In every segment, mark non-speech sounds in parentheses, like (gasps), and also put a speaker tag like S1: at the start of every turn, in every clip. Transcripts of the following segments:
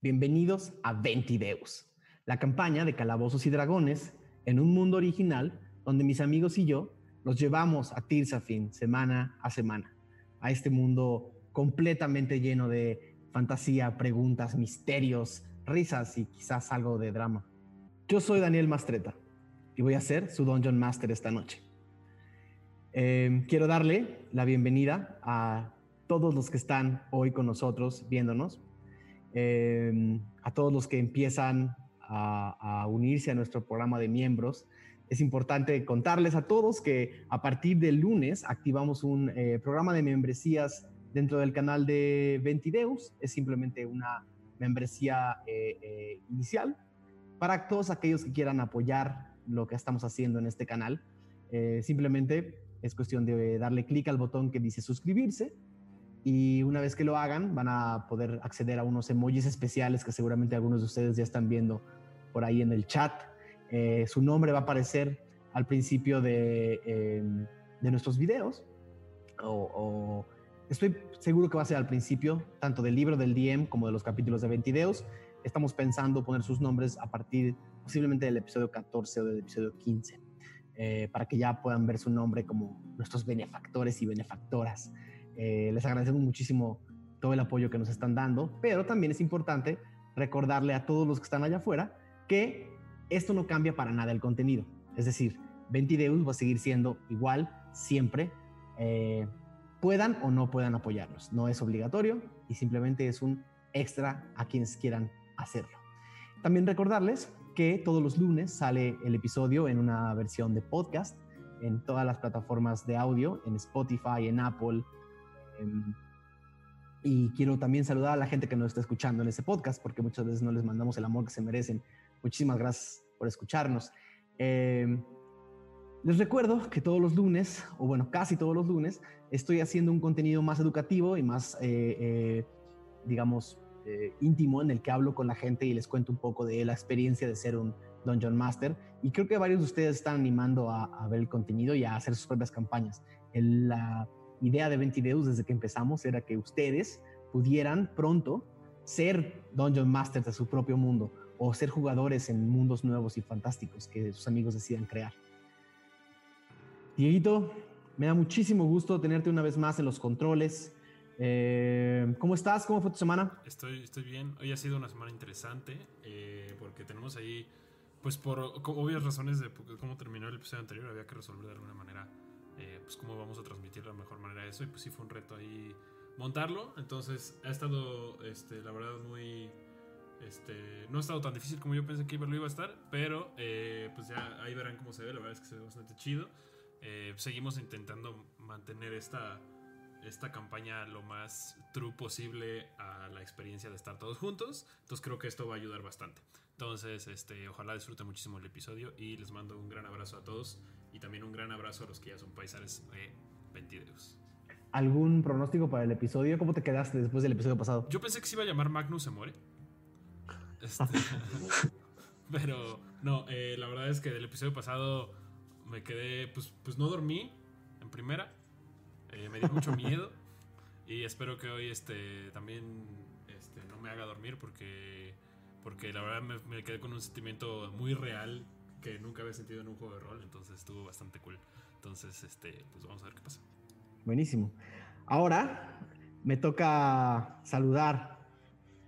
S1: Bienvenidos a Ventideus, la campaña de Calabozos y Dragones en un mundo original donde mis amigos y yo nos llevamos a Tirsafin semana a semana, a este mundo completamente lleno de fantasía, preguntas, misterios, risas y quizás algo de drama. Yo soy Daniel Mastreta y voy a ser su Dungeon Master esta noche. Eh, quiero darle la bienvenida a todos los que están hoy con nosotros viéndonos, eh, a todos los que empiezan a, unirse a nuestro programa de miembros. Es importante contarles a todos que a partir del lunes activamos un eh, programa de membresías dentro del canal de Ventideus. Es simplemente una membresía eh, inicial para todos aquellos que quieran apoyar lo que estamos haciendo en este canal. simplemente es cuestión de darle clic al botón que dice suscribirse y una vez que lo hagan van a poder acceder a unos emojis especiales que seguramente algunos de ustedes ya están viendo por ahí en el chat. Eh, su nombre va a aparecer al principio de, em, de nuestros videos o, estoy seguro que va a ser al principio tanto del libro del DM como de los capítulos de 20 videos. Estamos pensando poner sus nombres a partir posiblemente del episodio 14 o del episodio 15 eh, para que ya puedan ver su nombre como nuestros benefactores y benefactoras. Eh, les agradecemos muchísimo todo el apoyo que nos están dando, pero también es importante recordarle a todos los que están allá afuera que esto no cambia para nada el contenido. Es decir, Ventideus va a seguir siendo igual siempre, eh, puedan o no puedan apoyarnos. No es obligatorio y simplemente es un extra a quienes quieran hacerlo. También recordarles que todos los lunes sale el episodio en una versión de podcast en todas las plataformas de audio, en Spotify, en Apple, y quiero también saludar a la gente que nos está escuchando en ese podcast, porque muchas veces no les mandamos el amor que se merecen. Muchísimas gracias por escucharnos. Em, les recuerdo que todos los lunes, o bueno, casi todos los lunes, estoy haciendo un contenido más educativo y más, eh, eh, digamos, eh, íntimo en el que hablo con la gente y les cuento un poco de la experiencia de ser un Dungeon Master. Y creo que varios de ustedes están animando a, ver el contenido y a hacer sus propias campañas. Idea de Ventideus desde que empezamos era que ustedes pudieran pronto ser Dungeon Masters de su propio mundo o ser jugadores en mundos nuevos y fantásticos que sus amigos decidan crear. Dieguito, me da muchísimo gusto tenerte una vez más en los controles. Eh, ¿Cómo estás? ¿Cómo fue tu semana?
S2: Estoy, estoy bien. Hoy ha sido una semana interesante eh, porque tenemos ahí, pues por obvias razones de cómo terminó el episodio anterior, había que resolver de alguna manera eh, pues cómo vamos a transmitir de la mejor manera eso. Y pues sí fue un reto ahí montarlo. Entonces ha estado, este, la verdad, muy... Este, no ha estado tan difícil como yo pensé que lo iba a estar, pero eh, pues ya ahí verán cómo se ve, la verdad es que se ve bastante chido. Eh, seguimos intentando mantener esta, esta campaña lo más true posible a la experiencia de estar todos juntos, entonces creo que esto va a ayudar bastante. Entonces, este, ojalá disfruten muchísimo el episodio y les mando un gran abrazo a todos y también un gran abrazo a los que ya son paisares de Ventideus.
S1: ¿Algún pronóstico para el episodio? ¿Cómo te quedaste después del episodio pasado?
S2: Yo pensé que se iba a llamar Magnus se muere. Este, (laughs) pero no, eh, la verdad es que del episodio pasado me quedé, pues, pues no dormí en primera. Eh, me dio mucho (laughs) miedo. Y espero que hoy este, también este, no me haga dormir porque porque la verdad me, quedé con un sentimiento muy real que nunca había sentido en un juego de rol, entonces estuvo bastante cool. Entonces, este, pues vamos a ver qué pasa.
S1: Buenísimo. Ahora me toca saludar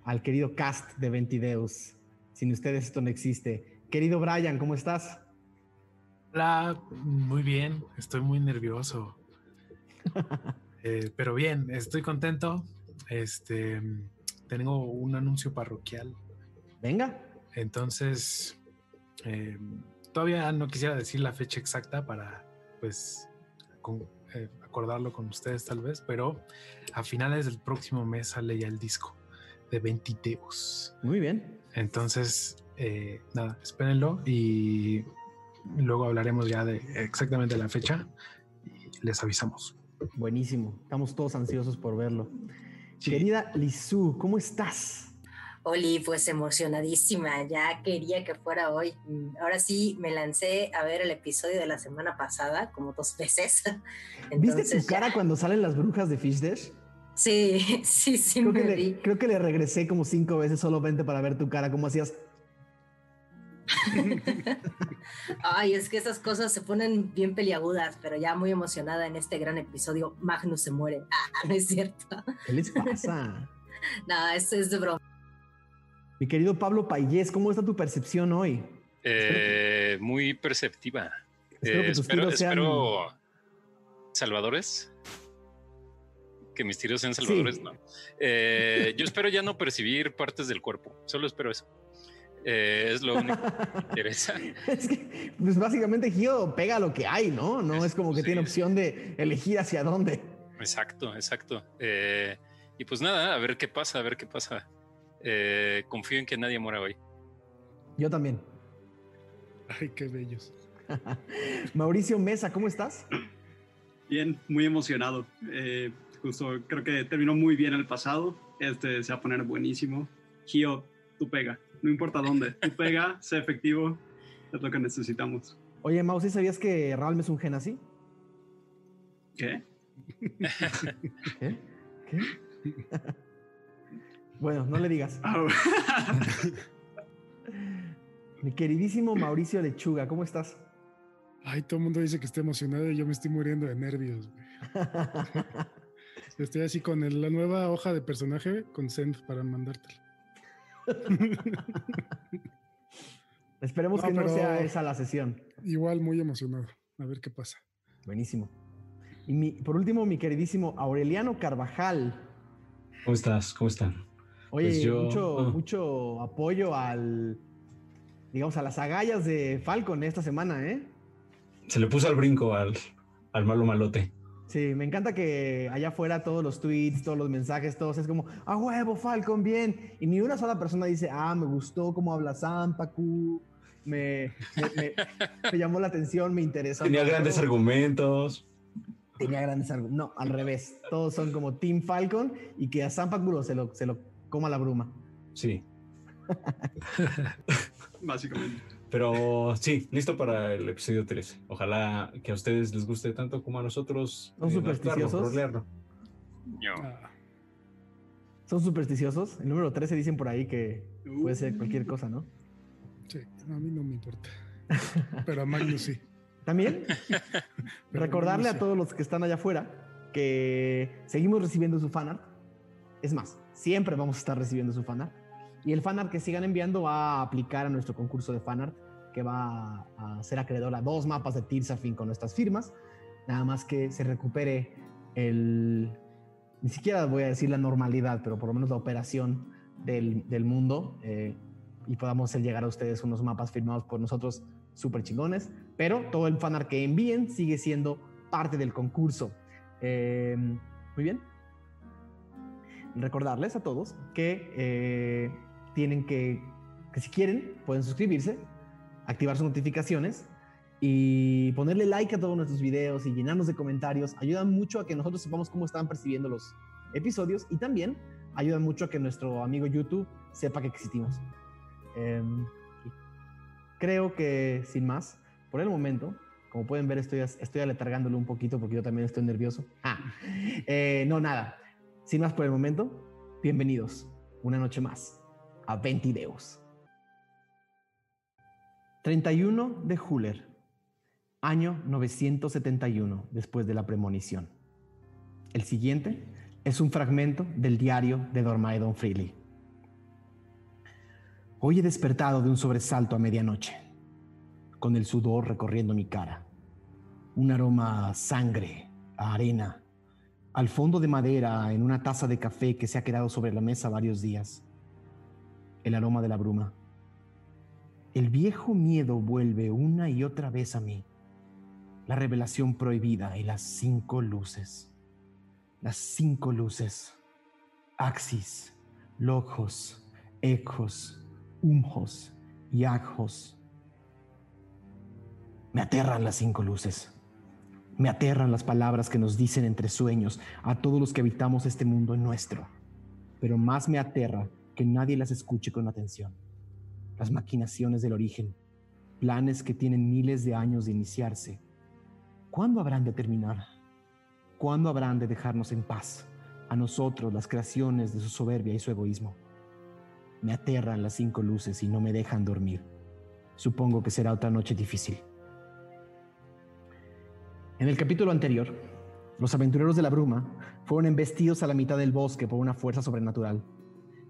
S1: al querido cast de Ventideus. Sin ustedes esto no existe. Querido Brian, ¿cómo estás?
S3: Hola, muy bien, estoy muy nervioso. (laughs) Eh, pero bien, estoy contento. Este, tengo un anuncio parroquial
S1: Venga.
S3: Entonces, eh, todavía no quisiera decir la fecha exacta para, pues, eh, acordarlo con ustedes tal vez, pero a finales del próximo mes sale ya el disco de Ventiteos.
S1: Muy bien.
S3: Entonces, eh, nada, espérenlo y luego hablaremos ya de exactamente la fecha y les avisamos.
S1: Buenísimo, estamos todos ansiosos por verlo. Querida Lizu, ¿cómo estás?
S4: Oli, pues emocionadísima, ya quería que fuera hoy. Ahora sí me lancé a ver el episodio de la semana pasada, como dos veces. (laughs)
S1: ¿Viste tu cara cuando salen las brujas de Fish
S4: Sí, (laughs) sí, sí,
S1: Creo
S4: me
S1: que,
S4: vi.
S1: le, creo que le regresé como cinco veces solamente para ver tu cara, cómo hacías. (laughs)
S4: Ay, es que esas cosas se ponen bien peliagudas, pero ya muy emocionada en este gran episodio. Magnus se muere. Ah, no es cierto.
S1: ¿Qué les pasa?
S4: Nada, es, es de broma.
S1: Mi querido Pablo Payés, ¿cómo está tu percepción hoy?
S5: Eh, muy perceptiva.
S1: Espero
S5: Eh,
S1: que tus
S5: espero,
S1: tiros sean-
S5: espero- ¿Salvadores? Que mis tiros sean salvadores,
S1: Sí.
S5: no. Eh, yo espero ya no percibir partes del cuerpo. Solo espero eso. Eh, es lo único que me interesa. (laughs)
S1: Es que, pues básicamente Gio pega lo que hay, ¿no? No es como que
S5: Sí.
S1: tiene opción de elegir hacia dónde.
S5: Exacto, exacto. Eh, y pues nada, a ver qué pasa, a ver qué pasa. Eh, confío en que nadie muera hoy.
S1: Yo también.
S3: Ay, qué bellos. (laughs)
S1: Mauricio Mesa, ¿cómo estás?
S6: Bien, muy emocionado. Eh, justo creo que terminó muy bien el pasado. Este se va a poner buenísimo. Gio, tú pega. No importa dónde. Tú (laughs) pega, sé efectivo. Es lo que necesitamos.
S1: Oye, Mau, ¿sí sabías que Ralm es un gen así?
S6: ¿Qué? (laughs)
S1: ¿Qué? ¿Qué? Bueno, no le digas. (laughs)
S6: Ah,
S1: Mi queridísimo Mauricio Lechuga, ¿cómo estás?
S7: Ay, todo el mundo dice que está emocionado y yo me estoy muriendo de nervios. güey. (laughs) Estoy así con el- la nueva hoja de personaje con Send para mandártela. (laughs)
S1: Esperemos
S7: No,
S1: que no sea esa la sesión.
S7: Igual muy emocionado. A ver qué pasa.
S1: Buenísimo. Y mi- por último, mi queridísimo Aureliano Carvajal.
S8: ¿Cómo estás? ¿Cómo están?
S1: Oye,
S8: Pues yo-
S1: mucho,
S8: ah. (laughs)
S1: mucho apoyo al, digamos, a las agallas de Falcon esta semana, ¿eh?
S8: Se le puso al brinco al, al malo malote.
S1: Sí, me encanta que allá afuera todos los tweets, todos los mensajes, todos es como, a huevo, Falcon, bien. Y ni una sola persona dice, ah, me gustó cómo habla Zampacu, me, me, me- me llamó la atención, me interesó.
S8: Tenía grandes argumentos.
S1: Tenía grandes argumentos. No, al revés. Todos son como Team Falcon y que a Zampacu se lo, se lo coma la bruma.
S8: Sí. (laughs)
S6: Básicamente.
S8: Pero sí, listo para el episodio 13. Ojalá que a ustedes les guste tanto como a nosotros.
S1: ¿Son
S8: eh,
S1: supersticiosos?
S5: Yo.
S7: Ah,
S1: Son supersticiosos. El número 13 dicen por ahí que puede ser
S6: Uh,
S1: cualquier cosa, ¿no?
S7: sí, no, a mí no me importa. Pero a Magnus sí. (laughs)
S1: También (laughs) recordarle a todos los que están allá afuera que seguimos recibiendo su fanart. Es más, siempre vamos a estar recibiendo su fanart. Y el fanart que sigan enviando va a aplicar a nuestro concurso de fanart, que va a ser acreedor a dos mapas de Tirsafin con nuestras firmas. Nada más que se recupere el. Ni siquiera voy a decir la normalidad, pero por lo menos la operación del, mundo eh, y podamos llegar a ustedes unos mapas firmados por nosotros súper chingones. Pero todo el fanart que envíen sigue siendo parte del concurso. Eh, muy bien. Recordarles a todos que eh, tienen que, que si quieren, pueden suscribirse, activar sus notificaciones y ponerle like a todos nuestros videos y llenarnos de comentarios. Ayudan mucho a que nosotros sepamos cómo están percibiendo los episodios y también ayudan mucho a que nuestro amigo YouTube sepa que existimos. Eh, creo que sin más, por el momento, como pueden ver, estoy, estoy aletargándolo un poquito porque yo también estoy nervioso. Ah, (laughs) eh, no, nada. Sin más por el momento, bienvenidos una noche más a Ventideus. 31 de Juller, año 971 después de la premonición. El siguiente es un fragmento del diario de Dormaedon Freely. Hoy he despertado de un sobresalto a medianoche, con el sudor recorriendo mi cara, un aroma a sangre, a arena, al fondo de madera en una taza de café que se ha quedado sobre la mesa varios días, el aroma de la bruma. El viejo miedo vuelve una y otra vez a mí, la revelación prohibida y las cinco luces, las cinco luces, Axis, Logos, Ecos, Umhos y Agjos. Me aterran las cinco luces. Me aterran las palabras que nos dicen entre sueños a todos los que habitamos este mundo nuestro. Pero más me aterra que nadie las escuche con atención. Las maquinaciones del origen, planes que tienen miles de años de iniciarse. ¿Cuándo habrán de terminar? ¿Cuándo habrán de dejarnos en paz? a nosotros las creaciones de su soberbia y su egoísmo. Me aterran las cinco luces y no me dejan dormir. Supongo que será otra noche difícil. En el capítulo anterior, los aventureros de la bruma fueron embestidos a la mitad del bosque por una fuerza sobrenatural.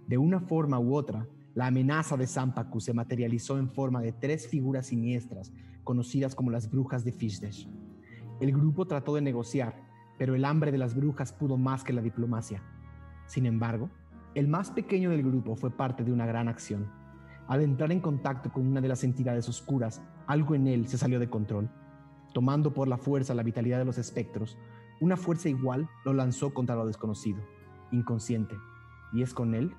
S1: De una forma u otra, la amenaza de Sampaku se materializó en forma de tres figuras siniestras, conocidas como las brujas de Fishdesh. El grupo trató de negociar, pero el hambre de las brujas pudo más que la diplomacia. Sin embargo, el más pequeño del grupo fue parte de una gran acción. Al entrar en contacto con una de las entidades oscuras, algo en él se salió de control. Tomando por la fuerza la vitalidad de los espectros, una fuerza igual lo lanzó contra lo desconocido, inconsciente, y es con él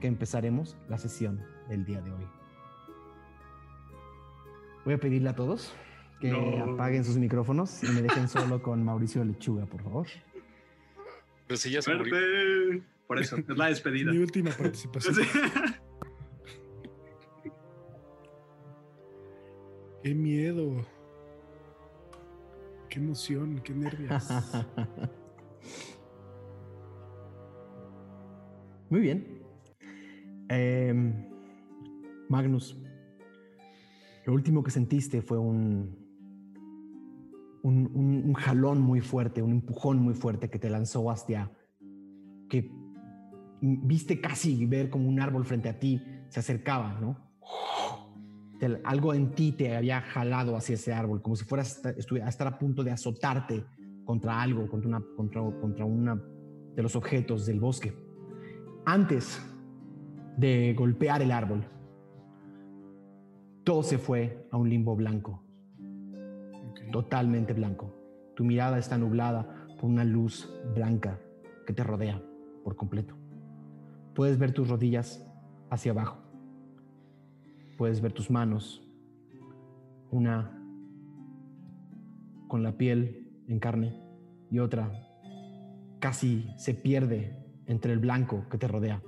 S1: que empezaremos la sesión del día de hoy. Voy a pedirle a todos que
S6: No.
S1: apaguen sus micrófonos y me dejen solo con Mauricio Lechuga, por favor.
S5: Pero si ya se murió.
S6: Por eso, es la despedida.
S7: Mi última participación. Qué miedo. Qué emoción, qué nervios. (laughs)
S1: Muy bien. Em, Magnus, lo último que sentiste fue un, un, un- jalón muy fuerte, un empujón muy fuerte que te lanzó hacia que viste casi ver como un árbol frente a ti se acercaba, ¿no? Te- algo en ti te había jalado hacia ese árbol, como si fueras a estar a punto de azotarte contra algo, contra una, contra, contra una de los objetos del bosque. Antes de golpear el árbol, todo se fue a un limbo blanco,
S7: Ok.
S1: totalmente blanco. Tu mirada está nublada por una luz blanca que te rodea por completo. Puedes ver tus rodillas hacia abajo. Puedes ver tus manos, una con la piel en carne y otra casi se pierde entre el blanco que te rodea.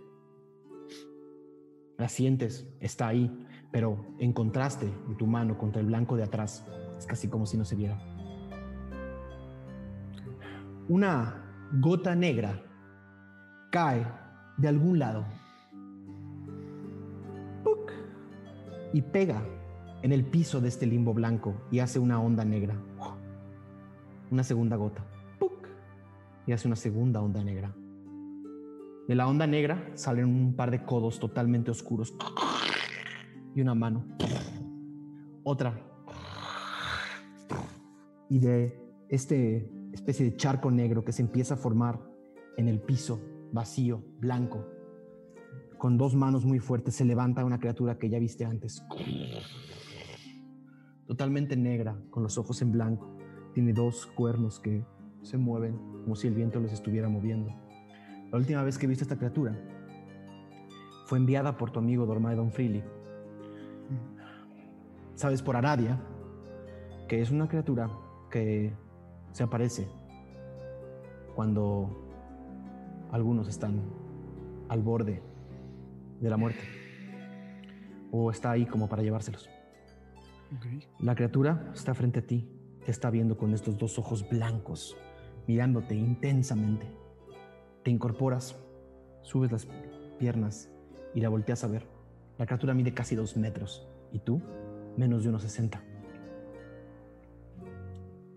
S1: La sientes, está ahí, pero en contraste en tu mano contra el blanco de atrás, es casi como si no se viera. Una gota negra cae de algún lado y pega en el piso de este limbo blanco y hace una onda negra. Una segunda gota y hace una segunda onda negra. De la onda negra salen un par de codos totalmente oscuros y una mano. Otra. Y de este especie de charco negro que se empieza a formar en el piso vacío, blanco. Con dos manos muy fuertes se levanta una criatura que ya viste antes. Totalmente negra, con los ojos en blanco. Tiene dos cuernos que se mueven como si el viento los estuviera moviendo. La última vez que viste esta criatura fue enviada por tu amigo Dormaedon Freely. Sabes por Aradia que es una criatura que se aparece cuando algunos están al borde de la muerte o está ahí como para llevárselos. La criatura está frente a ti, te está viendo con estos dos ojos blancos, mirándote intensamente. Te incorporas, subes las piernas y la volteas a ver. La criatura mide casi dos metros y tú menos de unos 60.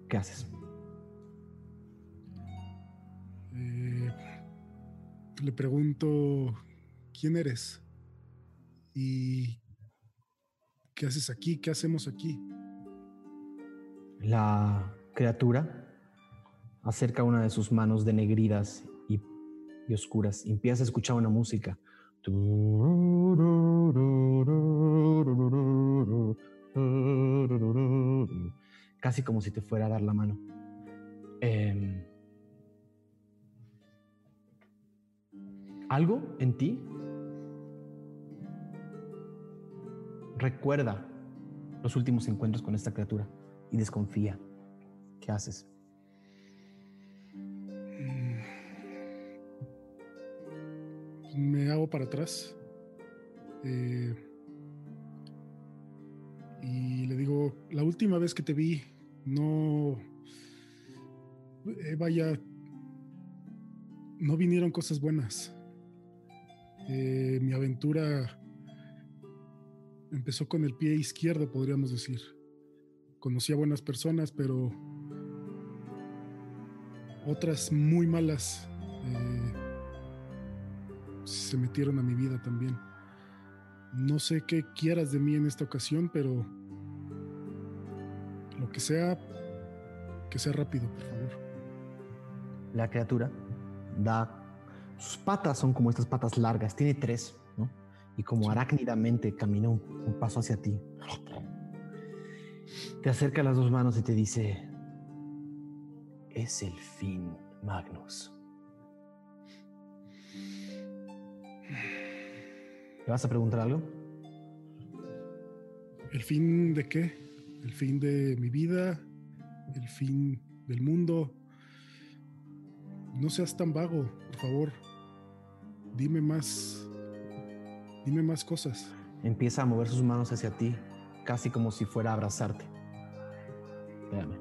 S1: ¿Qué haces?
S7: Eh, le pregunto, ¿quién eres? ¿Y qué haces aquí? ¿Qué hacemos aquí?
S1: La criatura acerca una de sus manos denegridas y, y oscuras y empieza a escuchar una música. Casi como si te fuera a dar la mano. Em, algo en ti recuerda los últimos encuentros con esta criatura y desconfía. ¿Qué haces?
S7: Mm. Me hago para atrás. eh, y le digo, la última vez que te vi, no... eh, vaya... no vinieron cosas buenas. Eh, mi aventura empezó con el pie izquierdo, podríamos decir. Conocí a buenas personas, pero otras muy malas eh, se metieron a mi vida también. No sé qué quieras de mí en esta ocasión, pero lo que sea, que sea rápido, por favor.
S1: La criatura da. Sus patas son como estas patas largas, tiene tres. Y como arácnidamente camina un, un paso hacia ti. Te acerca las dos manos y te dice: Es el fin, Magnus. ¿Le vas a preguntar algo?
S7: ¿El fin de qué? ¿El fin de mi vida? ¿El fin del mundo? No seas tan vago, por favor. Dime más. Dime más cosas.
S1: Empieza a mover sus manos hacia ti, casi como si fuera a abrazarte. Espérame.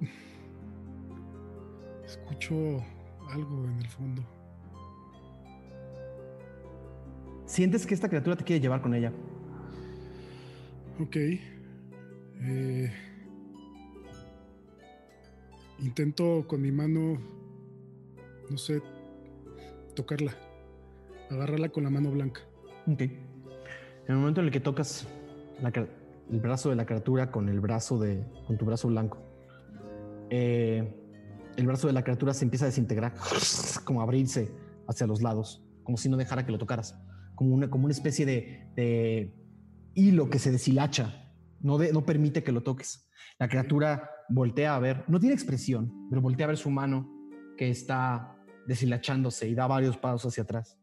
S1: (laughs)
S7: Escucho algo en el fondo.
S1: Sientes que esta criatura te quiere llevar con ella.
S7: Ok. Eh, intento con mi mano, no sé, tocarla. Agarrarla con la mano blanca.
S1: Ok. En el momento en el que tocas la el brazo de la criatura con el brazo de. con tu brazo blanco. eh, el brazo de la criatura se empieza a desintegrar, como a abrirse hacia los lados, como si no dejara que lo tocaras. Como una, como una especie de, de hilo que se deshilacha. No, de- no permite que lo toques. La criatura voltea a ver, no tiene expresión, pero voltea a ver su mano que está deshilachándose y da varios pasos hacia atrás.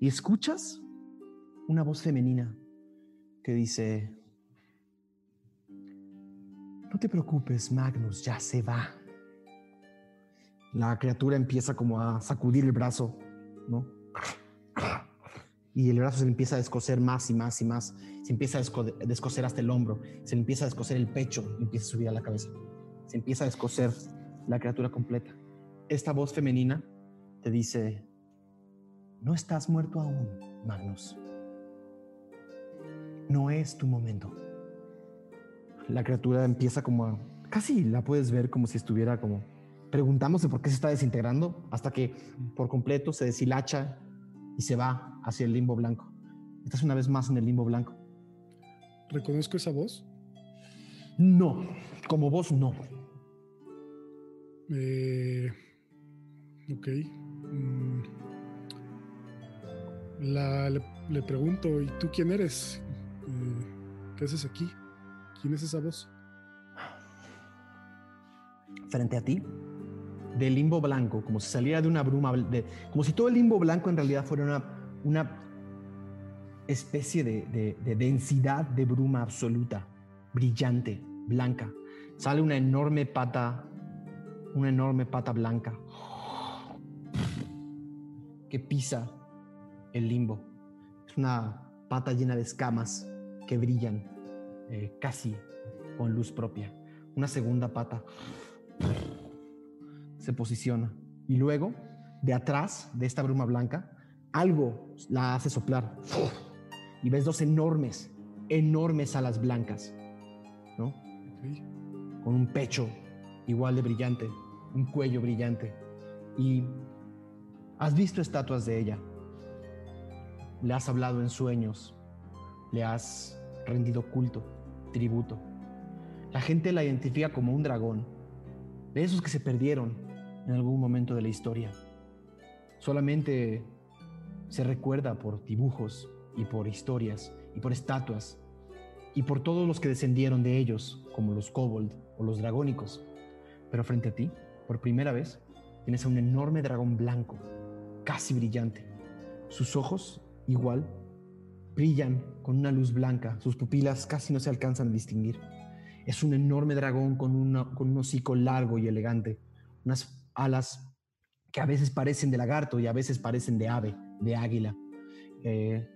S1: Y escuchas una voz femenina que dice, no te preocupes, Magnus, ya se va. La criatura empieza como a sacudir el brazo, ¿no? Y el brazo se empieza a descoser más y más y más. Se empieza a desco- descoser hasta el hombro. Se le empieza a descoser el pecho empieza a subir a la cabeza. Se empieza a descoser la criatura completa. Esta voz femenina te dice, no estás muerto aún, Magnus. No es tu momento. La criatura empieza como a... Casi la puedes ver como si estuviera como preguntándose por qué se está desintegrando hasta que por completo se deshilacha y se va hacia el limbo blanco. Estás una vez más en el limbo blanco.
S7: ¿Reconozco esa voz?
S1: No, como vos no.
S7: Eh, ok. Mm. La, le, le pregunto, ¿y tú quién eres? Eh, ¿Qué haces aquí? ¿Quién es esa voz?
S1: frente a ti, del limbo blanco, como si saliera de una bruma, como si todo el limbo blanco en realidad fuera una, una especie de densidad de bruma absoluta, brillante, blanca. Sale una enorme pata, una enorme pata blanca que pisa el limbo. Es una pata llena de escamas que brillan eh, casi con luz propia. Una segunda pata se posiciona y luego de atrás de esta bruma blanca algo la hace soplar y ves dos enormes, enormes alas blancas, ¿no? Con un pecho igual de brillante, un cuello brillante y has visto estatuas de ella, le has hablado en sueños, le has rendido culto, tributo. La gente la identifica como un dragón, de esos que se perdieron en algún momento de la historia. Solamente se recuerda por dibujos y por historias y por estatuas y por todos los que descendieron de ellos, como los kobold o los dragónicos. Pero frente a ti, por primera vez, tienes a un enorme dragón blanco, casi brillante. Sus ojos, igual, brillan con una luz blanca, sus pupilas casi no se alcanzan a distinguir. Es un enorme dragón con, una- con un hocico largo y elegante, unas alas que a veces parecen de lagarto y a veces parecen de ave, de águila. Eh,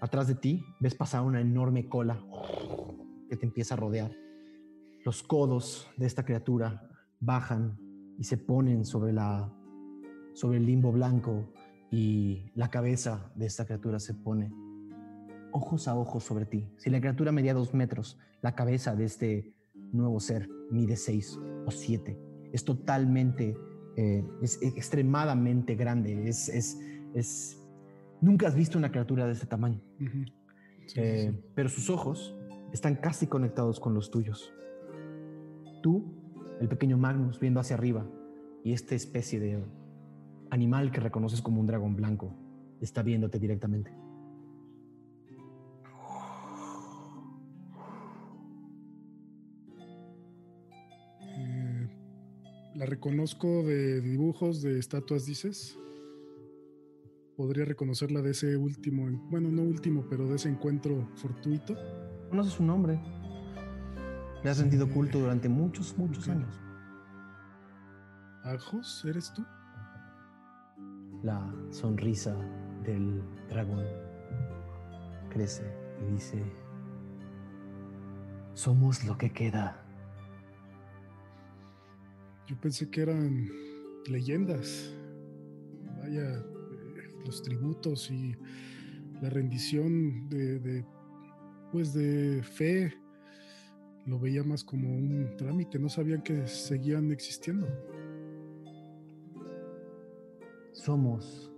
S1: atrás de ti ves pasar una enorme cola que te empieza a rodear. Los codos de esta criatura bajan y se ponen sobre la sobre el limbo blanco y la cabeza de esta criatura se pone ojos a ojos sobre ti. Si la criatura medía dos metros, la cabeza de este nuevo ser mide seis o siete. Es totalmente, eh, es extremadamente grande. Es, es, es, nunca has visto una criatura de este tamaño.
S7: Sí,
S1: Eh,
S7: sí.
S1: pero sus ojos están casi conectados con los tuyos. Tú, el pequeño Magnus, viendo hacia arriba, y esta especie de animal que reconoces como un dragón blanco está viéndote directamente.
S7: La reconozco de dibujos, de estatuas, dices. Podría reconocerla de ese último, en- bueno, no último, pero de ese encuentro fortuito.
S1: Conoces su nombre. Le has sentido culto durante muchos, muchos años.
S7: ¿Ajos? ¿Eres tú?
S1: La sonrisa del dragón crece y dice, somos lo que queda.
S7: Yo pensé que eran leyendas. Vaya, eh, los tributos y la rendición de, de, pues de fe. Lo veía más como un trámite. No sabían que seguían existiendo.
S1: Somos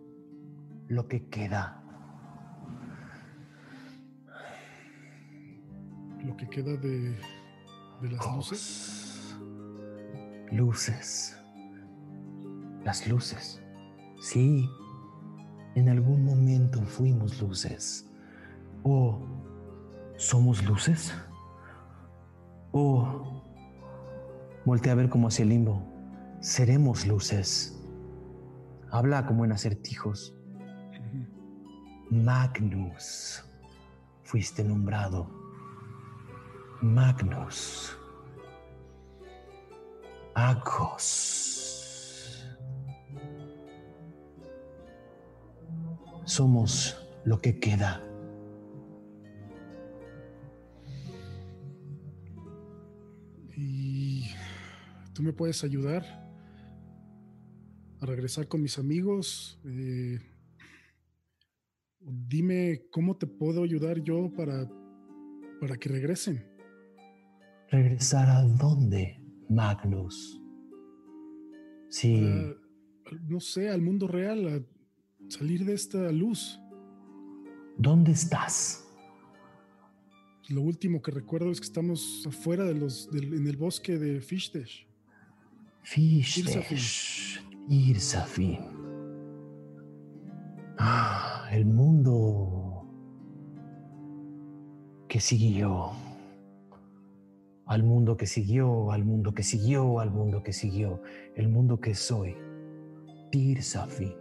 S1: lo que queda.
S7: Lo que queda de, de las luces.
S1: Luces. Las luces. Sí. En algún momento fuimos luces. ¿O somos luces? ¿O voltea a ver como hacia el limbo? Seremos luces. Habla como en acertijos. Magnus. Fuiste nombrado. Magnus. Agos. Somos lo que queda.
S7: Y tú me puedes ayudar a regresar con mis amigos. Eh, dime cómo te puedo ayudar yo para, para que regresen.
S1: ¿Regresar a dónde, Magnus? Sí,
S7: no sé, al mundo real, a salir de esta luz.
S1: ¿dónde estás?
S7: Lo último que recuerdo es que estamos afuera de los, en el bosque de Fishdesh.
S1: Fishtesh, Irsafin. Ah, el mundo que siguió. Al mundo que siguió, al mundo que siguió, al mundo que siguió. El mundo que soy. Tirsafin.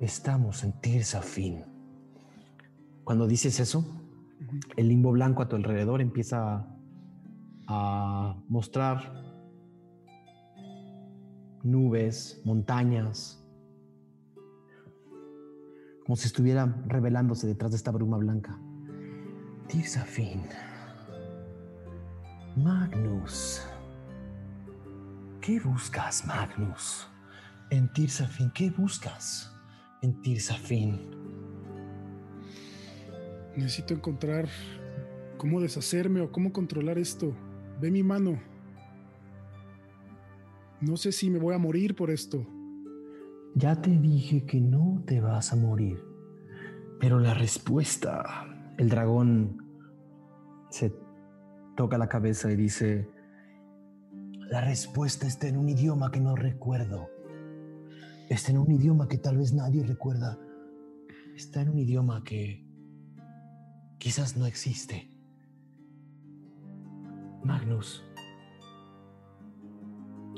S1: Estamos en Tirsafin. Cuando dices eso, el limbo blanco a tu alrededor empieza a mostrar nubes, montañas, como si estuviera revelándose detrás de esta bruma blanca. Tirsafin. Magnus. ¿Qué buscas, Magnus? En Tirsafin, ¿qué buscas? En Tirsafin.
S7: Necesito encontrar cómo deshacerme o cómo controlar esto. Ve mi mano. No sé si me voy a morir por esto.
S1: Ya te dije que no te vas a morir. Pero la respuesta... El dragón se toca la cabeza y dice... La respuesta está en un idioma que no recuerdo. Está en un idioma que tal vez nadie recuerda. Está en un idioma que quizás no existe. Magnus,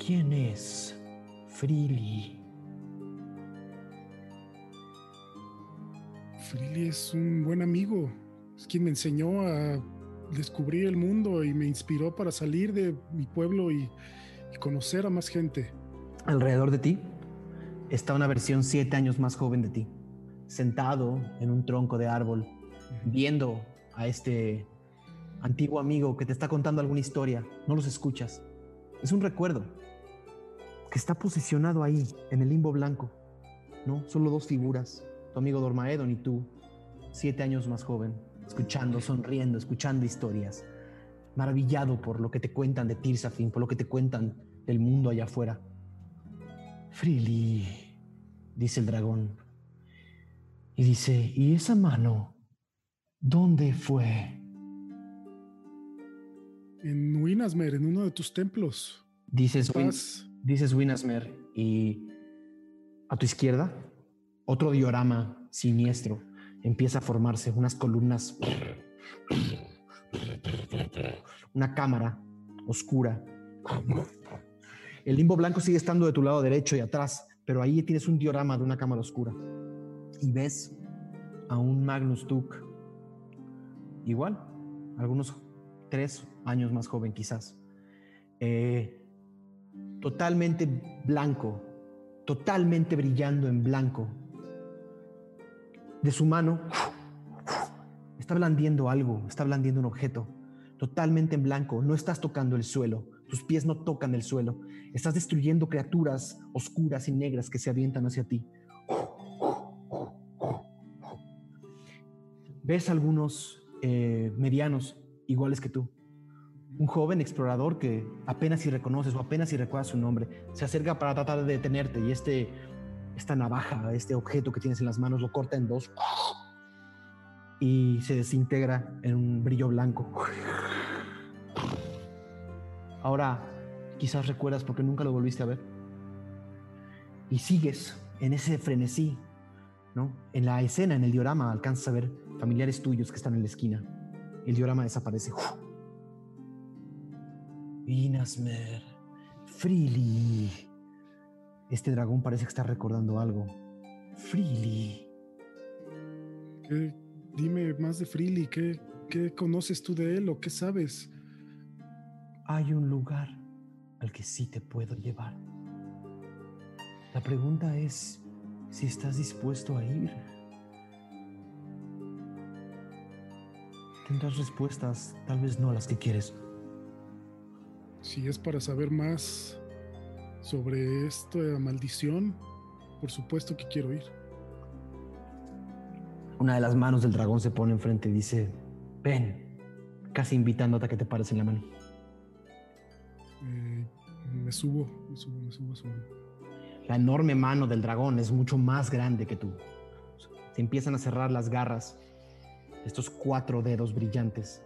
S1: ¿quién es Freely?
S7: Freely es un buen amigo. Es quien me enseñó a descubrir el mundo y me inspiró para salir de mi pueblo y, y conocer a más gente.
S1: Alrededor de ti está una versión siete años más joven de ti, sentado en un tronco de árbol, viendo a este antiguo amigo que te está contando alguna historia. No los escuchas. Es un recuerdo. que está posicionado ahí, en el limbo blanco. ¿No? Solo dos figuras, tu amigo Dormaedon y tú, siete años más joven, escuchando, sonriendo, escuchando historias, maravillado por lo que te cuentan de Tirsafin, por lo que te cuentan del mundo allá afuera. Freely, dice el dragón. Y dice, ¿y esa mano? ¿Dónde fue?
S7: En Winasmer, en uno de tus templos.
S1: Dices, Win- dices Winasmer y a tu izquierda otro diorama siniestro empieza a formarse, unas columnas, una cámara oscura. El limbo blanco sigue estando de tu lado derecho y atrás, pero ahí tienes un diorama de una cámara oscura. Y ves a un Magnus Tuk, igual, algunos tres años más joven quizás. Eh, totalmente blanco, totalmente brillando en blanco. De su mano está blandiendo algo, está blandiendo un objeto, totalmente en blanco. No estás tocando el suelo, tus pies no tocan el suelo. Estás destruyendo criaturas oscuras y negras que se avientan hacia ti. Ves algunos eh, medianos iguales que tú un joven explorador que apenas si reconoces o apenas si recuerdas su nombre, se acerca para tratar de detenerte y este, esta navaja, este objeto que tienes en las manos, lo corta en dos y se desintegra en un brillo blanco. Ahora quizás recuerdas porque nunca lo volviste a ver. Y sigues en ese frenesí, ¿no? En la escena, en el diorama, alcanzas a ver familiares tuyos que están en la esquina. El diorama desaparece. Vinasmer, Freely. Este dragón parece que está recordando algo. Freely.
S7: ¿Qué- Dime más de Freely. ¿Qué, ¿Qué conoces tú de él o qué sabes?
S1: Hay un lugar al que sí te puedo llevar. La pregunta es si estás dispuesto a ir. Tendrás respuestas, tal vez no las que quieres.
S7: Si es para saber más sobre esta maldición, por supuesto que quiero ir.
S1: Una de las manos del dragón se pone enfrente y dice, ven, casi invitándote a que te pares en la mano.
S7: Eh, me subo, me subo, me subo a su mano.
S1: La enorme mano del dragón es mucho más grande que tú. Se empiezan a cerrar las garras, estos cuatro dedos brillantes,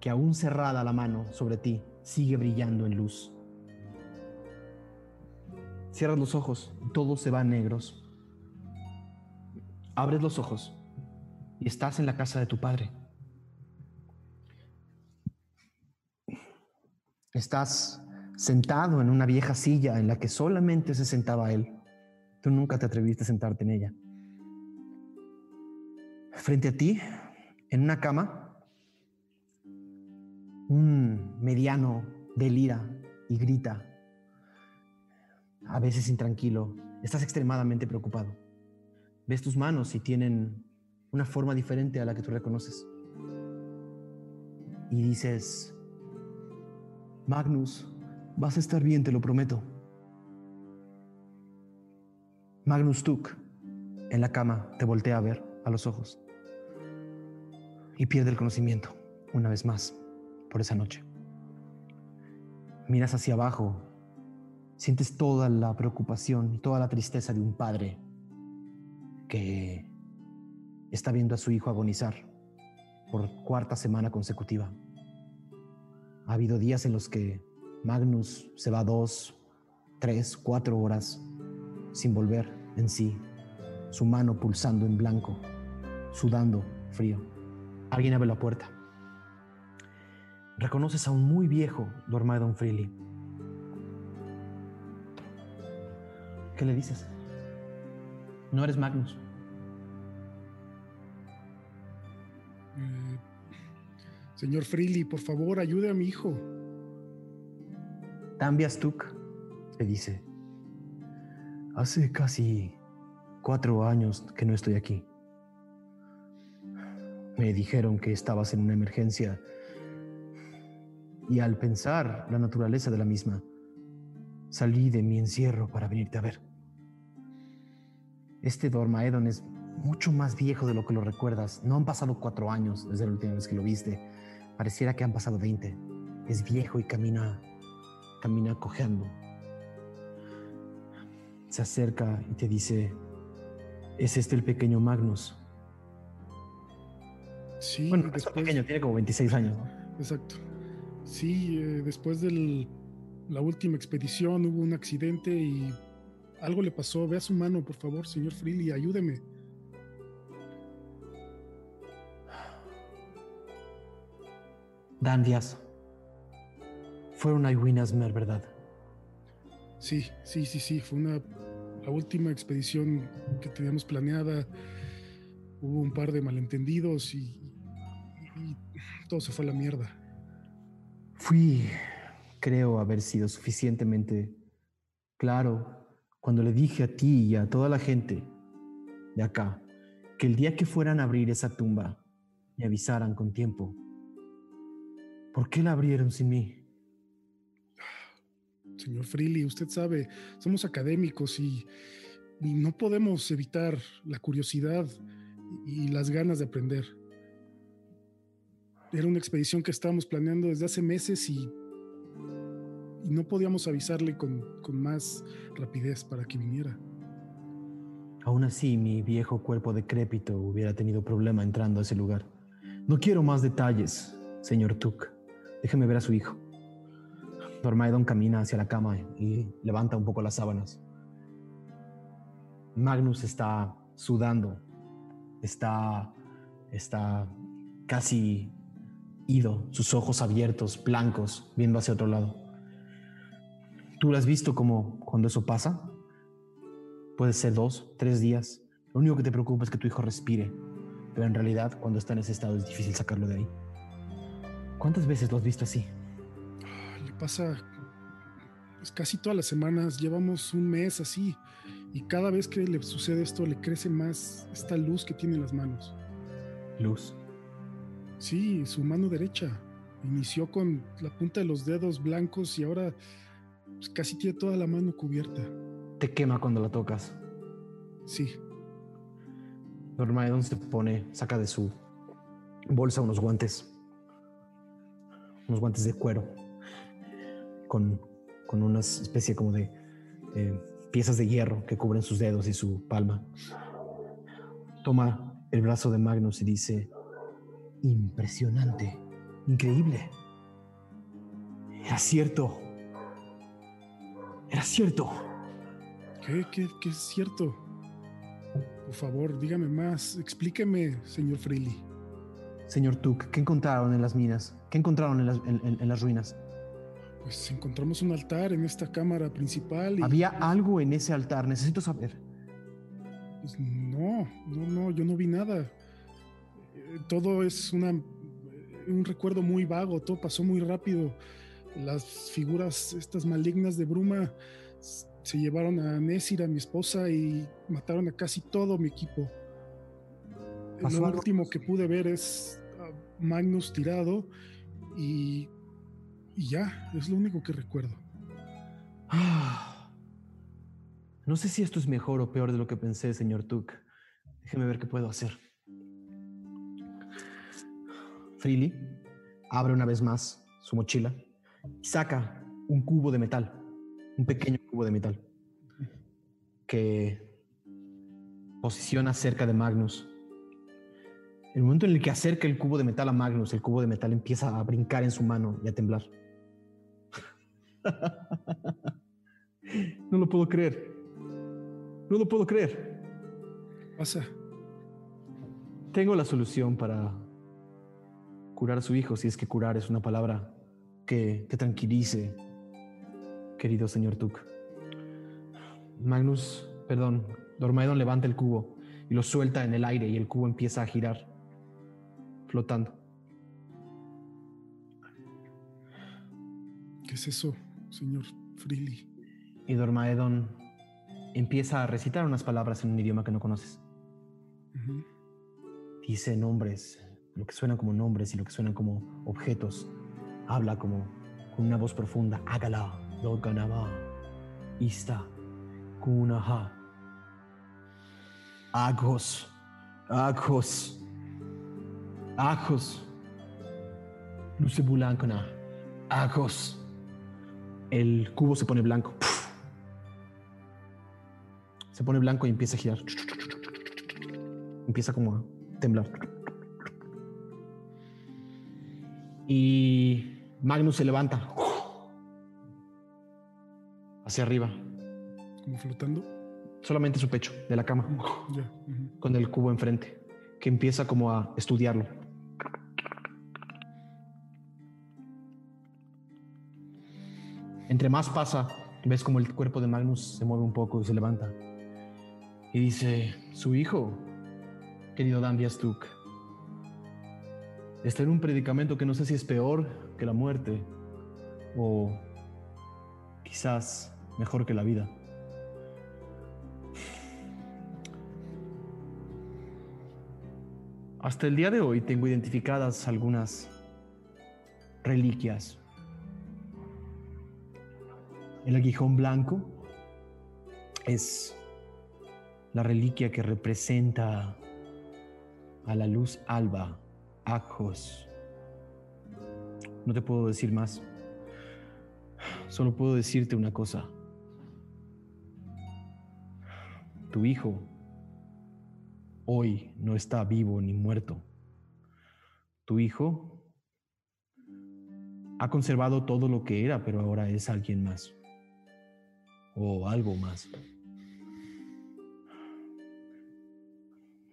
S1: que aún cerrada la mano sobre ti, sigue brillando en luz. Cierras los ojos, todos se van negros. Abres los ojos y estás en la casa de tu padre. Estás sentado en una vieja silla en la que solamente se sentaba él. Tú nunca te atreviste a sentarte en ella. Frente a ti, en una cama, un mediano delira y grita, a veces intranquilo. Estás extremadamente preocupado. Ves tus manos y tienen una forma diferente a la que tú reconoces. Y dices, Magnus, vas a estar bien, te lo prometo. Magnus Tuk, en la cama, te voltea a ver a los ojos y pierde el conocimiento una vez más por esa noche. Miras hacia abajo, sientes toda la preocupación y toda la tristeza de un padre que está viendo a su hijo agonizar por cuarta semana consecutiva. Ha habido días en los que Magnus se va dos, tres, cuatro horas sin volver en sí, su mano pulsando en blanco, sudando frío. Alguien abre la puerta. Reconoces a un muy viejo Dormaedon Freely. ¿Qué le dices? No eres Magnus.
S7: Eh, señor Freely, por favor, ayude a mi hijo.
S1: Tambias Tuk te dice, hace casi cuatro años que no estoy aquí. Me dijeron que estabas en una emergencia y al pensar la naturaleza de la misma, salí de mi encierro para venirte a ver. Este Dormaedon es mucho más viejo de lo que lo recuerdas. No han pasado cuatro años desde la última vez que lo viste. Pareciera que han pasado veinte. Es viejo y camina, camina cojeando. Se acerca y te dice, ¿es este el pequeño Magnus?
S7: Sí,
S1: Bueno, es
S7: después-
S1: pequeño, tiene como 26 años. ¿no?
S7: Exacto. Sí, eh, después de la última expedición hubo un accidente y algo le pasó. Vea su mano, por favor, señor Freely, ayúdeme.
S1: Dan Díaz. Fueron a Winasmer, ¿verdad?
S7: Sí, sí, sí, sí. Fue una la última expedición que teníamos planeada. Hubo un par de malentendidos y, y todo se fue a la mierda.
S1: Fui, creo haber sido suficientemente claro cuando le dije a ti y a toda la gente de acá que el día que fueran a abrir esa tumba me avisaran con tiempo. ¿Por qué la abrieron sin mí?
S7: Señor Freely, usted sabe, somos académicos y, y no podemos evitar la curiosidad y las ganas de aprender. Era una expedición que estábamos planeando desde hace meses y, y no podíamos avisarle con, con más rapidez para que viniera.
S1: Aún así, mi viejo cuerpo decrépito hubiera tenido problema entrando a ese lugar. No quiero más detalles, señor Tuk. Déjeme ver a su hijo. Dormaedon camina hacia la cama y levanta un poco las sábanas. Magnus está sudando, está, está casi ido, sus ojos abiertos, blancos, viendo hacia otro lado. ¿Tú lo has visto como cuando eso pasa? Puede ser dos, tres días. Lo único que te preocupa es que tu hijo respire, pero en realidad cuando está en ese estado es difícil sacarlo de ahí. ¿Cuántas veces lo has visto así?
S7: Le pasa pues, casi todas las semanas, llevamos un mes así y cada vez que le sucede esto le crece más esta luz que tiene en las manos.
S1: Luz.
S7: Sí, su mano derecha. Inició con la punta de los dedos blancos y ahora pues, casi tiene toda la mano cubierta.
S1: Te quema cuando la tocas.
S7: Sí,
S1: Dormaedon se pone, saca de su bolsa unos guantes. Unos guantes de cuero. Con, con una especie como de eh, piezas de hierro que cubren sus dedos y su palma. Toma el brazo de Magnus y dice, impresionante, increíble. Era cierto. Era cierto.
S7: ¿qué, qué, qué es cierto? Por favor, dígame más. Explíqueme, señor Freely.
S1: Señor Tuk, ¿qué encontraron en las minas? ¿Qué encontraron en las, en- en- en las ruinas?
S7: Pues encontramos un altar en esta cámara principal y
S1: Había algo en ese altar, necesito saber.
S7: pues, no, no, no, yo no vi nada. Eh, Todo es una, un recuerdo muy vago, todo pasó muy rápido. Las figuras, estas malignas de Bruma, se llevaron a Nessira, mi esposa, y mataron a casi todo mi equipo.
S1: ¿Pasó
S7: Lo último que pude ver es a Magnus tirado y, y ya, es lo único que recuerdo.
S1: Ah. No sé si esto es mejor o peor de lo que pensé, señor Tuk. Déjeme ver qué puedo hacer. Freely abre una vez más su mochila y saca un cubo de metal, un pequeño cubo de metal, que posiciona cerca de Magnus. El momento en el que acerca el cubo de metal a Magnus, el cubo de metal empieza a brincar en su mano y a temblar. (laughs) No lo puedo creer. No lo puedo creer.
S7: Pasa.
S1: Tengo la solución para curar a su hijo, si es que curar es una palabra que, que tranquilice, querido señor Tuk. Magnus, perdón, Dormaedon levanta el cubo y lo suelta en el aire y el cubo empieza a girar, flotando.
S7: ¿Qué es eso, señor Freely?
S1: Y Dormaedon empieza a recitar unas palabras en un idioma que no conoces. Dice nombres, lo que suenan como nombres y lo que suenan como objetos. Habla como con una voz profunda. Hágala, Doganaba. ista, kunaha. Agos, agos, agos. Luce bulancona, agos. El cubo se pone blanco. Se pone blanco y empieza a girar. Empieza como a temblar. Y Magnus se levanta hacia arriba,
S7: Como flotando.
S1: solamente su pecho de la cama, con el cubo enfrente, que empieza como a estudiarlo. Entre más pasa, ves como el cuerpo de Magnus se mueve un poco y se levanta. Y dice, su hijo, querido Dan Stuk, está en un predicamento que no sé si es peor que la muerte o quizás mejor que la vida. Hasta el día de hoy tengo identificadas algunas reliquias. El aguijón blanco es la reliquia que representa a la luz alba, Ajos. No te puedo decir más. Solo puedo decirte una cosa. Tu hijo hoy no está vivo ni muerto. Tu hijo ha conservado todo lo que era, pero ahora es alguien más. O algo más.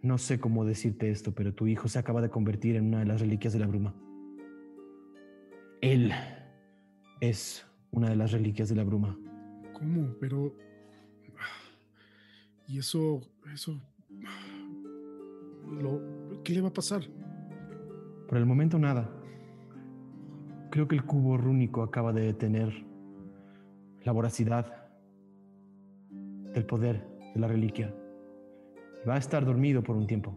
S1: No sé cómo decirte esto, pero tu hijo se acaba de convertir en una de las reliquias de la bruma. Él es una de las reliquias de la bruma.
S7: ¿Cómo? Pero. Y eso. Eso. Lo, ¿Qué le va a pasar?
S1: Por el momento nada. Creo que el cubo rúnico acaba de detener la voracidad del poder de la reliquia. Va a estar dormido por un tiempo.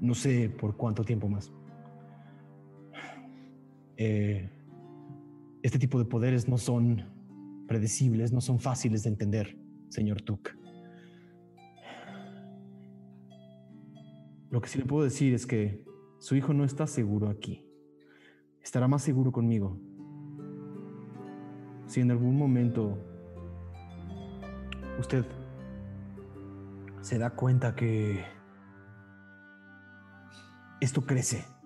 S1: No sé por cuánto tiempo más. Eh, este tipo de poderes no son predecibles, no son fáciles de entender, señor Tuk. Lo que sí le puedo decir es que su hijo no está seguro aquí. Estará más seguro conmigo. Si en algún momento usted se da cuenta que esto crece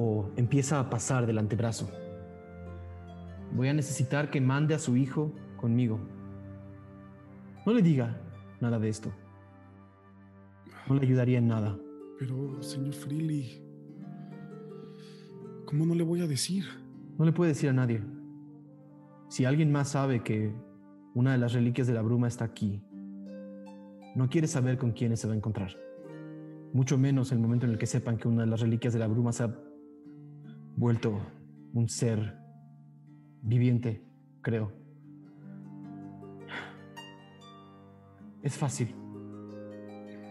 S1: o empieza a pasar del antebrazo, voy a necesitar que mande a su hijo conmigo. No le diga nada de esto. No le ayudaría en nada.
S7: Pero, señor Freely. ¿Cómo no le voy a decir?
S1: No le puede decir a nadie. Si alguien más sabe que una de las reliquias de la bruma está aquí, no quiere saber con quiénes se va a encontrar. Mucho menos el momento en el que sepan que una de las reliquias de la bruma se ha vuelto un ser viviente, creo. Es fácil.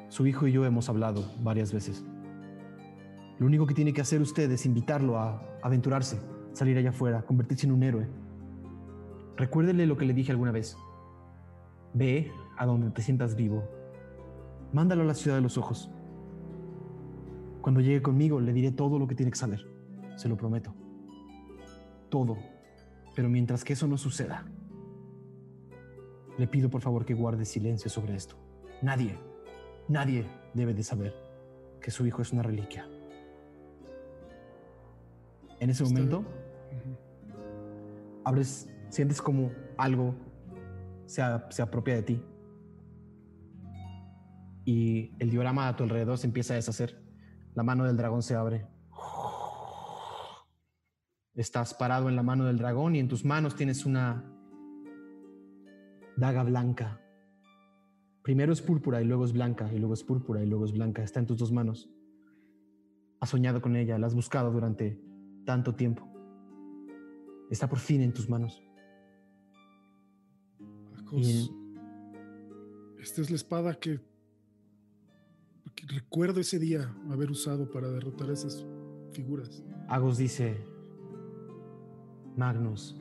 S1: Su hijo y yo hemos hablado varias veces. Lo único que tiene que hacer usted es invitarlo a aventurarse, salir allá afuera, convertirse en un héroe. Recuérdele lo que le dije alguna vez. Ve a donde te sientas vivo. Mándalo a la ciudad de los ojos. Cuando llegue conmigo le diré todo lo que tiene que saber. Se lo prometo. Todo. Pero mientras que eso no suceda, le pido por favor que guarde silencio sobre esto. Nadie, nadie debe de saber que su hijo es una reliquia. En ese momento, abres, sientes como algo se, a- se apropia de ti. Y el diorama a tu alrededor se empieza a deshacer. La mano del dragón se abre. Estás parado en la mano del dragón y en tus manos tienes una daga blanca. Primero es púrpura y luego es blanca, y luego es púrpura y luego es blanca. Está en tus dos manos. Has soñado con ella, la has buscado durante tanto tiempo. Está por fin en tus manos.
S7: Acos, Esta es la espada que, que recuerdo ese día haber usado para derrotar a esas figuras.
S1: Agos dice, Magnus,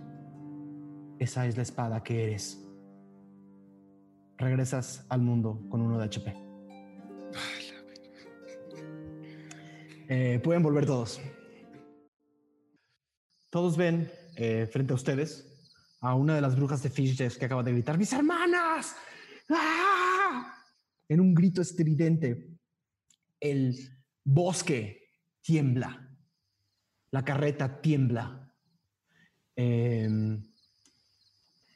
S1: esa es la espada que eres. Regresas al mundo con uno de HP. Eh, pueden volver todos. Todos ven eh, frente a ustedes a una de las brujas de Fishes que acaba de gritar: ¡Mis hermanas! ¡Ah! En un grito estridente, el bosque tiembla, la carreta tiembla. Em,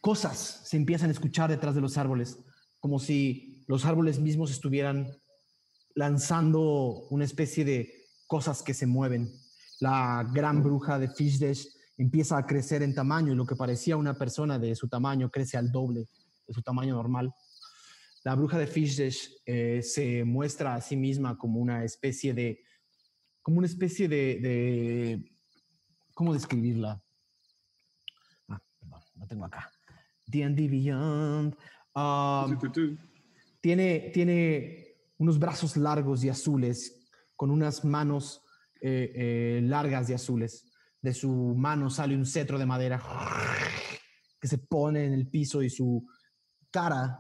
S1: cosas se empiezan a escuchar detrás de los árboles, como si los árboles mismos estuvieran lanzando una especie de cosas que se mueven. La gran bruja de Fishdesh empieza a crecer en tamaño y lo que parecía una persona de su tamaño crece al doble de su tamaño normal. La bruja de Fishdesh eh, se muestra a sí misma como una especie de, como una especie de ¿cómo describirla? Ah, lo tengo acá. D&D Beyond. Um,
S6: tu.
S1: tiene, tiene unos brazos largos y azules, con unas manos eh, eh, largas y azules. De su mano sale un cetro de madera que se pone en el piso y su cara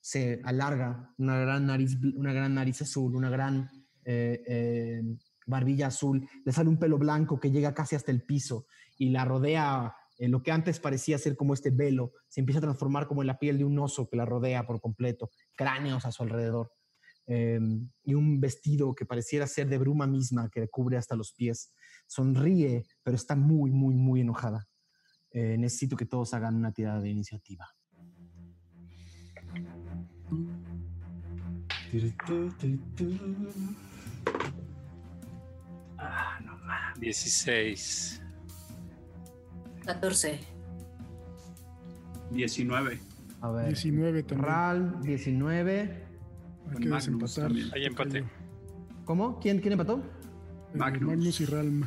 S1: se alarga, una gran nariz, una gran nariz azul, una gran eh, barbilla azul, le sale un pelo blanco que llega casi hasta el piso y la rodea, eh, lo que antes parecía ser como este velo, se empieza a transformar como en la piel de un oso que la rodea por completo, cráneos a su alrededor, eh, y un vestido que pareciera ser de bruma misma que le cubre hasta los pies. Sonríe, pero está muy, muy, muy enojada. Eh, necesito que todos hagan una tirada de iniciativa.
S5: 16.
S4: 14.
S6: 19.
S1: A ver.
S7: 19 también.
S1: Ral, 19.
S7: Hay
S6: Con
S7: que desempatar.
S5: Hay empate.
S1: ¿Cómo? ¿Quién, quién empató?
S7: Eh,
S6: Magnus.
S7: Magnus y Ralm.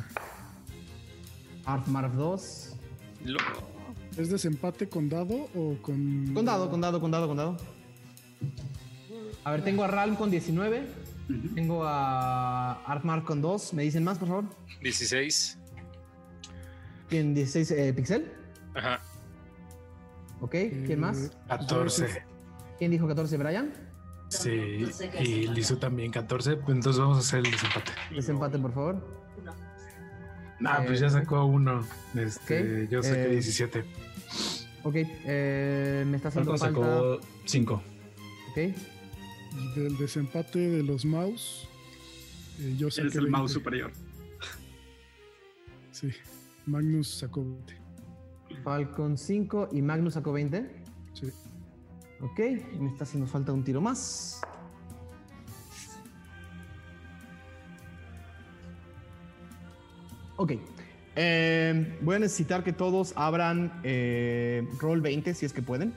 S1: Arfmarf 2.
S5: Lo-
S7: ¿Es desempate con dado o con.
S1: Condado, condado, condado, condado. A ver, tengo a Ralm con 19.
S6: Ujú.
S1: Tengo a Arfmarf con 2. ¿Me dicen más, por favor?
S5: 16.
S1: ¿Quién? 16 eh, Pixel.
S5: Ajá.
S1: Ok. ¿Quién más?
S7: Eh,
S3: 14.
S1: ¿Quién dijo 14? ¿Brian?
S3: Sí.
S4: No
S3: Y
S4: es.
S3: Lizu también 14. pues Entonces vamos a hacer el desempate.
S1: Desempate, por favor.
S4: Uno.
S3: Ah, pues ya sacó uno. Este,
S1: Ok,
S3: Yo saqué
S1: eh,
S3: 17.
S1: Ok. eh, me está haciendo falta.
S8: sacó 5.
S1: Ok.
S7: Del desempate de los mouse. eh, yo saqué
S6: Eres el mouse
S7: 20.
S6: superior.
S7: Sí. Magnus sacó 20.
S1: Falcon 5 y Magnus sacó 20.
S7: Sí.
S1: Ok. Me está haciendo falta un tiro más. Ok. Eh, voy a necesitar que todos abran eh, Roll 20 si es que pueden.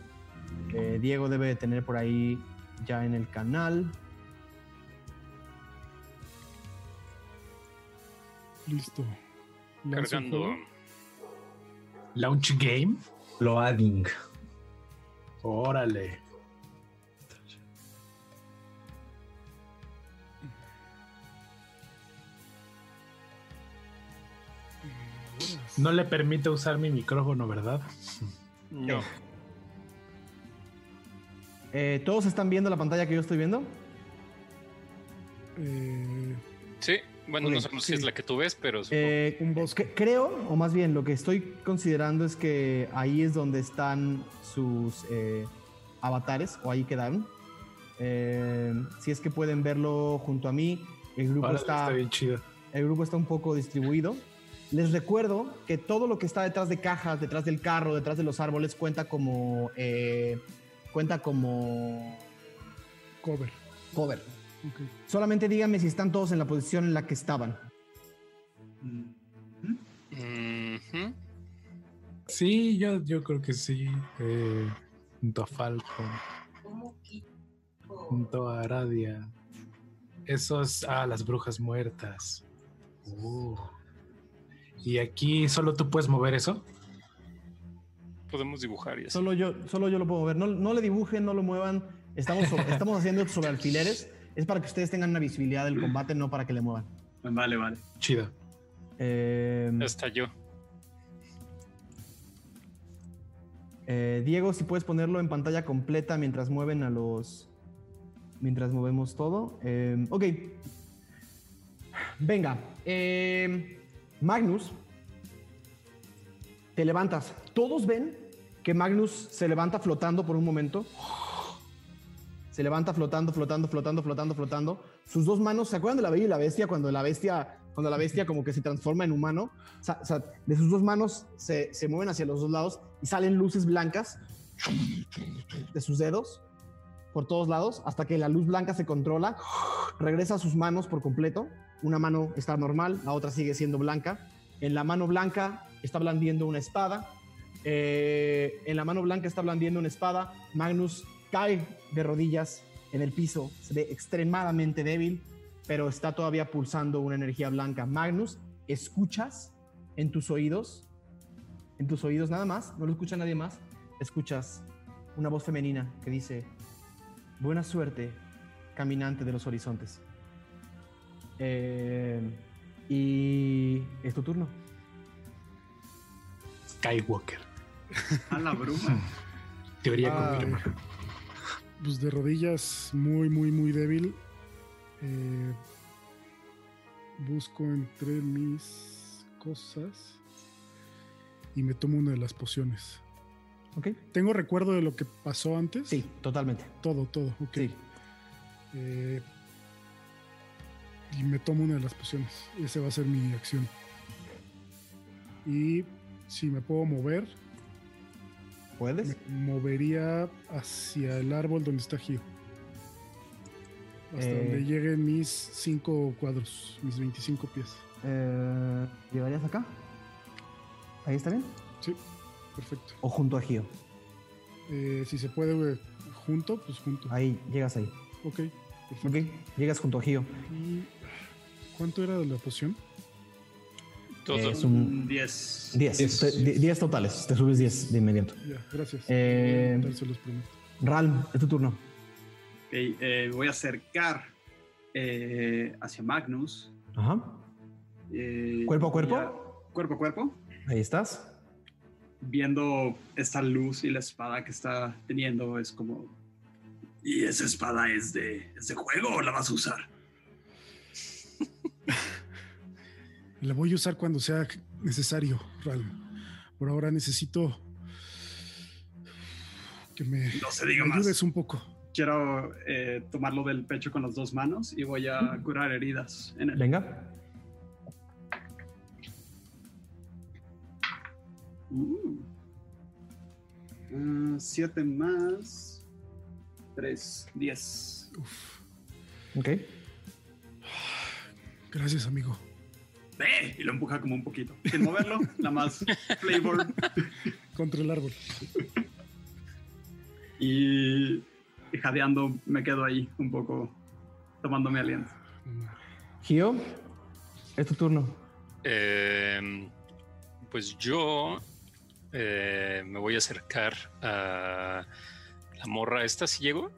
S1: Eh, Diego debe de tener por ahí ya en el canal.
S7: Listo.
S5: Cargando.
S3: Launch Game.
S8: Loading.
S3: Órale. No le permite usar mi micrófono, ¿verdad?
S5: No.
S1: Eh, ¿Todos están viendo la pantalla que yo estoy viendo?
S7: Eh,
S5: Sí. Bueno, no sabemos si es la que tú ves, pero supongo-
S1: Eh,
S7: Un bosque.
S1: que- creo, o más bien lo que estoy considerando es que ahí es donde están sus eh, avatares, o ahí quedaron. Eh, si es que pueden verlo junto a mí, el grupo, está,
S3: está bien chido.
S1: el grupo está un poco distribuido. Les recuerdo que todo lo que está detrás de cajas, detrás del carro, detrás de los árboles, cuenta como, eh, cuenta como
S7: cover.
S1: cover. Solamente díganme si están todos en la posición en la que estaban.
S3: Sí, yo, yo creo que sí. Eh, junto a Falcon,
S4: ¿Cómo quito?
S3: junto a Aradia. Esos, ah, las brujas muertas. Uh. Y aquí solo tú puedes mover eso.
S5: Podemos dibujar y así.
S1: Solo yo, solo yo lo puedo ver. No, no le dibujen, no lo muevan. Estamos, (laughs) estamos haciendo sobre alfileres. Es para que ustedes tengan una visibilidad del combate, no para que le muevan.
S6: Vale, vale.
S3: Chido.
S1: Eh,
S5: Hasta yo.
S1: Eh, Diego, si puedes ponerlo en pantalla completa mientras mueven a los. Mientras movemos todo. Eh, ok. Venga. eh, Magnus. Te levantas. Todos ven que Magnus se levanta flotando por un momento. Se levanta flotando, flotando, flotando, flotando, flotando. Sus dos manos, ¿se acuerdan de la Bella y la Bestia? Cuando la Bestia, cuando la Bestia como que se transforma en humano. O de sus dos manos se, se mueven hacia los dos lados y salen luces blancas de sus dedos por todos lados hasta que la luz blanca se controla. Regresa a sus manos por completo. Una mano está normal, la otra sigue siendo blanca. En la mano blanca está blandiendo una espada. Eh, en la mano blanca está blandiendo una espada. Magnus cae de rodillas en el piso. Se ve extremadamente débil, pero está todavía pulsando una energía blanca. Magnus, escuchas en tus oídos, en tus oídos nada más, no lo escucha nadie más, escuchas una voz femenina que dice, buena suerte, caminante de los horizontes. Eh, y es tu turno.
S3: Skywalker.
S6: A la bruma.
S3: Teoría
S7: Ah,
S3: confirma.
S7: Pues de rodillas muy, muy, muy débil. Eh, busco entre mis cosas y me tomo una de las pociones.
S1: ¿Ok?
S7: ¿Tengo recuerdo de lo que pasó antes?
S1: Sí, totalmente.
S7: Todo, todo. Ok.
S1: Sí.
S7: Eh, y me tomo una de las pociones. Esa va a ser mi acción. Y si me puedo mover,
S1: ¿Puedes?
S7: me movería hacia el árbol donde está Gio. Hasta
S1: Eh.
S7: donde lleguen mis 5 cuadros, mis 25 pies.
S1: Eh, ¿Llegarías acá? ¿Ahí está bien?
S7: Sí, perfecto.
S1: ¿O junto a Gio?
S7: Eh, si se puede junto, pues junto.
S1: Ahí, llegas ahí.
S7: Ok, perfecto.
S1: ¿Ok? Llegas junto a Gio.
S7: ¿Y cuánto era de la poción?
S5: Todo.
S1: Es un
S6: 10.
S1: 10.
S8: Diez.
S1: Te- di- 10 totales. Te subes 10 de inmediato.
S7: Ya, gracias.
S1: Eh,
S7: se los.
S1: Ralm, es tu turno.
S6: Eh, voy a acercar eh, hacia Magnus.
S1: Ajá.
S6: eh,
S1: ¿Cuerpo a cuerpo?
S6: cuerpo a cuerpo.
S1: Ahí estás.
S6: Viendo esta luz y la espada que está teniendo, es como. ¿Y esa espada es de, es de juego o la vas a usar? (laughs)
S7: La voy a usar cuando sea necesario, Ral. Por ahora necesito que me,
S6: No se diga
S7: me
S6: más.
S7: ayudes un poco.
S6: Quiero eh, tomarlo del pecho con las dos manos y voy a curar heridas en él.
S1: Venga.
S6: Uh. Ah, siete más. Tres, diez.
S1: Ok.
S7: Gracias, amigo.
S6: ¡Ve! Y lo empuja como un poquito. Sin moverlo, nada más flavor.
S7: Contra el árbol.
S6: Y, jadeando me quedo ahí un poco tomándome aliento.
S1: Gio, es tu turno.
S5: Eh, pues yo eh, me voy a acercar a la morra esta, si llego.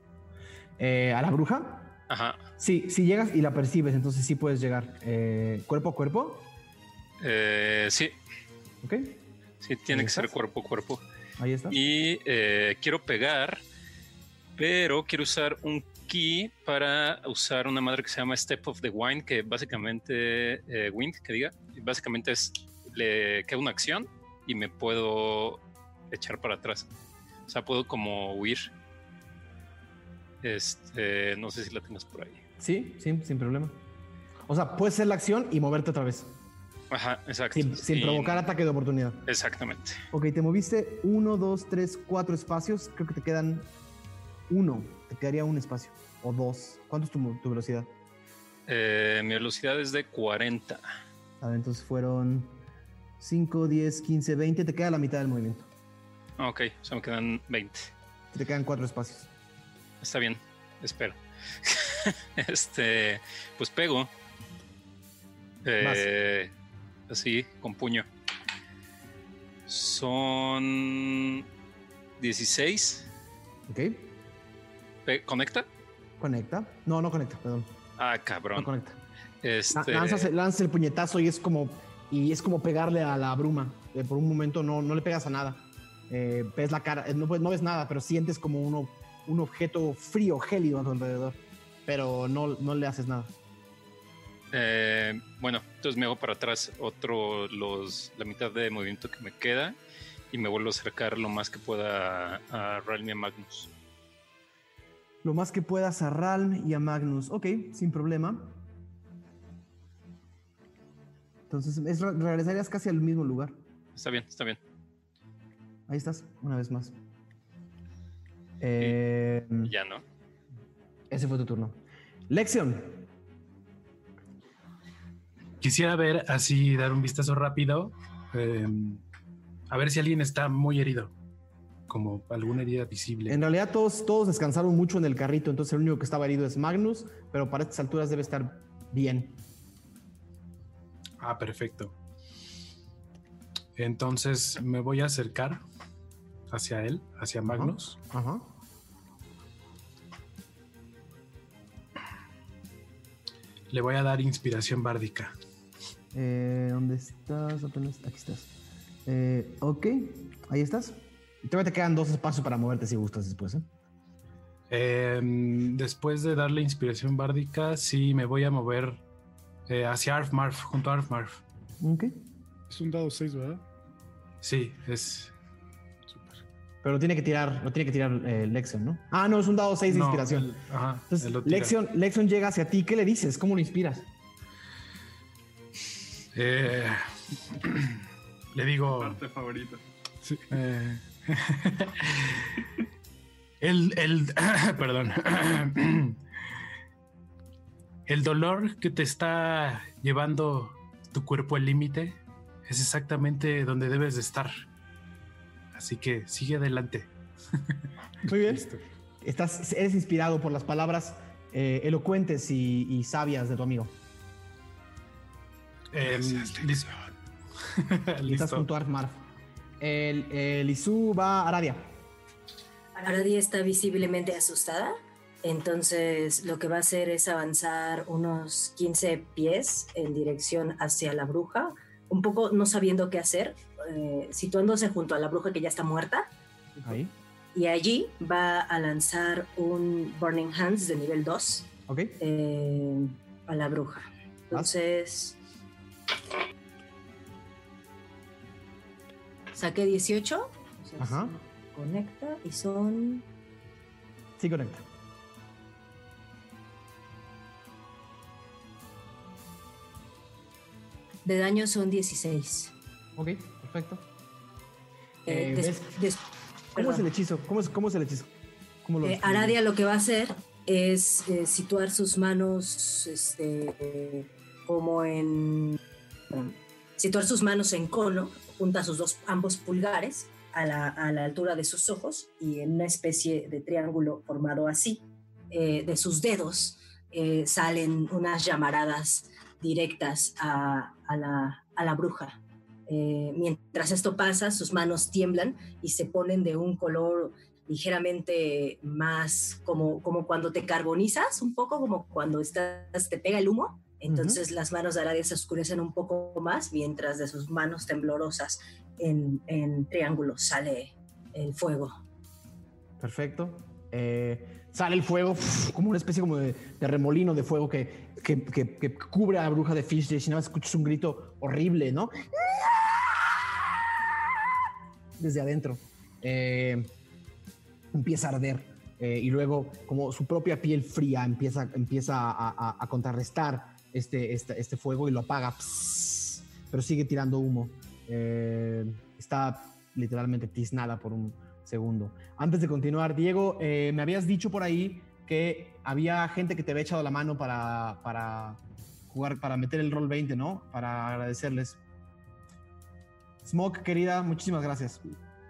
S1: Eh, ¿A la bruja?
S5: Ajá.
S1: Sí, si llegas y la percibes, entonces sí puedes llegar. Eh, ¿Cuerpo a cuerpo?
S5: Eh, sí,
S1: Ok.
S5: sí, tiene
S1: ¿Ahí
S5: que ser cuerpo a cuerpo.
S1: Ahí está.
S5: Y eh, quiero pegar, pero quiero usar un key para usar una madre que se llama Step of the Wind, que básicamente, Wind, que diga, básicamente es, le queda una acción y me puedo echar para atrás. O sea, puedo como huir. Este, no sé si la tengas por ahí.
S1: Sí, sí, sin problema. O sea, puedes hacer la acción y moverte otra vez.
S5: Ajá, exacto.
S1: Sin, sin
S5: Y-
S1: provocar ataque de oportunidad.
S5: Exactamente.
S1: Ok, te moviste uno, dos, tres, cuatro espacios. Creo que te quedan uno. Te quedaría un espacio. O dos. ¿Cuánto es tu, tu velocidad?
S5: Eh, mi velocidad es de 40.
S1: A ver, entonces fueron 5, 10, 15, 20. Te queda la mitad del movimiento.
S5: Ok, o sea, me quedan 20.
S1: Te quedan cuatro espacios.
S5: Está bien, espero. (laughs) este, pues pego. Eh, así, con puño. Son 16.
S1: Ok.
S5: Pe- ¿Conecta?
S1: Conecta. No, no conecta, perdón.
S5: Ah,
S1: No
S5: cabrón.
S1: conecta. La-
S5: Este,
S1: Lanzas, lanzas el puñetazo y es como y es como pegarle a la bruma. Eh, por un momento no, no le pegas a nada. Eh, ves la cara, eh, no, pues, no ves nada, pero sientes como uno, un objeto frío, gélido a tu alrededor. Pero no, no le haces nada.
S5: Eh, bueno, entonces me hago para atrás otro, los, la mitad de movimiento que me queda y me vuelvo a acercar lo más que pueda a Realm y a Magnus.
S1: Lo más que puedas a Ralm y a Magnus. Ok, sin problema. Entonces, es, re- regresarías casi al mismo lugar.
S5: Está bien, está bien.
S1: Ahí estás, una vez más. Eh,
S5: Ya no.
S1: ese fue tu turno. Lección.
S3: Quisiera ver así, dar un vistazo rápido, eh, a ver si alguien está muy herido, como alguna herida visible.
S1: En realidad todos, todos descansaron mucho en el carrito, entonces el único que estaba herido es Magnus, pero para estas alturas debe estar bien.
S3: Ah, perfecto. Entonces me voy a acercar hacia él, hacia Magnus.
S1: Ajá.
S3: Le voy a dar inspiración bárdica.
S1: Eh, ¿Dónde estás? Apenas- Aquí estás. Eh, ok, ahí estás. Todavía te quedan dos espacios para moverte si gustas después. ¿eh?
S3: Em, después de darle inspiración bárdica, sí me voy a mover eh, hacia Arfmarf, junto a Arfmarf.
S1: Ok.
S7: Es un dado 6, ¿verdad?
S3: Sí, es.
S1: Pero tiene que tirar, lo tiene que tirar eh, Lexion, ¿no? Ah, no, es un dado 6 de
S3: no,
S1: inspiración.
S3: ajá,
S1: Entonces. Lexion, Lexion llega hacia ti. ¿Qué le dices? ¿Cómo lo inspiras?
S3: Eh, (clears throat) le digo.
S6: Parte favorita.
S7: Sí.
S3: eh, (laughs) el, el, (clears throat) perdón. (clears throat) El dolor que te está llevando tu cuerpo al límite es exactamente donde debes de estar. Así que sigue adelante. (laughs)
S1: Muy bien.
S7: Listo.
S1: Estás, eres inspirado por las palabras eh, elocuentes y, y sabias de tu amigo.
S3: Em,
S7: Gracias,
S3: lis-
S7: Lección. (laughs)
S1: Y estás
S3: Listo.
S1: junto a Arfmar. El, el Isu va a Aradia.
S4: Aradia está visiblemente asustada, entonces lo que va a hacer es avanzar unos 15 pies en dirección hacia la bruja, un poco no sabiendo qué hacer, eh, situándose junto a la bruja que ya está muerta,
S1: Ahí.
S4: y allí va a lanzar un Burning Hands de nivel 2
S1: Ok.
S4: eh, a la bruja. Entonces... Saqué 18. o sea,
S1: Ajá.
S4: Conecta y son
S1: Sí, conecta.
S4: de daño son 16.
S1: Ok, perfecto.
S4: Eh,
S1: Eh,
S4: des-
S1: ¿ves?
S4: des-
S1: ¿Cómo es el hechizo? ¿Cómo es, cómo es el hechizo? ¿Cómo lo
S4: Eh,
S1: describes?
S4: Aradia lo que va a hacer es eh, situar sus manos este, como en... situar sus manos en cono, junta sus dos, ambos pulgares a la, a la altura de sus ojos y en una especie de triángulo formado así. de sus dedos salen unas llamaradas directas a, a la, a la bruja. Eh, mientras esto pasa, sus manos tiemblan y se ponen de un color ligeramente más como, como cuando te carbonizas, un poco como cuando estás, te pega el humo. Entonces las manos de Aradia se oscurecen un poco más, mientras de sus manos temblorosas en, en triángulo sale el fuego.
S1: Perfecto. Eh, sale el fuego como una especie como de, de remolino de fuego que, que, que- que cubre a la bruja de Fish y nada más escuchas un grito horrible, ¿no? Desde adentro. Eh, empieza a arder. eh, y luego, como su propia piel fría empieza, empieza a, a- a contrarrestar este, este, este fuego y lo apaga. Pero sigue tirando humo. Eh, está literalmente tiznada por un segundo. Antes de continuar, Diego, me habías dicho por ahí que había gente que te había echado la mano para, para jugar, para meter el rol 20, ¿no? Para agradecerles. Smoke, querida, muchísimas gracias.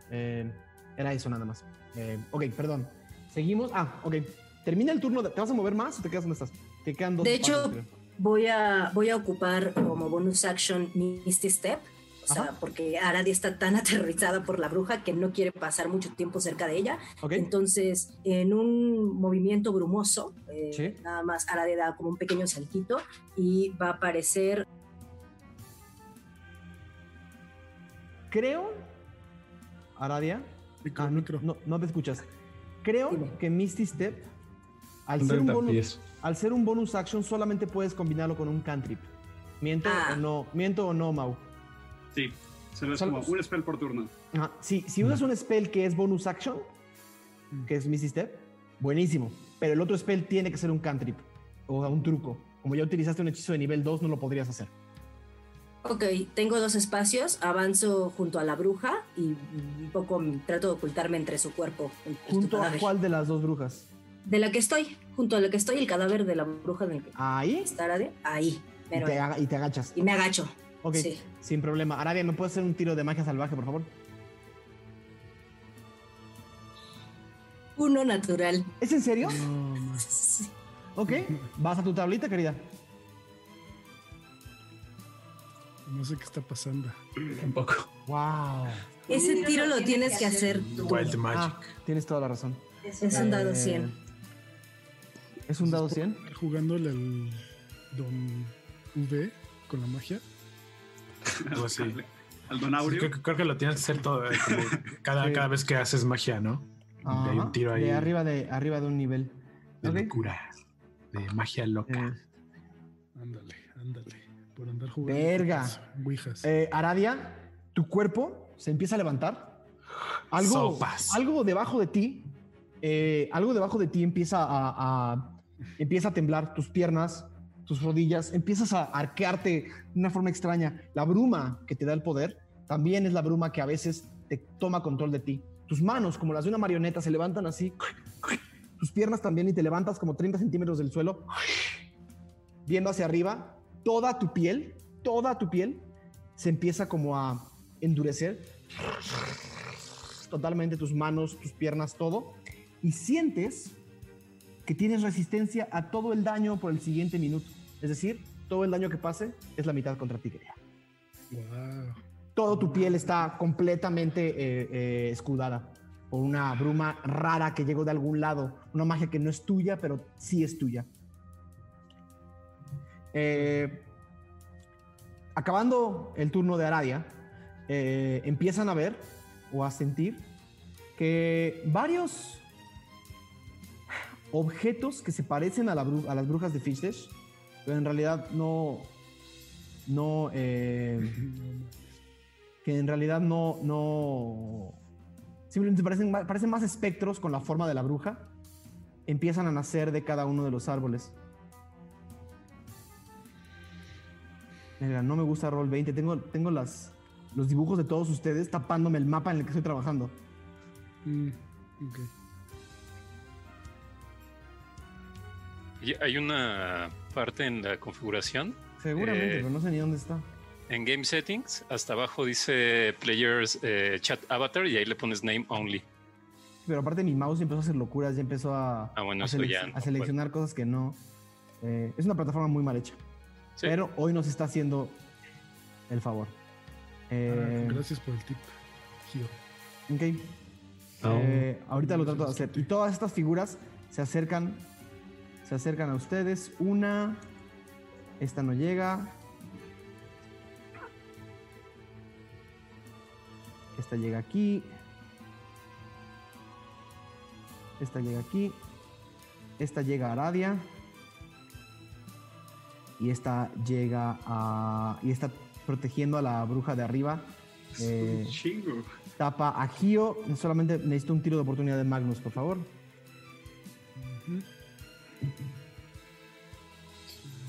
S1: Eh, era eso nada más. Eh, ok, perdón. Seguimos. Ah, ok. Termina el turno. de- ¿Te vas a mover más o te quedas donde estás? Te quedan dos.
S4: De hecho. Voy a, voy a ocupar como bonus action Misty Step, o sea,
S1: Ajá.
S4: porque Aradia está tan (laughs) aterrorizada por la bruja que no quiere pasar mucho tiempo cerca de ella.
S1: Ok.
S4: Entonces, en un movimiento brumoso, eh,
S1: Sí.
S4: nada más Aradia da como un pequeño saltito y va a aparecer
S1: Creo. Aradia.
S7: Micro,
S1: Ah, no,
S7: micro.
S1: no, no te escuchas. Creo que Misty Step, al ser un, bonus, al ser un bonus action, solamente puedes combinarlo con un cantrip. ¿Miento
S4: Ah.
S1: o no? ¿Miento o no, Mau?
S6: Sí, se ve como un spell por turno.
S1: Ajá, sí, si usas un spell que es bonus action,
S7: Mm.
S1: que es Misty Step, buenísimo. Pero el otro spell tiene que ser un cantrip o un truco. Como ya utilizaste un hechizo de nivel 2, no lo podrías hacer.
S4: Ok, tengo dos espacios, avanzo junto a la bruja y un poco trato de ocultarme entre su cuerpo. entre su
S1: ¿Junto a cuál de las dos brujas?
S4: De la que estoy, junto a la que estoy, el cadáver de la bruja en el que
S1: Ahí.
S4: está Aradia, ahí,
S1: Y
S4: pero
S1: te, y te agachas.
S4: y me agacho.
S1: Ok,
S4: Sí.
S1: sin problema. Aradia, ¿me puedes hacer un tiro de magia salvaje, por favor?
S4: Uno natural.
S1: ¿Es en serio?
S7: No. (laughs)
S4: Sí.
S1: Ok, vas a tu tablita, querida.
S7: No sé qué está pasando.
S8: Tampoco.
S1: Wow.
S4: Ese tiro lo tienes que hacer tú.
S3: Wild Magic.
S1: Ah, tienes toda la razón.
S4: Es un dado
S1: Eh,
S4: 100.
S1: ¿Es un dado 100?
S7: Jugándole al Don V con la magia. (laughs)
S3: Algo así.
S6: Al
S3: Sí,
S6: Donaurio.
S3: creo, creo que lo tienes que hacer todo, eh, como cada,
S1: Sí.
S3: cada vez que haces magia, ¿no? hay un tiro ahí
S1: De arriba de, arriba de un nivel.
S3: de
S1: Ok.
S3: locura, de magia loca.
S1: Eh,
S7: Ándale, ándale. Por andar jugando.
S1: Verga.
S7: Ouijas.
S1: eh, Aradia, tu cuerpo se empieza a levantar. Algo,
S3: Sopas.
S1: algo debajo de ti, eh, algo debajo de ti empieza a, a- empieza a temblar. Tus piernas, tus rodillas, empiezas a arquearte de una forma extraña. La bruma que te da el poder también es la bruma que a veces te toma control de ti. Tus manos, como las de una marioneta, se levantan así. Tus piernas también y te levantas como 30 centímetros del suelo, viendo hacia arriba. Toda tu piel, toda tu piel se empieza como a endurecer. Totalmente tus manos, tus piernas, todo. Y sientes que tienes resistencia a todo el daño por el siguiente minuto. Es decir, todo el daño que pase es la mitad contra ti, querida.
S7: Wow.
S1: Todo tu piel está completamente eh, eh, escudada por una bruma rara que llegó de algún lado. Una magia que no es tuya, pero sí es tuya. Eh, acabando el turno de Aradia, eh, empiezan a ver o a sentir que varios objetos que se parecen a, la las brujas de Fishdash, pero en realidad no, no, eh, que en realidad no, no, simplemente parecen, parecen más espectros con la forma de la bruja, empiezan a nacer de cada uno de los árboles. Mira, no me gusta Roll 20, tengo, tengo las, los dibujos de todos ustedes tapándome el mapa en el que estoy trabajando.
S7: Mm.
S5: Y hay una parte en la configuración,
S1: Seguramente,
S5: Eh,
S1: pero no sé ni dónde está.
S5: en Game Settings, hasta abajo dice Players eh, Chat Avatar y ahí le pones Name Only.
S1: Pero aparte mi mouse empezó a hacer locuras, ya empezó a,
S5: Ah, bueno,
S1: a,
S5: eso
S1: selec-
S5: ya no
S1: a seleccionar cosas que no. eh, es una plataforma muy mal hecha.
S5: Sí.
S1: Pero hoy nos está haciendo el favor. Eh,
S7: Ah, gracias por el tip, Gio.
S1: ok. Eh, ahorita lo trato de hacer. Y todas estas figuras se acercan. Se acercan a ustedes. Una. Esta no llega. Esta llega aquí. Esta llega aquí. Esta llega a Aradia. Y esta llega a. Y está protegiendo a la bruja de arriba. (laughs) Eh,
S6: chingo.
S1: Tapa a Gio. Solamente necesito un tiro de oportunidad de Magnus, por favor.
S7: Ujú.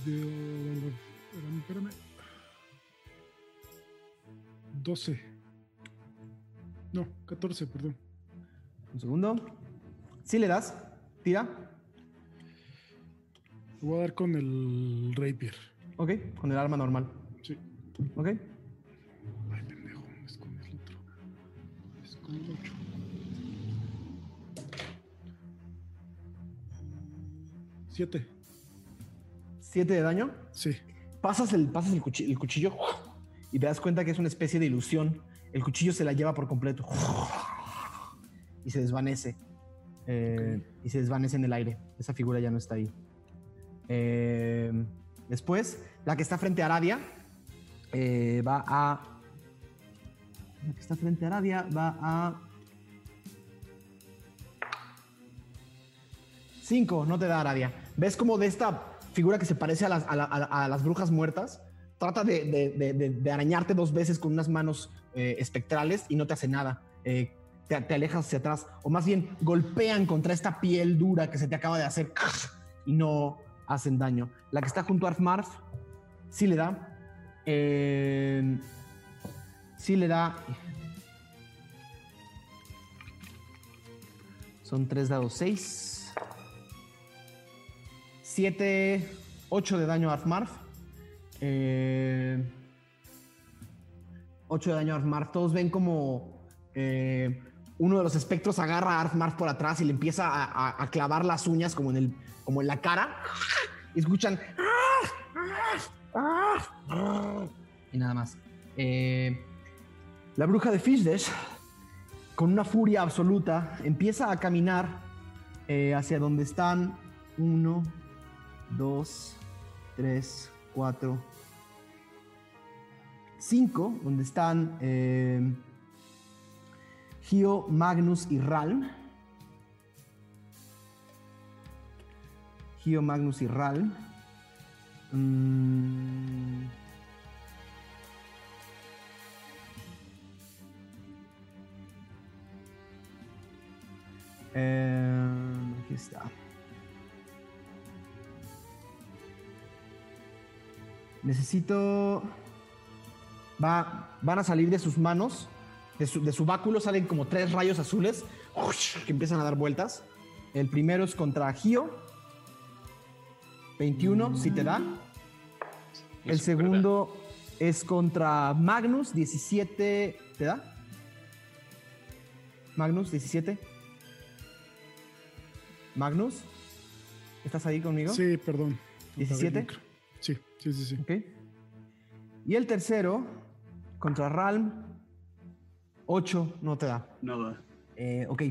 S7: De- Espérame, espérame. 12. No, 14, perdón.
S1: Un segundo. Si le das, tira.
S7: Voy a dar con el Rapier.
S1: Ok, con el arma normal.
S7: Sí.
S1: Ok.
S7: Ay, pendejo, es con el otro. Es con el 8. Siete.
S1: 7 de daño.
S7: Sí.
S1: Pasas el, pasas el cuchillo y te das cuenta que es una especie de ilusión. El cuchillo se la lleva por completo y se desvanece. Eh, Y se desvanece en el aire. Esa figura ya no está ahí. Eh, después, la que está frente a Aradia eh, va a la que está frente a Aradia va a 5, no te da Aradia. ¿Ves como de esta figura que se parece a las, a la- las brujas muertas? Trata de, de- de- de- de arañarte dos veces con unas manos eh, espectrales y no te hace nada. Eh, te, te alejas hacia atrás, o más bien golpean contra esta piel dura que se te acaba de hacer y no hacen daño. La que está junto a Arfmarf sí le da. Eh, sí le da. Son tres dados, seis. Siete, ocho de daño a Arfmarf. Eh, ocho de daño a Arfmarf. Todos ven como eh, uno de los espectros agarra a Arfmarf por atrás y le empieza a clavar las uñas como en, el, como en la cara. Y escuchan. Y nada más. Eh, la bruja de Fishdesh, con una furia absoluta, empieza a caminar eh, hacia donde están uno, dos, tres, cuatro, cinco, donde están eh, Gio, Magnus y Ralm. Gio, Magnus y Ralm. Mm. Eh, aquí está. Necesito. Va, van a salir de sus manos. De su, de su báculo salen como tres rayos azules que empiezan a dar vueltas. El primero es contra Gio. 21, si te dan. El
S5: Es verdad.
S1: segundo es contra Magnus, 17. ¿Te da? Magnus, 17. Magnus, ¿estás ahí conmigo?
S7: Sí, perdón.
S1: 17.
S7: Sí, sí, sí, sí.
S1: Ok. Y el tercero, contra Ralm, 8, no te da.
S6: Nada.
S1: Eh, ok.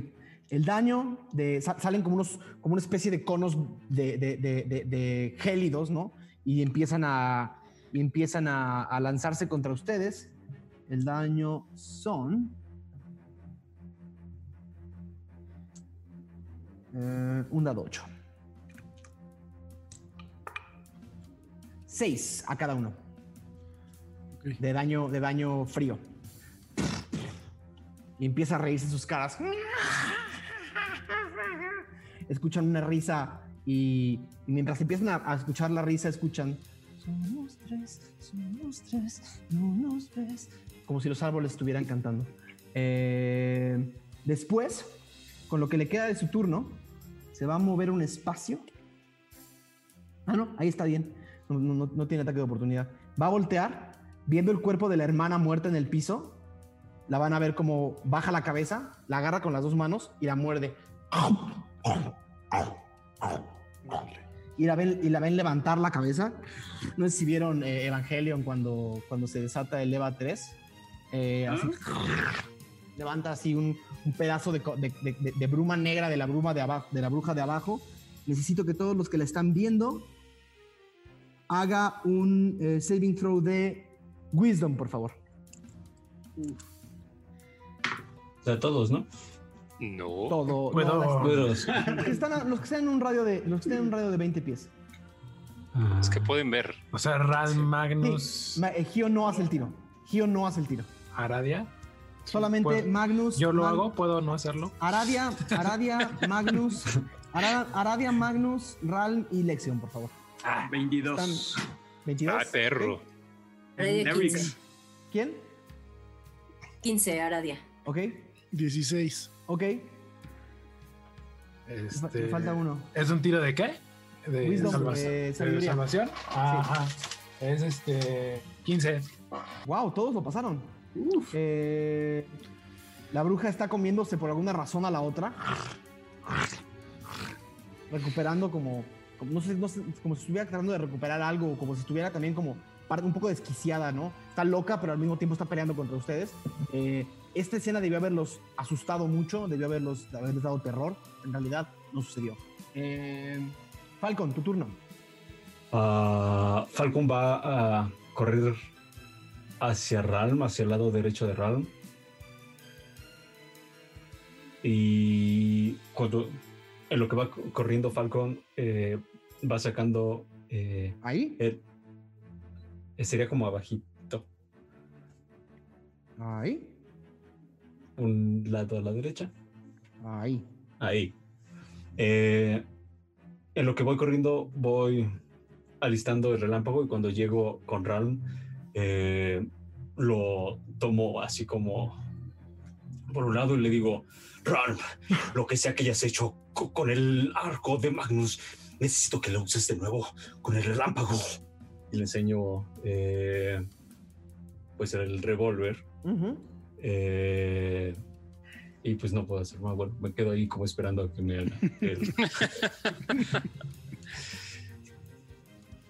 S1: El daño de. sa- salen como unos. como una especie de conos de, gélidos, ¿no? Y empiezan a. Y empiezan a, a lanzarse contra ustedes. El daño son. eh, un dado 8. 6 a cada uno. De daño, de daño frío. Y empieza a reírse sus caras. Escuchan una risa y, mientras empiezan a, escuchar la risa, escuchan. Somos tres, somos tres, no nos ves. Como si los árboles estuvieran cantando. Eh, después, con lo que le queda de su turno, se va a mover un espacio. Ah, no, ahí está bien. No, no- no- no tiene ataque de oportunidad. Va a voltear, viendo el cuerpo de la hermana muerta en el piso. La van a ver como baja la cabeza, la agarra con las dos manos y la muerde. Y la ven, y la ven levantar la cabeza. No sé si vieron eh, Evangelion cuando, cuando se desata el EVA 3. Eh, así, (laughs) levanta así un, un pedazo de, co- de- de- de- de bruma negra de la bruma de abajo, de la bruja de abajo. Necesito que todos los que la están viendo haga un eh, saving throw de wisdom, por favor.
S8: O sea, todos, ¿no?
S5: No.
S1: Todo. (laughs) No, los, que están a- los que están en un radio de los que están en un radio de 20 pies.
S5: Es que pueden ver.
S3: O sea, Ral
S1: Sí,
S3: Magnus
S1: Ma- eh, Gio no hace el tiro. Gio no hace el tiro.
S3: Aradia.
S1: Solamente
S3: Puedo-
S1: Magnus.
S3: Yo lo
S1: Mag-
S3: hago, puedo no hacerlo.
S1: Aradia, Aradia, (laughs) Magnus. Ara- Aradia, Magnus, Ralm y Lexion, por favor.
S6: 22.
S1: 22.
S5: Ay, perro.
S4: 15.
S1: ¿Quién?
S4: 15, Aradia.
S1: Ok,
S7: 16.
S1: Ok.
S3: Este,
S1: Me falta uno.
S3: ¿Es un tiro de qué? De
S1: Wisdom,
S3: salvación.
S1: eh,
S3: ¿De salvación? Ajá. Es este 15.
S1: Wow, todos lo pasaron. Eh, la bruja está comiéndose por alguna razón a la otra. Recuperando como, como no sé, no sé, como si estuviera tratando de recuperar algo, como si estuviera también como parte un poco desquiciada, ¿no? Está loca, pero al mismo tiempo está peleando contra ustedes. Eh, esta escena debió haberlos asustado mucho, debió haberlos, haberles dado terror. En realidad, no sucedió. Eh, Falcon, tu turno.
S8: Ah, Falcon va a correr hacia Ralm, hacia el lado derecho de Ralm. Y cuando en lo que va co- corriendo Falcon eh, va sacando eh,
S1: Ahí.
S8: el- sería como abajito,
S1: Ahí.
S8: Un lado a la derecha.
S1: Ahí.
S8: Ahí. Eh, en lo que voy corriendo, voy alistando el relámpago y cuando llego con Ralm, eh, lo tomo así como por un lado y le digo, Ralm, lo que sea que hayas hecho co- con el arco de Magnus, necesito que lo uses de nuevo con el relámpago. Y le enseño eh, pues el revólver.
S1: Ujú.
S8: Eh, y pues no puedo hacer más. Bueno, me quedo ahí como esperando a que me haga el-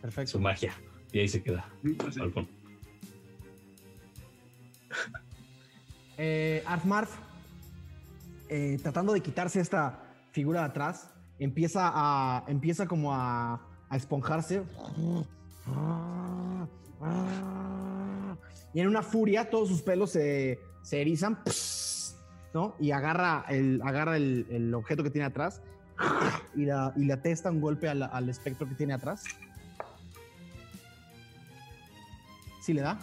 S1: Perfecto.
S8: su magia. Y ahí se queda.
S6: Pues sí.
S1: Eh, Arfmarf, eh, tratando de quitarse esta figura de atrás, empieza a. empieza como a, a esponjarse. Y en una furia, todos sus pelos se, se erizan. ¿No? Y agarra el, agarra el, el objeto que tiene atrás. Y, la, y le atesta un golpe al, al espectro que tiene atrás. Sí le da.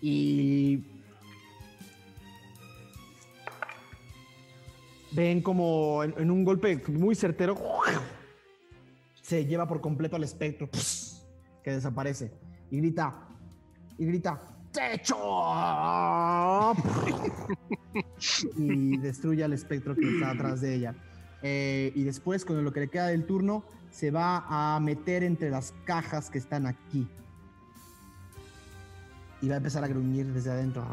S1: Y ven como en, en un golpe muy certero se lleva por completo al espectro que desaparece y grita y grita techo (laughs) y destruye al espectro que está atrás de ella Eh, y después con lo que le queda del turno se va a meter entre las cajas que están aquí y va a empezar a gruñir desde adentro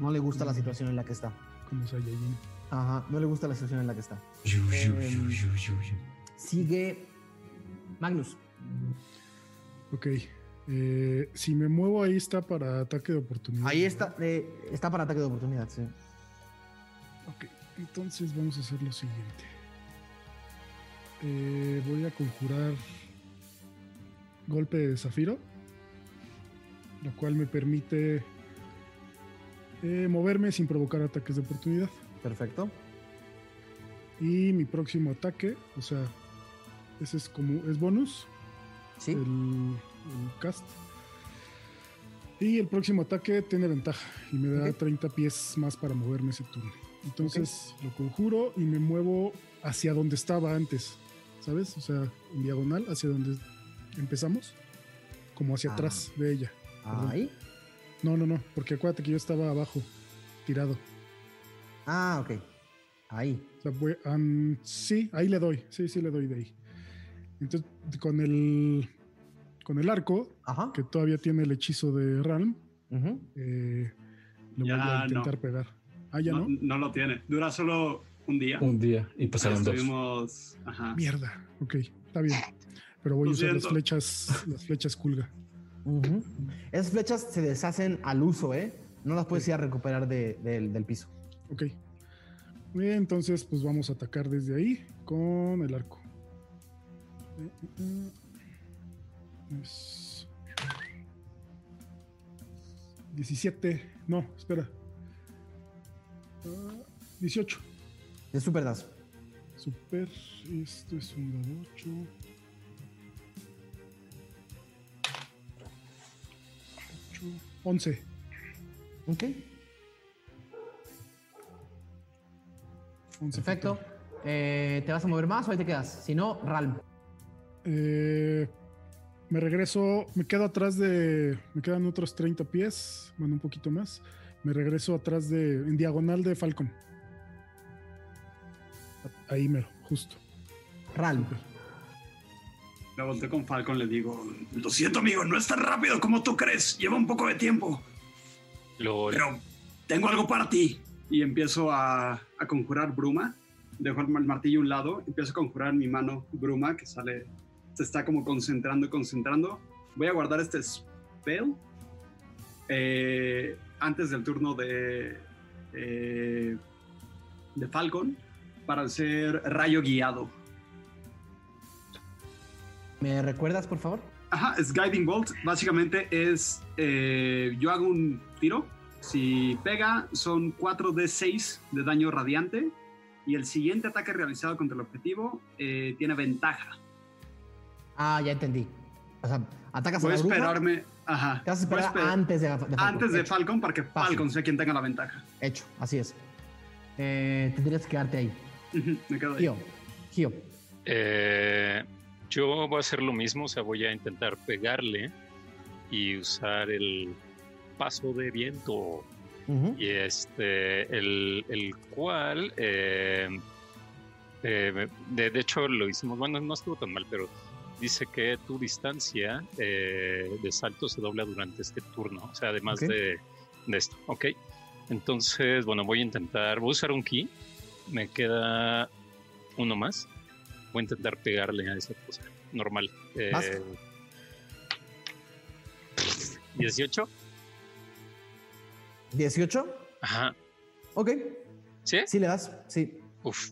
S1: no le gusta la situación en la que está
S7: Como Saiyajin.
S1: Ajá, no le gusta la situación en la que está. Em. Sigue Magnus.
S7: Ok. Eh, si me muevo ahí está para ataque de oportunidad.
S1: Ahí está, eh, está para ataque de oportunidad, sí.
S7: Ok, entonces vamos a hacer lo siguiente. Eh, voy a conjurar golpe de zafiro, lo cual me permite eh, moverme sin provocar ataques de oportunidad.
S1: Perfecto.
S7: Y mi próximo ataque, o sea, ese es como es bonus,
S1: Sí.
S7: el, el cast. Y el próximo ataque tiene ventaja y me da
S1: Ok.
S7: 30 pies más para moverme ese turno. Entonces lo conjuro y me muevo hacia donde estaba antes, ¿sabes? O sea, en diagonal hacia donde empezamos, como hacia
S1: Ah.
S7: atrás de ella. Perdón.
S1: Ahí.
S7: No, no, no, porque acuérdate que yo estaba abajo, tirado.
S1: Ah, ok. Ahí.
S7: O sea, voy- am, sí, ahí le doy, sí, sí le doy de ahí. Entonces, con el, con el arco,
S1: Ajá.
S7: que todavía tiene el hechizo de eh, le
S6: Ya
S7: voy a
S6: no.
S7: intentar pegar. Ah, ya
S6: No,
S7: no.
S6: no lo tiene. Dura solo un día.
S8: Un día y pasaron dos.
S6: Estuvimos. Ajá.
S7: Mierda. Ok, está bien. Pero voy a usar las flechas, las flechas culga.
S1: Esas flechas se deshacen al uso, ¿eh? No las puedes
S7: Sí.
S1: ir a recuperar de- del- del piso.
S7: Ok. Bien, entonces, pues vamos a atacar desde ahí con el arco. Eh, eh, eh. Es- 17. No, espera. Ah, 18.
S1: De super das.
S7: Super. Esto es un dado 8. 11.
S1: Ok.
S7: 11
S1: Perfecto. Eh, ¿Te vas a mover más o ahí te quedas? Si no, Ralm.
S7: Eh, me regreso, me quedo atrás de, me quedan otros 30 pies, bueno, un poquito más. Me regreso atrás de, en diagonal de Falcon. Ahí mero, justo.
S1: Ralm.
S6: Me volteé con Falcon, le digo: Lo siento, amigo, no es tan rápido como tú crees. Lleva un poco de tiempo.
S5: Lol.
S6: Pero tengo algo para ti. Y empiezo a, a conjurar bruma. Dejo el, el martillo a un lado. Empiezo a conjurar en mi mano bruma que sale. Se está como concentrando y concentrando. Voy a guardar este spell. eh, antes del turno de. eh, de Falcon. Para hacer rayo guiado.
S1: ¿Me recuerdas, por favor?
S6: Ajá, es Guiding Bolt. Básicamente es. eh, yo hago un tiro Si pega, son 4d6 de daño radiante. Y el siguiente ataque realizado contra el objetivo eh, tiene ventaja.
S1: Ah, ya entendí. O sea, atacas
S6: Voy
S1: a
S6: a
S1: la bruja.
S6: esperarme. Ajá.
S1: Te vas a esperar
S6: esper-
S1: antes de, de Falcon.
S6: antes de
S1: Hecho,
S6: Falcon para que
S1: Fácil.
S6: Falcon sea quien tenga la ventaja.
S1: Hecho, así es. Eh, tendrías que quedarte ahí.
S6: Me quedo ahí.
S1: Gio. Gio.
S5: Eh, yo voy a hacer lo mismo, o sea, voy a intentar pegarle y usar el paso de viento. Y este, el, el cual, eh, eh, de, de hecho lo hicimos, bueno, no estuvo tan mal, pero dice que tu distancia eh, de salto se dobla durante este turno, o sea, además de, de esto, ¿ok? Entonces, bueno, voy a intentar, voy a usar un ki, me queda uno más, voy a intentar pegarle a esa cosa, normal. Eh,
S1: Vas.
S5: 18,
S1: 18.
S5: ajá,
S1: Ok.
S5: ¿sí?
S1: Sí le das. Sí.
S5: Uf.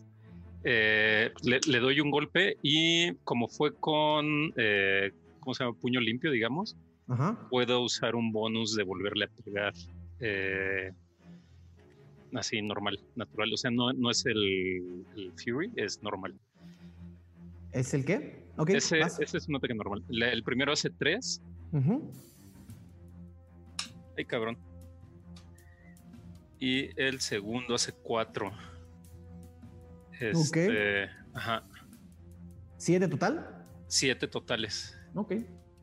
S5: Eh, le, le doy un golpe y como fue con, eh, ¿cómo se llama? Puño limpio, digamos,
S1: Ajá.
S5: puedo usar un bonus de volverle a pegar eh, así normal, natural. O sea, no, no es el, el Fury, es normal.
S1: ¿Es el qué? Ok.
S5: ese, ese es un ataque normal. El primero hace 3.
S1: Ujú.
S5: Ay, cabrón. Y el segundo hace 4. Este, Ajá.
S1: ¿Siete total?
S5: 7 totales.
S1: Ok.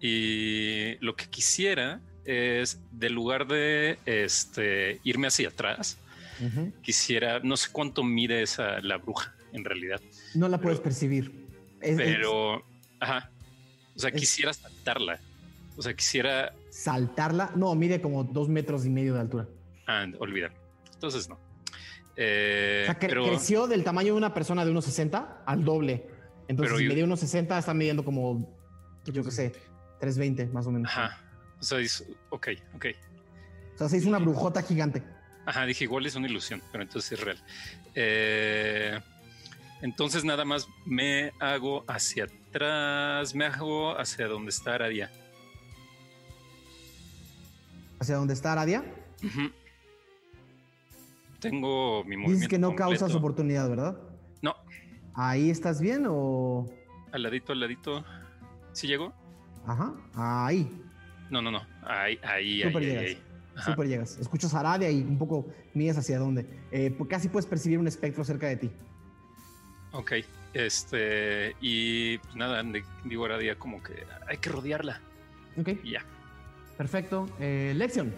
S5: Y lo que quisiera es, del lugar de este, irme hacia atrás, quisiera, no sé cuánto mide esa la bruja en realidad,
S1: No la puedes percibir. Es- es
S5: pero, ajá, o sea,
S1: es-
S5: quisiera saltarla, o sea, quisiera,
S1: saltarla. No, mide como dos metros y medio de altura.
S5: ah, olvidar, entonces no. Eh,
S1: O sea, cre-
S5: pero,
S1: creció del tamaño de una persona de unos 60 al doble. Entonces, si medía unos 60, está midiendo como, yo qué sé, 320 más o menos.
S5: ajá, o sea, es- ok, ok.
S1: O sea, se hizo una brujota gigante.
S5: Ajá, dije, igual es una ilusión, pero entonces es real. Eh, entonces nada más me hago hacia atrás, me hago hacia donde está Aradia.
S1: ¿Hacia dónde está Aradia?
S5: Ujú. Tengo mi movimiento
S1: Dices que no
S5: completo.
S1: causas oportunidad, ¿verdad?
S5: No,
S1: ¿Ahí estás bien o...?
S5: al ladito, al ladito. ¿Sí llegó?
S1: Ajá, ahí.
S5: No, no, no. Ahí, ahí,
S1: Súper
S5: ahí, ahí,
S1: llegas.
S5: ahí. Ajá.
S1: Súper llegas. Escuchas a Aradia y un poco mides hacia dónde. Eh, pues casi puedes percibir un espectro cerca de ti.
S5: Ok. Este, y pues nada, digo Aradia como que hay que rodearla.
S1: Ok,
S5: Y ya.
S1: perfecto. Eh, Lexion,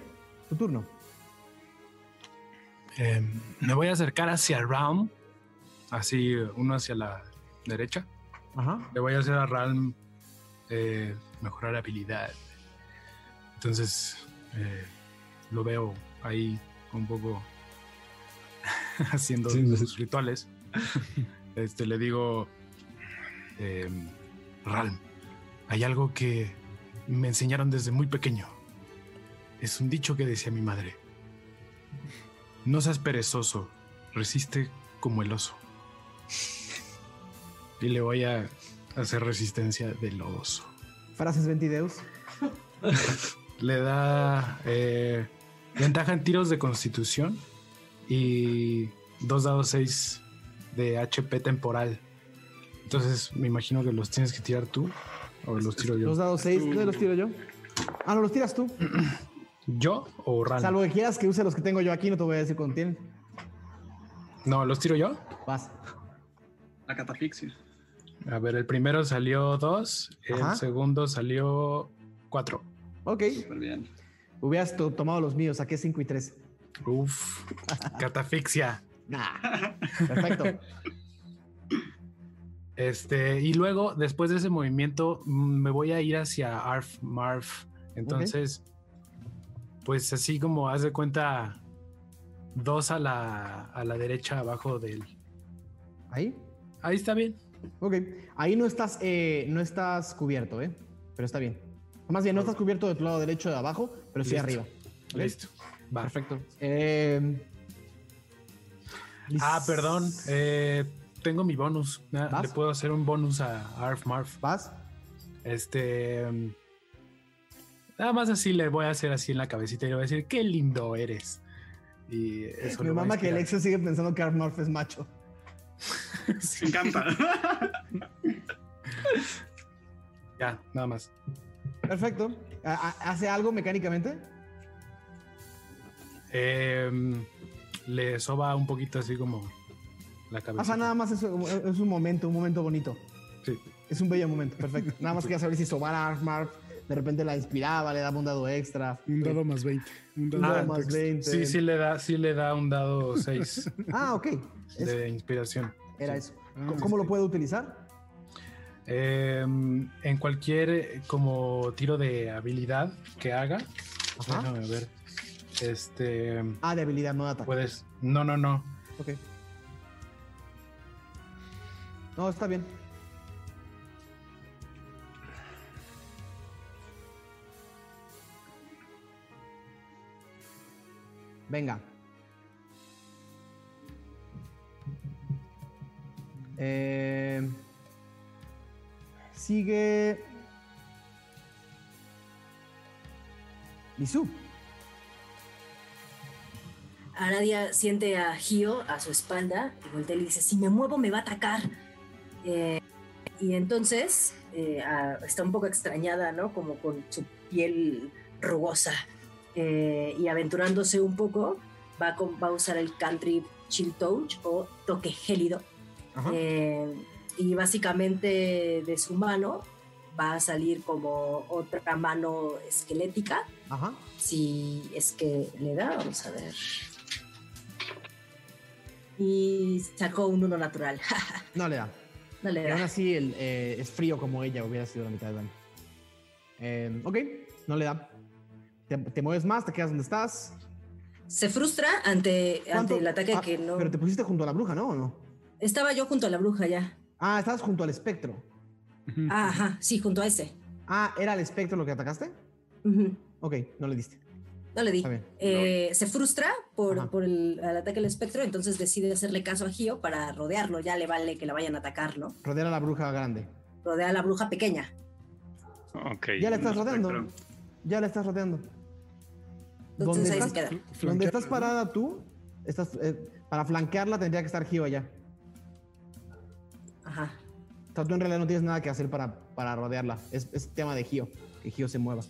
S1: tu turno.
S3: Eh, me voy a acercar hacia Realm, así uno hacia la derecha.
S1: Ajá.
S3: Le voy a hacer a Realm eh, mejorar habilidad. Entonces eh, lo veo ahí un poco (laughs) haciendo
S8: Sí, sí.
S3: sus rituales. (laughs) Este le digo, eh, Realm, hay algo que me enseñaron desde muy pequeño. Es un dicho que decía mi madre. No seas perezoso, resiste como el oso. Y le voy a hacer resistencia del oso.
S1: Frases Ventideus.
S3: Le da eh, ventaja en tiros de constitución y dos dados 6 de HP temporal. Entonces me imagino que los tienes que tirar tú o los tiro yo.
S1: Los dados 6, ¿dónde los tiro yo? Ah, no, los tiras tú.
S3: ¿Yo o Ran?
S1: Salvo que quieras que use los que tengo yo aquí, no te voy a decir cuándo tienes.
S3: No, los tiro yo.
S1: Vas.
S6: La catafixia.
S3: A ver, el primero salió 2, el
S1: Ajá.
S3: segundo salió 4.
S1: Ok.
S6: Súper bien.
S1: Hubieras to- tomado los míos, saqué 5 y 3.
S3: Uf, (laughs) catafixia.
S1: Nah. (laughs) Perfecto.
S3: Este, y luego, después de ese movimiento, mm, me voy a ir hacia Arf Marf. Entonces, pues así como haz de cuenta, dos a la, a la derecha abajo del.
S1: Ahí.
S3: Ahí está bien.
S1: Ok. Ahí no estás, eh, no estás cubierto, ¿eh? Pero está bien. Más bien, no estás cubierto de tu lado derecho de abajo, pero sí arriba.
S3: Listo. Va.
S1: Perfecto. Eh,
S3: Ah, perdón. eh, tengo mi bonus. Ah,
S1: ¿Vas?
S3: Le puedo hacer un bonus a Arf Marf.
S1: ¿Vas?
S3: Este. Nada más así le voy a hacer así en la cabecita y le voy a decir, qué lindo eres. Y eso
S1: Mi
S3: lo va a
S1: mamá que. Alexio sigue pensando que Armorph es macho. (laughs)
S6: Me encanta. (laughs)
S3: Ya, nada más.
S1: Perfecto. ¿Ha- ha- ¿Hace algo mecánicamente?
S3: Em, le soba un poquito así como la cabeza.
S1: Ajá, nada más es, es un momento, un momento bonito.
S3: Sí.
S1: Es un bello momento, perfecto. Nada más quería saber si sobar a Armorph de repente la inspiraba, le daba un dado extra.
S7: Un dado más 20. Un dado
S1: Un dado
S3: Ah,
S1: más 20.
S3: Sí, sí le da, sí le da un dado 6 (laughs)
S1: Ah, ok.
S3: De inspiración.
S1: era
S3: Sí.
S1: eso.
S7: Ah,
S1: ¿Cómo, lo puede utilizar?
S3: Em, en cualquier eh, como tiro de habilidad que haga,
S1: Ajá.
S3: déjame ver. Este
S1: Ah, de habilidad, no de ataque.
S3: puedes. No, no, no.
S1: Ok. No, está bien. Venga. Eh, sigue. Lisu.
S4: Aradia siente a Gio a su espalda y voltea y le dice, si me muevo me va a atacar. Eh, y entonces eh, está un poco extrañada, ¿no? Como con su piel rugosa. Eh, y aventurándose un poco, va a, con- va a usar el country chill touch o toque gélido. Eh, y básicamente de su mano va a salir como otra mano esquelética.
S1: Ajá.
S4: Si es que le da, vamos a ver. Y sacó un uno natural. (laughs)
S1: No le da.
S4: no le
S1: Pero aún
S4: da.
S1: así el, eh, es frío como ella, hubiera sido la mitad de daño. Eh, ok, no le da. Te, te mueves más, te quedas donde estás.
S4: Se frustra ante, ante el ataque
S1: Ah,
S4: que no.
S1: Pero te pusiste junto a la bruja, ¿no? ¿O no?
S4: Estaba yo junto a la bruja ya.
S1: Ah, estabas junto al espectro.
S4: Ah, ajá, sí, junto a ese.
S1: Ah, ¿era el espectro lo que atacaste? Ok, no le diste.
S4: No le di. Eh, se frustra por, por el, el ataque del espectro, entonces decide hacerle caso a Gio para rodearlo. Ya le vale que la vayan a atacar, ¿no?
S1: Rodear a la bruja grande.
S4: Rodea a la bruja pequeña.
S5: Ok.
S1: Ya la estás rodeando.
S6: espectro.
S1: Ya la estás rodeando.
S4: Entonces
S1: ¿Dónde
S4: ahí se
S1: estás?
S4: queda.
S1: Donde estás parada tú, estás, eh, para flanquearla tendría que estar Gio allá.
S4: Ajá.
S1: O sea, tú en realidad no tienes nada que hacer para, para rodearla. Es, es tema de Gio, que Gio se mueva.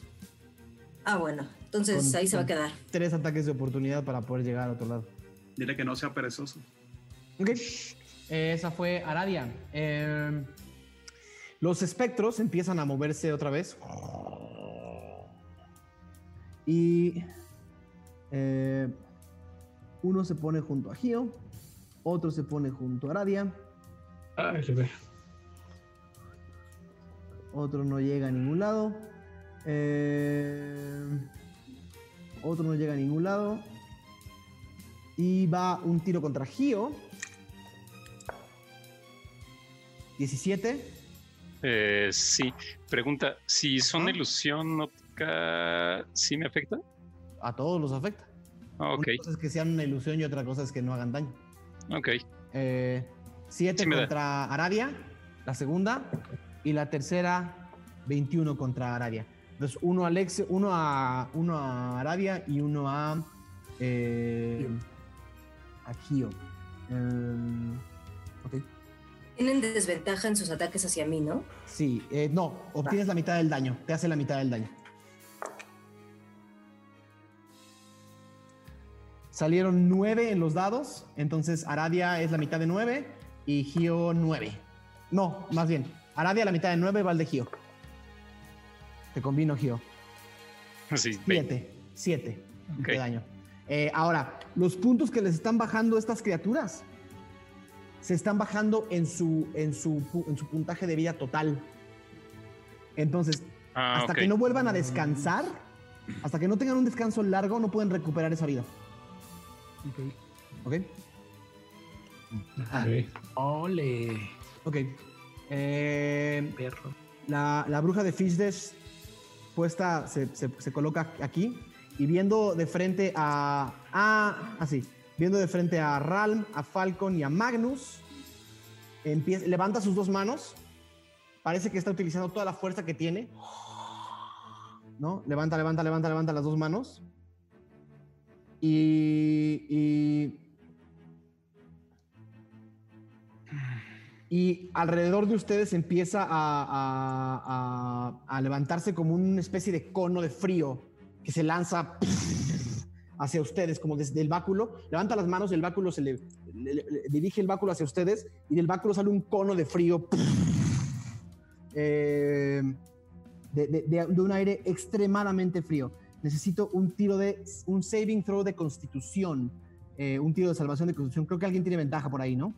S4: Ah, bueno. Entonces
S1: Con-
S4: ahí se va a quedar.
S1: Tres ataques de oportunidad para poder llegar al otro lado.
S6: Dile que no sea perezoso.
S1: Ok. Eh, esa fue Aradia. Eh, los espectros empiezan a moverse otra vez. Y eh, uno se pone junto a Gio, otro se pone junto a Aradia,
S8: Ay, ve.
S1: otro no llega a ningún lado. eh, otro no llega a ningún lado. Y va un tiro contra Gio. 17.
S5: Eh, sí. Pregunta, si son
S1: Ajá.
S5: ilusión óptica, ¿sí me afecta?
S1: A todos los afecta.
S5: Ah, ok,
S1: Una cosa es que sean una ilusión y otra cosa es que no hagan daño.
S5: ok.
S1: 7
S5: Sí me da.
S1: contra Aradia, la segunda. Y la tercera, 21 contra Aradia. Entonces, uno a, Alex, uno a, uno a Aradia y uno a. Eh, a Gio. Em, ok.
S4: Tienen desventaja en sus ataques hacia mí, ¿no?
S1: Sí, eh, no, obtienes la mitad del daño. Te hace la mitad del daño. Salieron 9 en los dados, entonces Aradia es la mitad de 9 y Gio 9. No, más bien, Aradia la mitad de 9 va al de Gio. Te combino Gio.
S5: Sí, ve.
S1: 7, 7
S5: Ok.
S1: de daño. Eh, ahora, los puntos que les están bajando estas criaturas se están bajando en su, en su, en su puntaje de vida total. Entonces,
S5: Ah,
S1: hasta que no vuelvan a descansar, hasta que no tengan un descanso largo, no pueden recuperar esa vida.
S7: Ok.
S1: ¿Ok?
S8: Ok.
S3: Ole,
S1: Ok. Eh,
S3: perro.
S1: la, la bruja de Fishdesh puesta se, se- se coloca aquí y viendo de frente a. a así. Viendo de frente a Ralm, a Falcon y a Magnus. Empieza, levanta sus dos manos. Parece que está utilizando toda la fuerza que tiene. ¿No? Levanta, levanta, levanta, levanta las dos manos. Y, y, y alrededor de ustedes empieza a, a- a- levantarse como una especie de cono de frío que se lanza hacia ustedes, como desde el báculo. Levanta las manos, el báculo se le, dirige el báculo hacia ustedes y del báculo sale un cono de frío. eh, de- de- de un aire extremadamente frío. Necesito un tiro de un saving throw de constitución, eh, un tiro de salvación de constitución. Creo que alguien tiene ventaja por ahí, ¿no?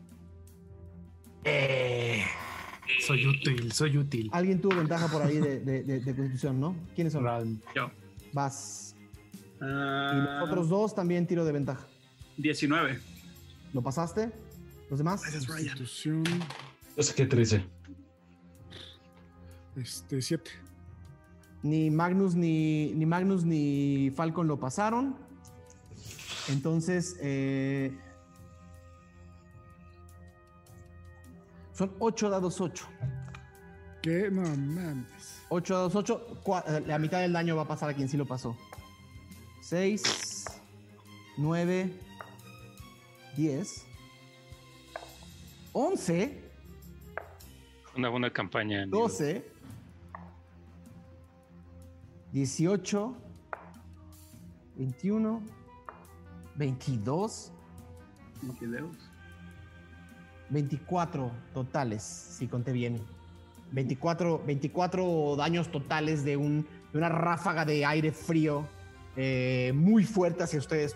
S3: Soy útil, soy útil.
S1: Alguien tuvo ventaja por ahí de, de- de- de constitución, ¿no? ¿Quiénes son?
S3: Ralm.
S6: Yo.
S1: Vas. Y
S6: Ah,
S1: los otros dos también tiro de ventaja.
S6: 19.
S1: ¿Lo pasaste? ¿Los demás?
S7: Constitución,
S8: Yo saqué 13.
S7: este, 7.
S1: Ni Magnus ni, ni Magnus ni Falcon lo pasaron. Entonces, eh, son 8 dados 8.
S7: ¿Qué? No mames.
S1: 8 dados 8. La mitad del daño va a pasar a quien sí lo pasó. 6, 9, 10, 11,
S5: Una buena campaña. amigo.
S1: 12, 18, 21, 22,
S6: Videos.
S1: 24 totales, si conté bien. 24, 24 daños totales de, un, de una ráfaga de aire frío eh, muy fuerte hacia ustedes.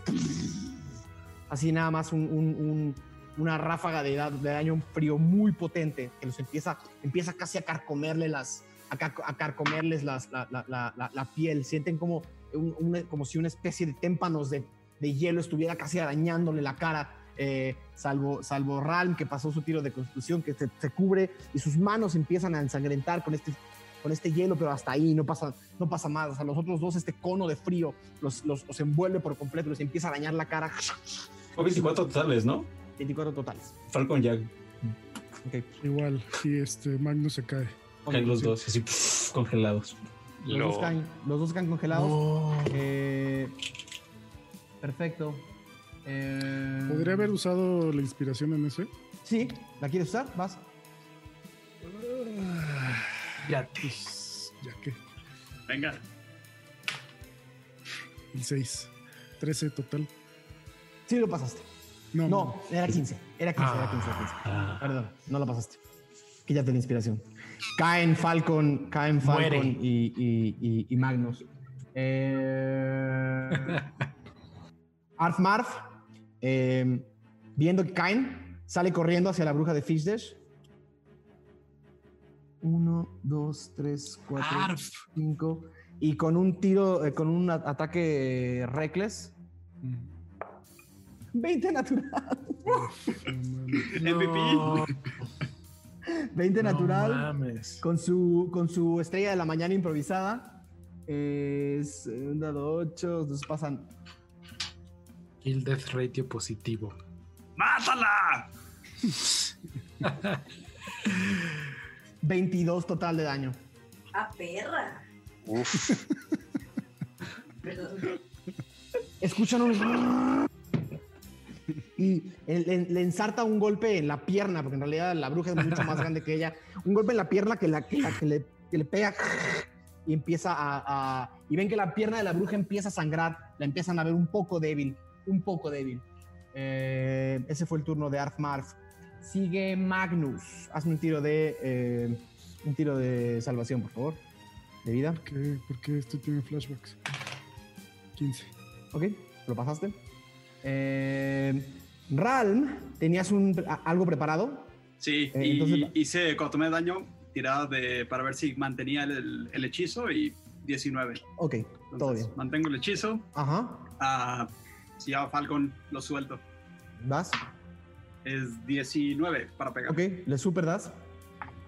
S1: Así nada más un- un- un- una ráfaga de, da- de daño frío muy potente que los empieza, empieza casi a carcomerle las, a, a carcomerles las, la, la- la- la- la piel. Sienten como, un- una- como si una especie de témpanos de, de hielo estuviera casi arañándole la cara. eh, salvo, salvo Ralm que pasó su tiro de constitución que se, se cubre y sus manos empiezan a ensangrentar con este, con este hielo, pero hasta ahí no pasa, no pasa más. O sea, los otros dos, este cono de frío los, los, los envuelve por completo, les empieza a arañar la cara.
S8: Fue 24 totales, ¿no?
S1: 24 totales.
S8: Falcon ya
S1: Ok.
S7: Igual, y este Magnus se cae.
S8: Caen los dos, así pff, congelados.
S1: Los,
S5: Lo-
S1: dos caen, los dos caen congelados.
S3: Oh,
S1: Eh, perfecto. Eh,
S7: ¿Podría haber usado la inspiración en ese?
S1: Sí, ¿la quieres usar? Vas.
S3: ya.
S7: Pues, ya que.
S6: Venga.
S7: El 6. 13 total.
S1: Sí, lo pasaste.
S7: No,
S1: No, era 15. Era 15, era 15, era 15.
S8: Ah,
S1: Perdón, no lo pasaste. Quítate la inspiración. Caen Falcon, caen Falcon y, y- y- y Magnus. Eh, (laughs) Arf Marf, eh, viendo que caen, sale corriendo hacia la bruja de Fishdash. Uno, dos, tres, cuatro,
S3: Arf.
S1: cinco. Y con un tiro, eh, con un ataque reckless. 20 natural. (laughs)
S3: No, (laughs)
S1: 20
S3: no
S1: natural.
S3: mames.
S1: Con su, con su estrella de la mañana improvisada. Es eh, un dado 8. Nos pasan.
S3: Kill death ratio positivo.
S6: ¡Mátala! (laughs)
S1: 22 total de daño.
S4: ¡Ah, perra!
S5: Uf, (laughs)
S4: Perdón.
S1: Escuchan un. Y le, ensarta un golpe en la pierna, porque en realidad la bruja es mucho más grande que ella. Un golpe en la pierna que, la, que, la- que le, que le pega y empieza a, a- Y ven que la pierna de la bruja empieza a sangrar. La empiezan a ver un poco débil. Un poco débil. Eh, ese fue el turno de Arf Marf. Sigue Magnus. Hazme un tiro de. eh, un tiro de salvación, por favor. De vida.
S7: ¿Por qué, ¿Por qué esto tiene flashbacks? 15.
S1: Ok, lo pasaste. Eh, Ralm, ¿tenías un, a- algo preparado?
S6: Sí,
S1: Eh,
S6: y
S1: entonces-
S6: hice, cuando tomé daño, tirada de, para ver si mantenía el, el hechizo y 19.
S1: Ok,
S6: Entonces,
S1: todo bien.
S6: Mantengo el hechizo.
S1: Ajá,
S6: ah, si ya Falcon lo suelto.
S1: vas.
S6: Es 19 para pegar.
S1: Ok, le super das.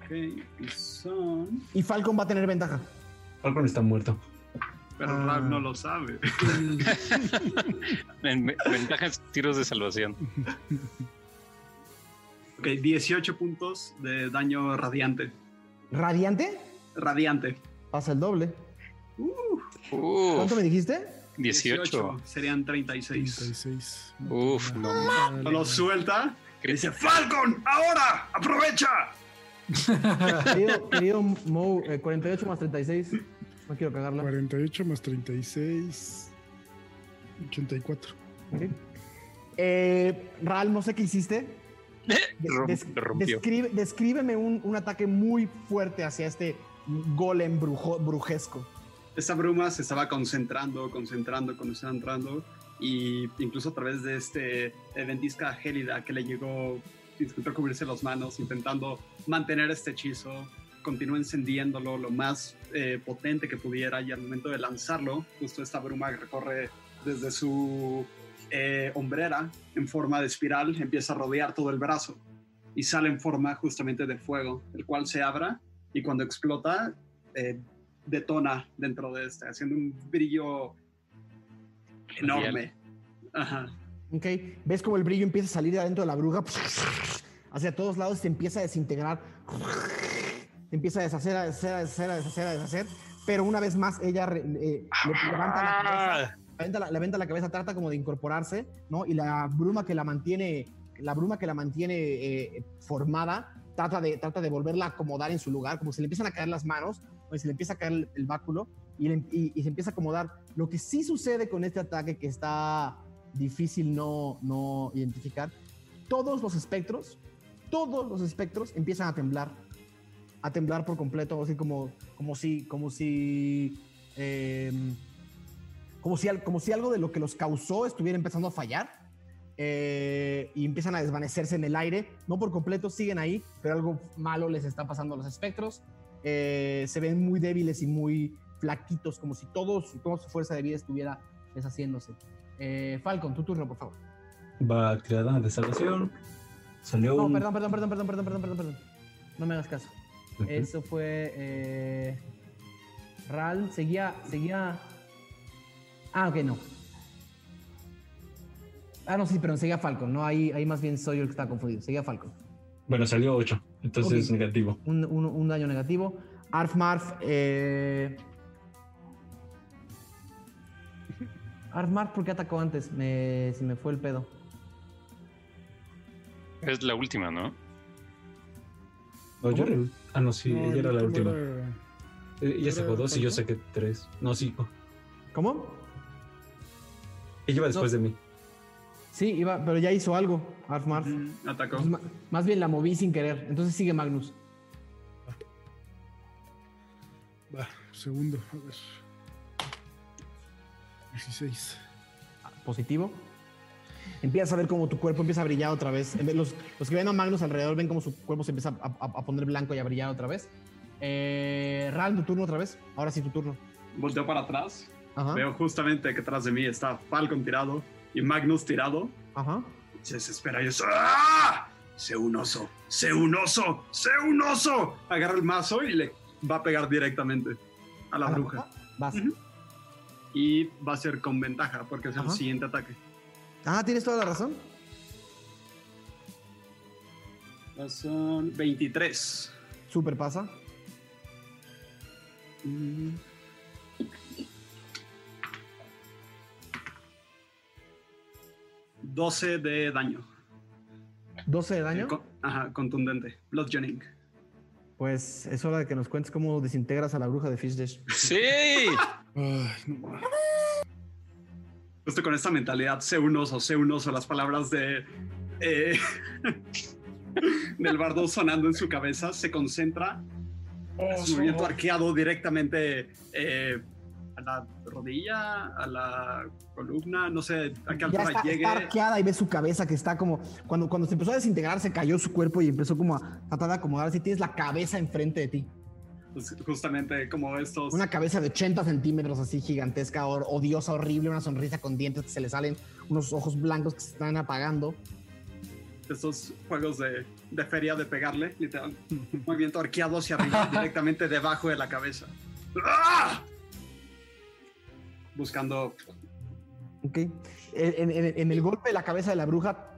S6: Ok, y son.
S1: Y Falcon va a tener ventaja.
S8: Falcon está muerto.
S6: Pero
S1: Ah.
S6: Ralph no lo sabe. (laughs)
S5: en ve- ventajas tiros de salvación.
S6: Ok, 18 puntos de daño radiante.
S1: ¿Radiante?
S6: Radiante.
S1: Pasa el doble.
S5: Uf,
S1: ¿Cuánto me dijiste?
S5: 18.
S6: Serían 36.
S7: 36.
S5: Uf, no
S7: Vale.
S6: Lo suelta. y Dice, Falcon, ahora, aprovecha. (laughs)
S1: Querido, querido Mo, eh, 48 más 36. No quiero cagarla.
S7: 48 más 36. 84.
S1: Ok. Eh, Ral, no sé qué hiciste. (laughs) Des- describe- descríbeme un, un ataque muy fuerte hacia este golem brujo- brujesco.
S6: Esta bruma se estaba concentrando, concentrando, concentrando. Y incluso a través de este ventisca gélida que le llegó, intentó cubrirse las manos, intentando mantener este hechizo, continuó encendiéndolo lo más eh, potente que pudiera y al momento de lanzarlo, justo esta bruma recorre desde su eh, hombrera en forma de espiral, empieza a rodear todo el brazo y sale en forma justamente de fuego, el cual se abra y cuando explota eh, detona dentro de este, haciendo un brillo enorme. Ajá.
S1: Ok, ves como el brillo empieza a salir de adentro de la bruja hacia todos lados, se empieza a desintegrar, empieza a deshacer, a deshacer, a deshacer, a deshacer, a deshacer, pero una vez más ella re- eh, le- levanta la cabeza, levanta la, levanta la cabeza, trata como de incorporarse, ¿no? Y la bruma que la mantiene, la bruma que la mantiene eh, formada, trata de, trata de volverla a acomodar en su lugar, como se le empiezan a caer las manos, o se le empieza a caer el, el báculo y, le- y- y se empieza a acomodar. Lo que sí sucede con este ataque que está difícil no, no identificar, todos los espectros, todos los espectros empiezan a temblar, a temblar por completo, así como, como si, como si, em, como si, como si algo de lo que los causó estuviera empezando a fallar. eh, y empiezan a desvanecerse en el aire, no por completo, siguen ahí, pero algo malo les está pasando a los espectros. Eh, se ven muy débiles y muy flaquitos, como si todos, toda su fuerza de vida estuviera deshaciéndose. Eh, Falcon, tu turno, por favor.
S8: Va tirada de salvación. Salió
S1: No,
S8: un.
S1: perdón, perdón, perdón, perdón, perdón, perdón, perdón, perdón. No me hagas caso. Eso fue. Eh, Ral seguía. seguía. Ah, ok, no. Ah, no, sí, pero seguía Falcon. No, ahí, ahí más bien soy yo el que está confundido. Seguía Falcon.
S8: Bueno, salió 8. Entonces
S1: Ok.
S8: negativo.
S1: Un, un- un daño negativo. Arf Marf. Eh... Arf Marf, ¿por qué atacó antes? Me, se me fue el pedo.
S5: Es la última, ¿no?
S8: Ah, no, sí,
S7: No,
S8: ella era la última.
S7: era-
S8: Eh, Ella
S7: ¿era
S8: sacó dos y yo saqué tres. No, sí. oh.
S1: ¿Cómo?
S8: Ella iba después de mí.
S1: Sí, iba, pero ya hizo algo. Arf Marf.
S6: Atacó.
S1: Entonces, ma- más bien la moví sin querer. Entonces sigue Magnus.
S7: Va, segundo, a ver. 16.
S1: Positivo. Empiezas a ver cómo tu cuerpo empieza a brillar otra vez. Los, los que ven a Magnus alrededor ven cómo su cuerpo se empieza a, a- a poner blanco y a brillar otra vez. Eh, Ral, tu turno otra vez. Ahora sí, tu turno.
S6: Volteo para atrás.
S1: Ajá.
S6: Veo justamente que atrás de mí está Falcon tirado y Magnus tirado.
S1: Ajá.
S6: Se desespera y es ¡Ah! ¡Sé un oso! ¡Sé un oso! ¡Sé un oso! Agarra el mazo y le va a pegar directamente a la
S1: ¿A la
S6: bruja.
S1: bruja? Vas.
S6: Ujú. Y va a ser con ventaja porque es el siguiente ataque.
S1: Ah, tienes toda la razón.
S6: Son 23.
S1: Super pasa.
S6: Mm. ...12 de daño.
S1: 12 de daño.
S6: Eh, con- ajá, contundente. Bludgeoning.
S1: Pues es hora de que nos cuentes cómo desintegras a la bruja de Fish Dish.
S5: ¡Sí! (laughs)
S7: Ay, no mames.
S6: Justo con esta mentalidad, sé un oso, sé un oso, las palabras de... eh, (laughs) del bardo sonando en su cabeza, se concentra su movimiento arqueado directamente eh, a la rodilla, a la columna, no sé a qué altura
S1: está,
S6: llegue.
S1: está arqueada y ves su cabeza que está como. Cuando, cuando se empezó a desintegrar, se cayó su cuerpo y empezó como a tratar de acomodarse. Y tienes la cabeza enfrente de ti.
S6: Pues, justamente como estos,
S1: Una cabeza de 80 centímetros, así gigantesca, odiosa, horrible, una sonrisa con dientes que se le salen, unos ojos blancos que se están apagando.
S6: estos juegos de, de feria de pegarle, literal. (laughs) movimiento arqueado hacia arriba, (laughs) directamente debajo de la cabeza. ¡Ah! Buscando
S1: Ok. En, en- en el golpe de la cabeza de la bruja,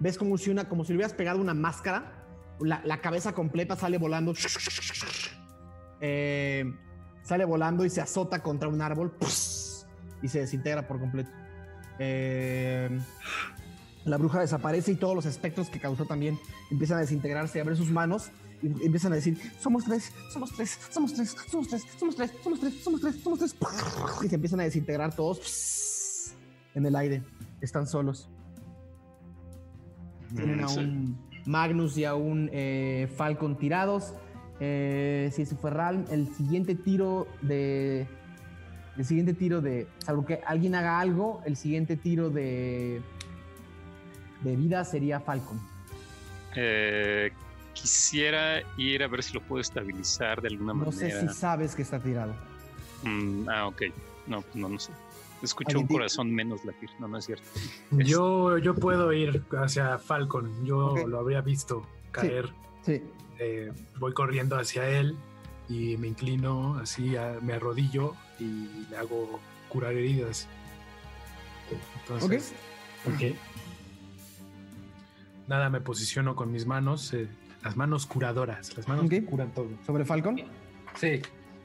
S1: ves como si, una, como si le hubieras pegado una máscara. La, la cabeza completa sale volando. Eh, sale volando y se azota contra un árbol. y se desintegra por completo. Eh, la bruja desaparece y todos los espectros que causó también empiezan a desintegrarse a ver sus manos y empiezan a decir, somos tres, somos tres, somos tres, somos tres, somos tres, somos tres, somos tres, somos tres. Y se empiezan a desintegrar todos en el aire. Están solos. Tienen a
S5: Mm, sí.
S1: un Magnus y a un eh, Falcon tirados. Eh, si Ralm, el siguiente tiro de. El siguiente tiro de. Salvo que alguien haga algo, el siguiente tiro de. De vida sería Falcon.
S5: Eh, quisiera ir a ver si lo puedo estabilizar de alguna
S1: No sé
S5: manera.
S1: si sabes que está tirado.
S5: Mm, ah, ok. No, no, no sé. Escucho
S1: ¿Alguien
S5: un corazón menos latir. No, no es cierto.
S3: Yo, yo puedo ir hacia Falcon. Yo lo habría visto caer.
S1: Sí.
S3: Eh, voy corriendo hacia él y me inclino así, a- me arrodillo y le hago curar heridas. Entonces, ok. Nada, me posiciono con mis manos, eh, las manos curadoras, las manos que curan todo.
S1: ¿Sobre Falcon?
S3: Sí.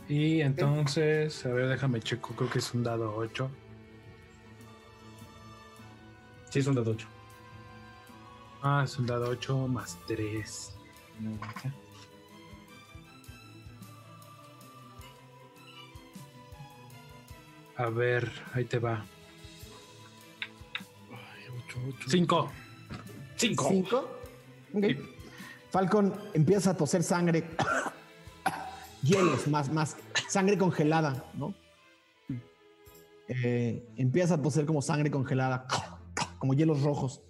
S3: Y entonces, a ver, déjame checo, creo que es un dado 8.
S8: Sí, es un dado 8.
S3: Ah, es un dado 8 más 3. A ver, ahí te va.
S7: Ay, ocho, ocho.
S3: 5.
S1: ¿Cinco? Ok. Falcon empieza a toser sangre. (coughs) Hielos, más, más. Sangre congelada, ¿no? Eh, empieza a toser como sangre congelada, (coughs) como hielos rojos.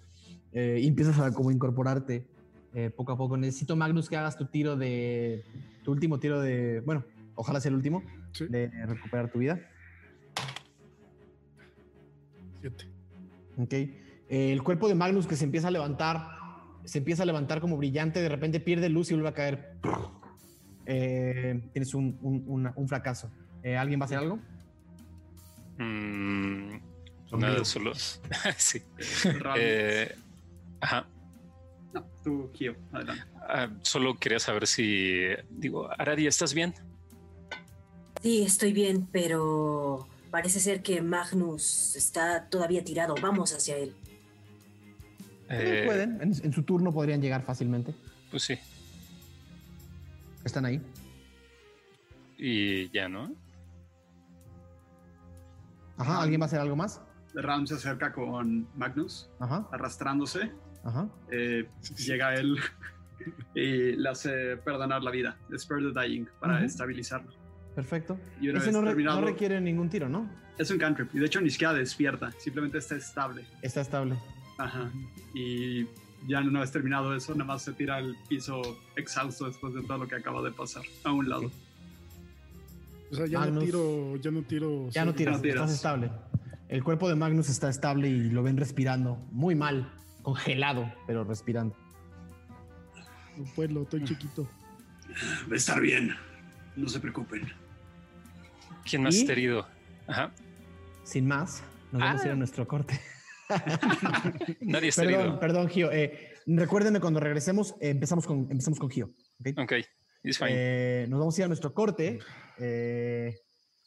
S1: Eh, y empiezas a como incorporarte eh, poco a poco. Necesito, Magnus, que hagas tu tiro de. Tu último tiro de. Bueno, ojalá sea el último.
S7: Sí.
S1: De recuperar tu vida.
S7: Siete.
S1: Ok. Eh, el cuerpo de Magnus que se empieza a levantar, se empieza a levantar como brillante, de repente pierde luz y vuelve a caer. Eh, tienes un, un- un fracaso. Eh, ¿Alguien va a hacer algo?
S5: Mm, Nada,
S3: vivos.
S5: solo. (laughs) sí. Eh, ajá.
S6: No, tú, Kio, adelante.
S5: Ah, solo quería saber si. Digo, Aradi, ¿estás bien?
S4: Sí, estoy bien, pero parece ser que Magnus está todavía tirado. Vamos hacia él.
S1: Eh,
S5: Eh,
S1: pueden, en, en su turno podrían llegar fácilmente.
S5: Pues sí.
S1: Están ahí.
S5: Y ya, ¿no?
S1: Ajá, ¿alguien va a hacer algo más?
S6: Ram se acerca con Magnus,
S1: Ajá,
S6: arrastrándose.
S1: ajá.
S6: Eh, llega él (laughs) y le hace perdonar la vida. Spare the Dying para estabilizarlo.
S1: Perfecto.
S6: Y una
S1: Ese
S6: vez
S1: no, re- no requiere ningún tiro, ¿no?
S6: es un cantrip. Y de hecho ni siquiera despierta, simplemente está estable.
S1: Está estable.
S6: Ajá. Y ya una vez terminado eso, nada más se tira al piso exhausto después de todo lo que acaba de pasar a un lado.
S7: O sea, ya
S1: Magnus.
S7: no tiro, ya no tiro.
S1: Ya no tiras,
S6: no tiras.
S1: estás estable. El cuerpo de Magnus está estable y lo ven respirando muy mal, congelado, pero respirando.
S7: No puedo, estoy chiquito.
S6: Va a estar bien. No se preocupen.
S5: ¿Quién más está herido? Ajá.
S1: Sin más, nos vamos a ir a
S5: Ah.
S1: nuestro corte. (laughs)
S5: Nadie está
S1: Perdón,
S5: herido.
S1: perdón, Gio. Eh, recuérdenme cuando regresemos, eh, empezamos, con, empezamos con Gio. ¿ok?
S5: Ok, it's fine.
S1: Eh, nos vamos a ir a nuestro corte. Eh,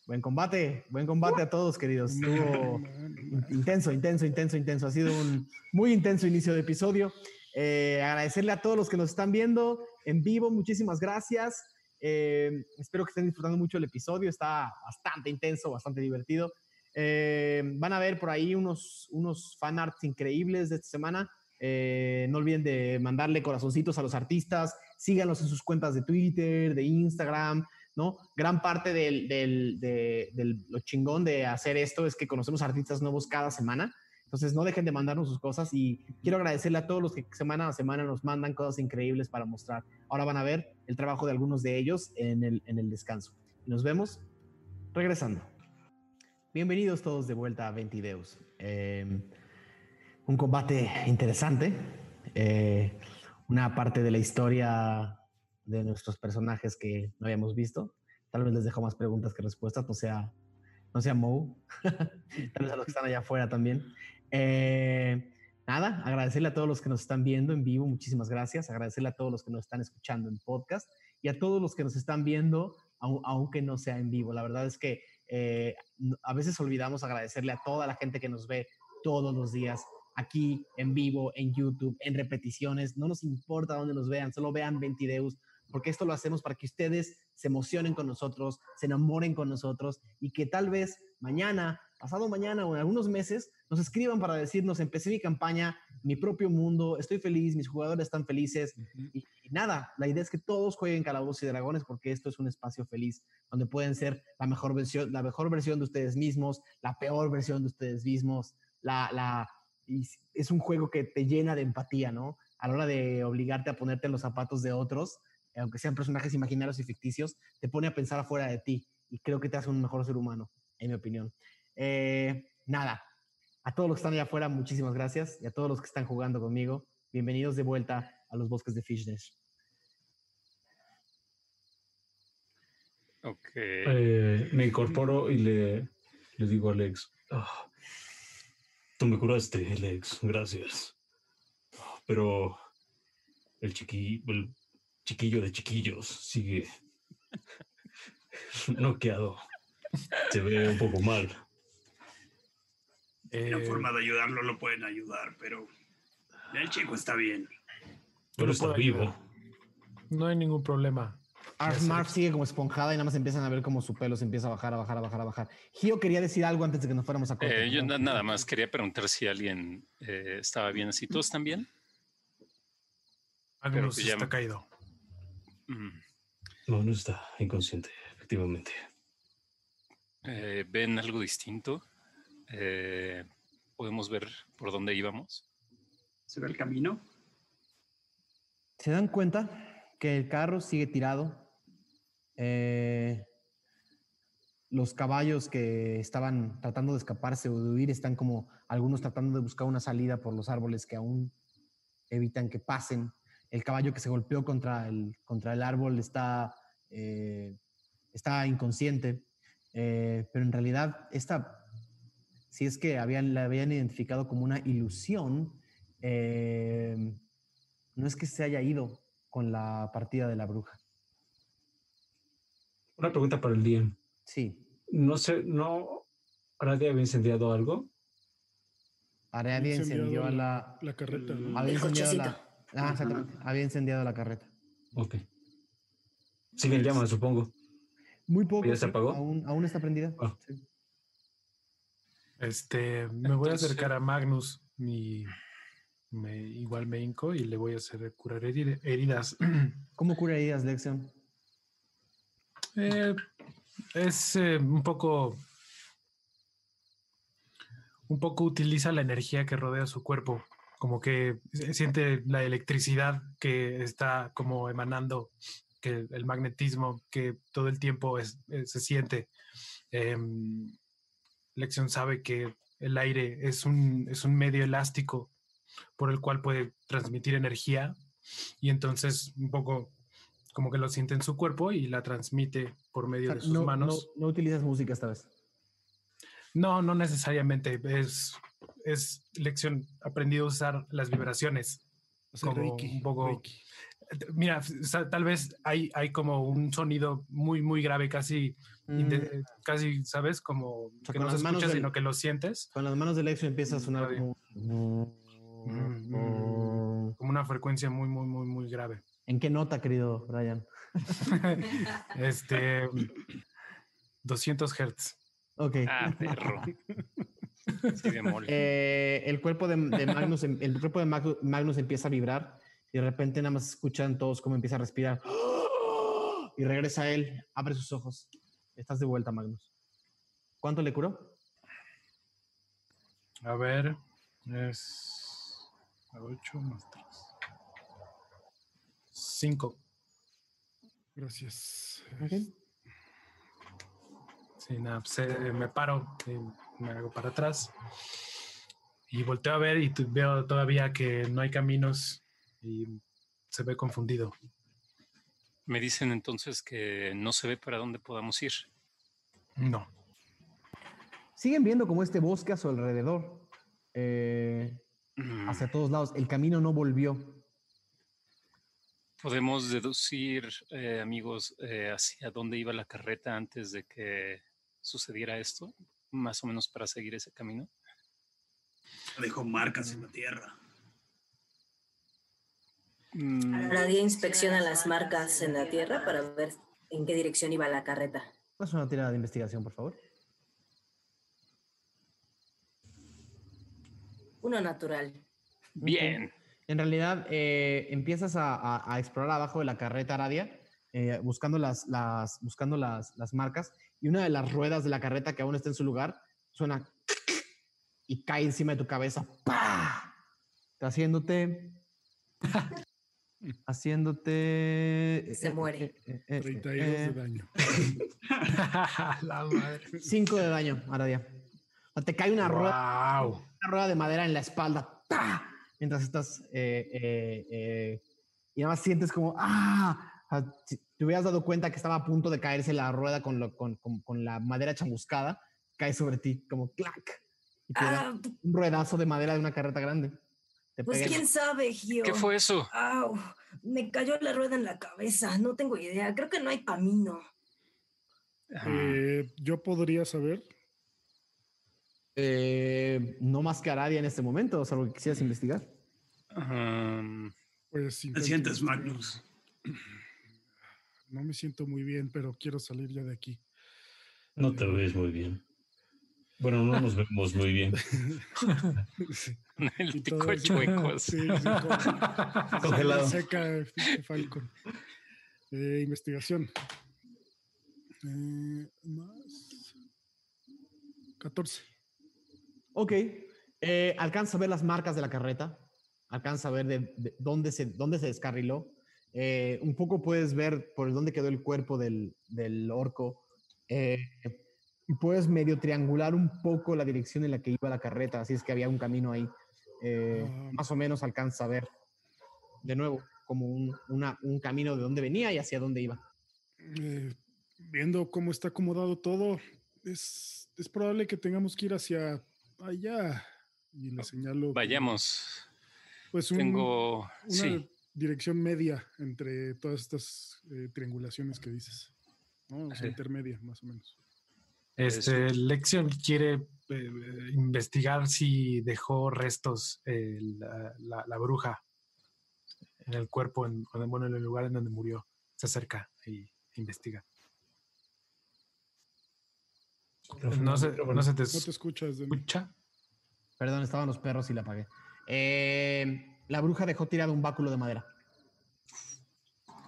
S1: buen combate, buen combate a todos, queridos. Estuvo in- intenso, intenso, intenso, intenso. Ha sido un muy intenso inicio de episodio. Eh, agradecerle a todos los que nos están viendo en vivo. Muchísimas gracias. Eh, espero que estén disfrutando mucho el episodio. Está bastante intenso, bastante divertido. Eh, van a ver por ahí unos, unos fan arts increíbles de esta semana. Eh, no olviden de mandarle corazoncitos a los artistas. Síganlos en sus cuentas de Twitter, de Instagram, ¿no? Gran parte del, del- de, del- lo chingón de hacer esto es que conocemos artistas nuevos cada semana. Entonces, no dejen de mandarnos sus cosas y quiero agradecerle a todos los que semana a semana nos mandan cosas increíbles para mostrar. Ahora van a ver el trabajo de algunos de ellos en el, en el descanso. Y nos vemos regresando. Bienvenidos todos de vuelta a Ventideus. Eh, un combate interesante. eh, una parte de la historia de nuestros personajes que no habíamos visto. Tal vez les dejo más preguntas que respuestas, no sea, no sea Mo. (laughs) Tal vez a los que están allá afuera también. Eh, nada, agradecerle a todos los que nos están viendo en vivo, muchísimas gracias. Agradecerle a todos los que nos están escuchando en podcast y a todos los que nos están viendo, au- aunque no sea en vivo. La verdad es que Eh, a veces olvidamos agradecerle a toda la gente que nos ve todos los días, aquí, en vivo, en YouTube, en repeticiones. No nos importa dónde nos vean, solo vean Ventideus, porque esto lo hacemos para que ustedes se emocionen con nosotros, se enamoren con nosotros y que tal vez mañana, pasado mañana o en algunos meses nos escriban para decirnos, empecé mi campaña, mi propio mundo, estoy feliz, mis jugadores están felices y, y nada, la idea es que todos jueguen Calabozos y Dragones porque esto es un espacio feliz donde pueden ser la mejor versión, la mejor versión de ustedes mismos, la peor versión de ustedes mismos, la, la, y es un juego que te llena de empatía, ¿no? A la hora de obligarte a ponerte en los zapatos de otros, aunque sean personajes imaginarios y ficticios, te pone a pensar afuera de ti y creo que te hace un mejor ser humano, en mi opinión. Eh, nada, a todos los que están allá afuera, muchísimas gracias y a todos los que están jugando conmigo, bienvenidos de vuelta a los bosques de Fishnesh.
S5: Ok.
S8: Eh, me incorporo y le, le digo a Alex, "Ah, tú me curaste, Alex, gracias. Ah, Pero el, chiqui, el chiquillo de chiquillos sigue (laughs) noqueado. Se ve un poco mal.
S3: Eh,
S6: Una forma de ayudarlo lo pueden ayudar, pero el chico está bien.
S8: Pero está vivo.
S3: ayudar. no hay ningún problema.
S1: Marf sigue como esponjada y nada más empiezan a ver cómo su pelo se empieza a bajar, a bajar, a bajar, a bajar. Gio quería decir algo antes de que nos fuéramos a corte.
S5: Eh, yo
S1: perdón.
S5: na- nada más quería preguntar si alguien eh, estaba bien así. ¿Todos están bien?
S3: Magnus
S5: pues ya
S3: está
S5: me-
S3: caído.
S8: No, no está inconsciente, efectivamente.
S5: Eh, ¿Ven algo distinto? Eh, ¿Podemos ver por dónde íbamos?
S6: ¿Se ve el camino?
S1: ¿Se dan cuenta que el carro sigue tirado? Eh, los caballos que estaban tratando de escaparse o de huir están como algunos tratando de buscar una salida por los árboles que aún evitan que pasen. El caballo que se golpeó contra el, contra el árbol está, eh, está inconsciente, Eh, pero en realidad esta, si es que habían, la habían identificado como una ilusión, eh, no es que se haya ido con la partida de la bruja.
S8: Una pregunta para el DM.
S1: Sí,
S8: No sé, ¿no nadie había incendiado algo?
S1: Aradia a la...
S7: La carreta. ¿no?
S1: Había
S4: El
S1: incendiado la... Ah, exactamente. Había incendiado la carreta.
S8: Ok. Sigue en llamas, supongo.
S1: Muy poco.
S8: ¿Ya se apagó?
S1: Aún, aún está prendida.
S8: Ah.
S1: sí.
S3: Este, me voy a acercar a Magnus y me, igual me hinco y le voy a hacer curar heri- heridas. (clears throat)
S1: ¿Cómo curarías, Lexion?
S3: Eh, es eh, un poco. Un poco utiliza la energía que rodea su cuerpo. Como que siente la electricidad que está como emanando, que el magnetismo que todo el tiempo es- eh, se siente. Em, Lexion sabe que el aire es un, es un medio elástico por el cual puede transmitir energía y entonces un poco como que lo siente en su cuerpo y la transmite por medio
S1: O sea,
S3: de sus
S1: no,
S3: manos.
S1: no- no utilizas música esta vez.
S3: No, no necesariamente. Es, es lección aprendido a usar las vibraciones.
S7: Hacer
S3: como
S7: Reiki,
S3: un poco-
S7: Reiki.
S3: Mira, o sea, tal vez hay, hay como un sonido muy, muy grave, casi, inde- casi, ¿sabes? Como
S1: Mm. sea,
S3: que
S1: con
S3: no
S1: las
S3: se
S1: manos
S3: escucha,
S1: del-
S3: sino que lo sientes.
S1: Con las manos de Lexion empieza a sonar
S3: Nadie.
S1: como...
S3: Mm, Como una frecuencia muy, muy, muy, muy grave.
S1: ¿En qué nota, querido Brian? (laughs)
S3: este (laughs) 200 Hertz.
S1: Ok.
S5: Ah, perro. (laughs) Sí.
S1: Eh, el cuerpo de, de Magnus, em- el cuerpo de Mag- Magnus empieza a vibrar y de repente nada más escuchan todos cómo empieza a respirar. Y regresa a él, abre sus ojos. Estás de vuelta, Magnus. ¿Cuánto le curó?
S3: A ver, es 8 más 3. 5.
S7: Gracias.
S3: Sí, nada, pues, eh, me paro, y me hago para atrás y volteo a ver y veo todavía que no hay caminos y se ve confundido.
S5: Me dicen entonces que no se ve para dónde podamos ir.
S3: No.
S1: Siguen viendo como este bosque a su alrededor, eh,
S5: Mm,
S1: hacia todos lados. El camino no volvió.
S5: Podemos deducir, eh, amigos, eh, hacia dónde iba la carreta antes de que sucediera esto, más o menos para seguir ese camino.
S6: Dejó marcas en la tierra.
S5: Mm,
S4: Nadie inspecciona las marcas en la tierra para ver en qué dirección iba la carreta.
S1: Haz una tirada de investigación, por favor.
S4: Uno natural.
S5: bien.
S1: En realidad, eh, empiezas a, a- a explorar abajo de la carreta Aradia, eh, buscando, las, las, buscando las, las marcas, y una de las ruedas de la carreta que aún está en su lugar suena y cae encima de tu cabeza. ¡Pah! Haciéndote. (laughs) haciéndote.
S4: Se muere.
S7: 32 de
S1: eh,
S7: daño. (laughs)
S3: la madre.
S1: 5 de daño, Aradia. O sea, te cae una rueda. Una rueda de madera en la espalda ¡pa! mientras estás eh, eh, eh, y nada más sientes como ¡ah! O te hubieras dado cuenta que estaba a punto de caerse la rueda con, lo- con, con- con la madera chamuscada, cae sobre ti como clac y te da
S4: Ah,
S1: un ruedazo de madera de una carreta grande. Te
S4: pues quién sabe, Gio.
S5: ¿Qué fue eso?
S4: Au, me cayó la rueda en la cabeza. No tengo idea. Creo que no hay camino.
S7: Eh, yo podría saber.
S1: Eh, no más que Aradia en este momento, salvo que quisieras investigar.
S5: Um,
S7: Pues
S6: ¿Te sientes. Magnus?
S7: No me siento muy bien, pero quiero salir ya de aquí.
S8: No te ves muy bien. Bueno, no nos vemos muy bien. (laughs)
S7: Sí, (laughs)
S5: el
S7: así-
S5: chuecos.
S7: Sí, sí, (laughs)
S8: Congelado.
S7: Seca, pinche Falcon. Eh, investigación. Eh, más. 14.
S1: Ok. Eh, alcanza a ver las marcas de la carreta. Alcanza a ver de, de dónde, se, dónde se descarriló. Eh, un poco puedes ver por dónde quedó el cuerpo del, del orco. Eh, y puedes medio triangular un poco la dirección en la que iba la carreta. Así es que había un camino ahí. Eh,
S7: Ah.
S1: más o menos alcanza a ver. De nuevo, como un, una- un camino de dónde venía y hacia dónde iba.
S7: Eh, viendo cómo está acomodado todo, es, es probable que tengamos que ir hacia allá. Y le señalo. como,
S5: Vayamos.
S7: Pues un-
S5: Tengo.
S7: una
S5: Sí.
S7: Dirección media entre todas estas eh, triangulaciones que dices. ¿no? O sea, intermedia, más o menos.
S3: Este, Lexion quiere eh, investigar si dejó restos eh, la, la- la bruja en el cuerpo, en, bueno, en el lugar en donde murió. Se acerca y investiga. No se, no se te
S7: No te escuchas,
S3: escucha.
S1: Perdón, estaban los perros y la apagué. Eh, la bruja dejó tirado un báculo de madera.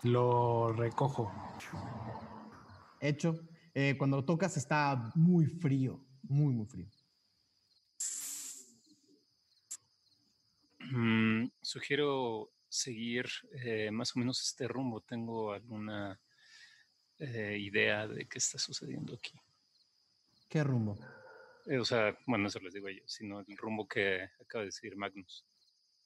S3: Lo recojo.
S1: Hecho. Eh, cuando lo tocas está muy frío. Muy, muy frío.
S5: Mm, sugiero seguir eh, más o menos este rumbo. Tengo alguna eh, idea de qué está sucediendo aquí.
S1: ¿Qué rumbo?
S5: Eh, o sea, bueno, eso les digo yo, sino el rumbo que acaba de decir Magnus.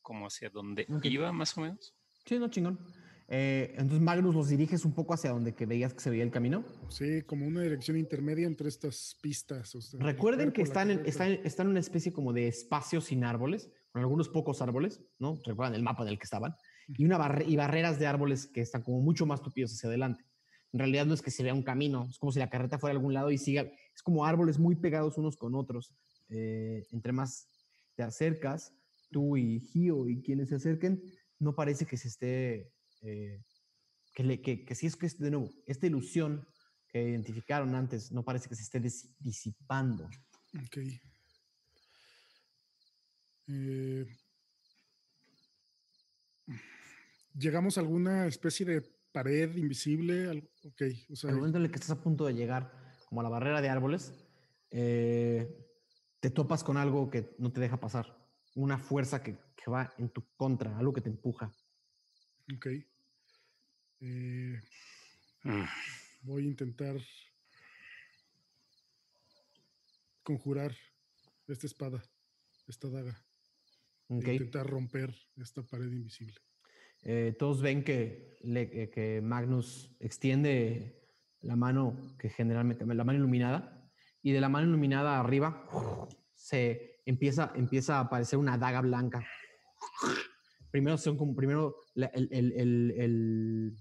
S5: Como hacia dónde
S1: Ok.
S5: iba, más o menos.
S1: Sí, no, chingón. Eh, entonces Magnus los diriges un poco hacia donde que veías que se veía el camino.
S7: Sí, como una dirección intermedia entre estas pistas. o sea,
S1: Recuerden que están en, están, están en una especie como de espacio sin árboles, con algunos pocos árboles, ¿no? Recuerdan el mapa en el que estaban, y, una barre- y barreras de árboles que están como mucho más tupidos hacia adelante. En realidad no es que se vea un camino, es como si la carreta fuera a algún lado y siga, es como árboles muy pegados unos con otros. Eh, entre más te acercas, tú y Gio y quienes se acerquen, no parece que se esté, eh, que, le, que, que si es que es de nuevo, esta ilusión que identificaron antes no parece que se esté dis- disipando.
S7: Ok. Eh, ¿Llegamos a alguna especie de pared invisible? Ok, o sea,
S1: Al momento en el que estás a punto de llegar como a la barrera de árboles, eh, te topas con algo que no te deja pasar. Una fuerza que, que va en tu contra, algo que te empuja.
S7: ok. Eh, voy a intentar conjurar esta espada, esta daga. e
S1: ¿ok?
S7: intentar romper esta pared invisible.
S1: Eh, todos ven que, le- eh, que Magnus extiende la mano, que generalmente, la mano iluminada, y de la mano iluminada arriba se empieza, empieza a aparecer una daga blanca. Primero son como, primero la- el, el, el- el-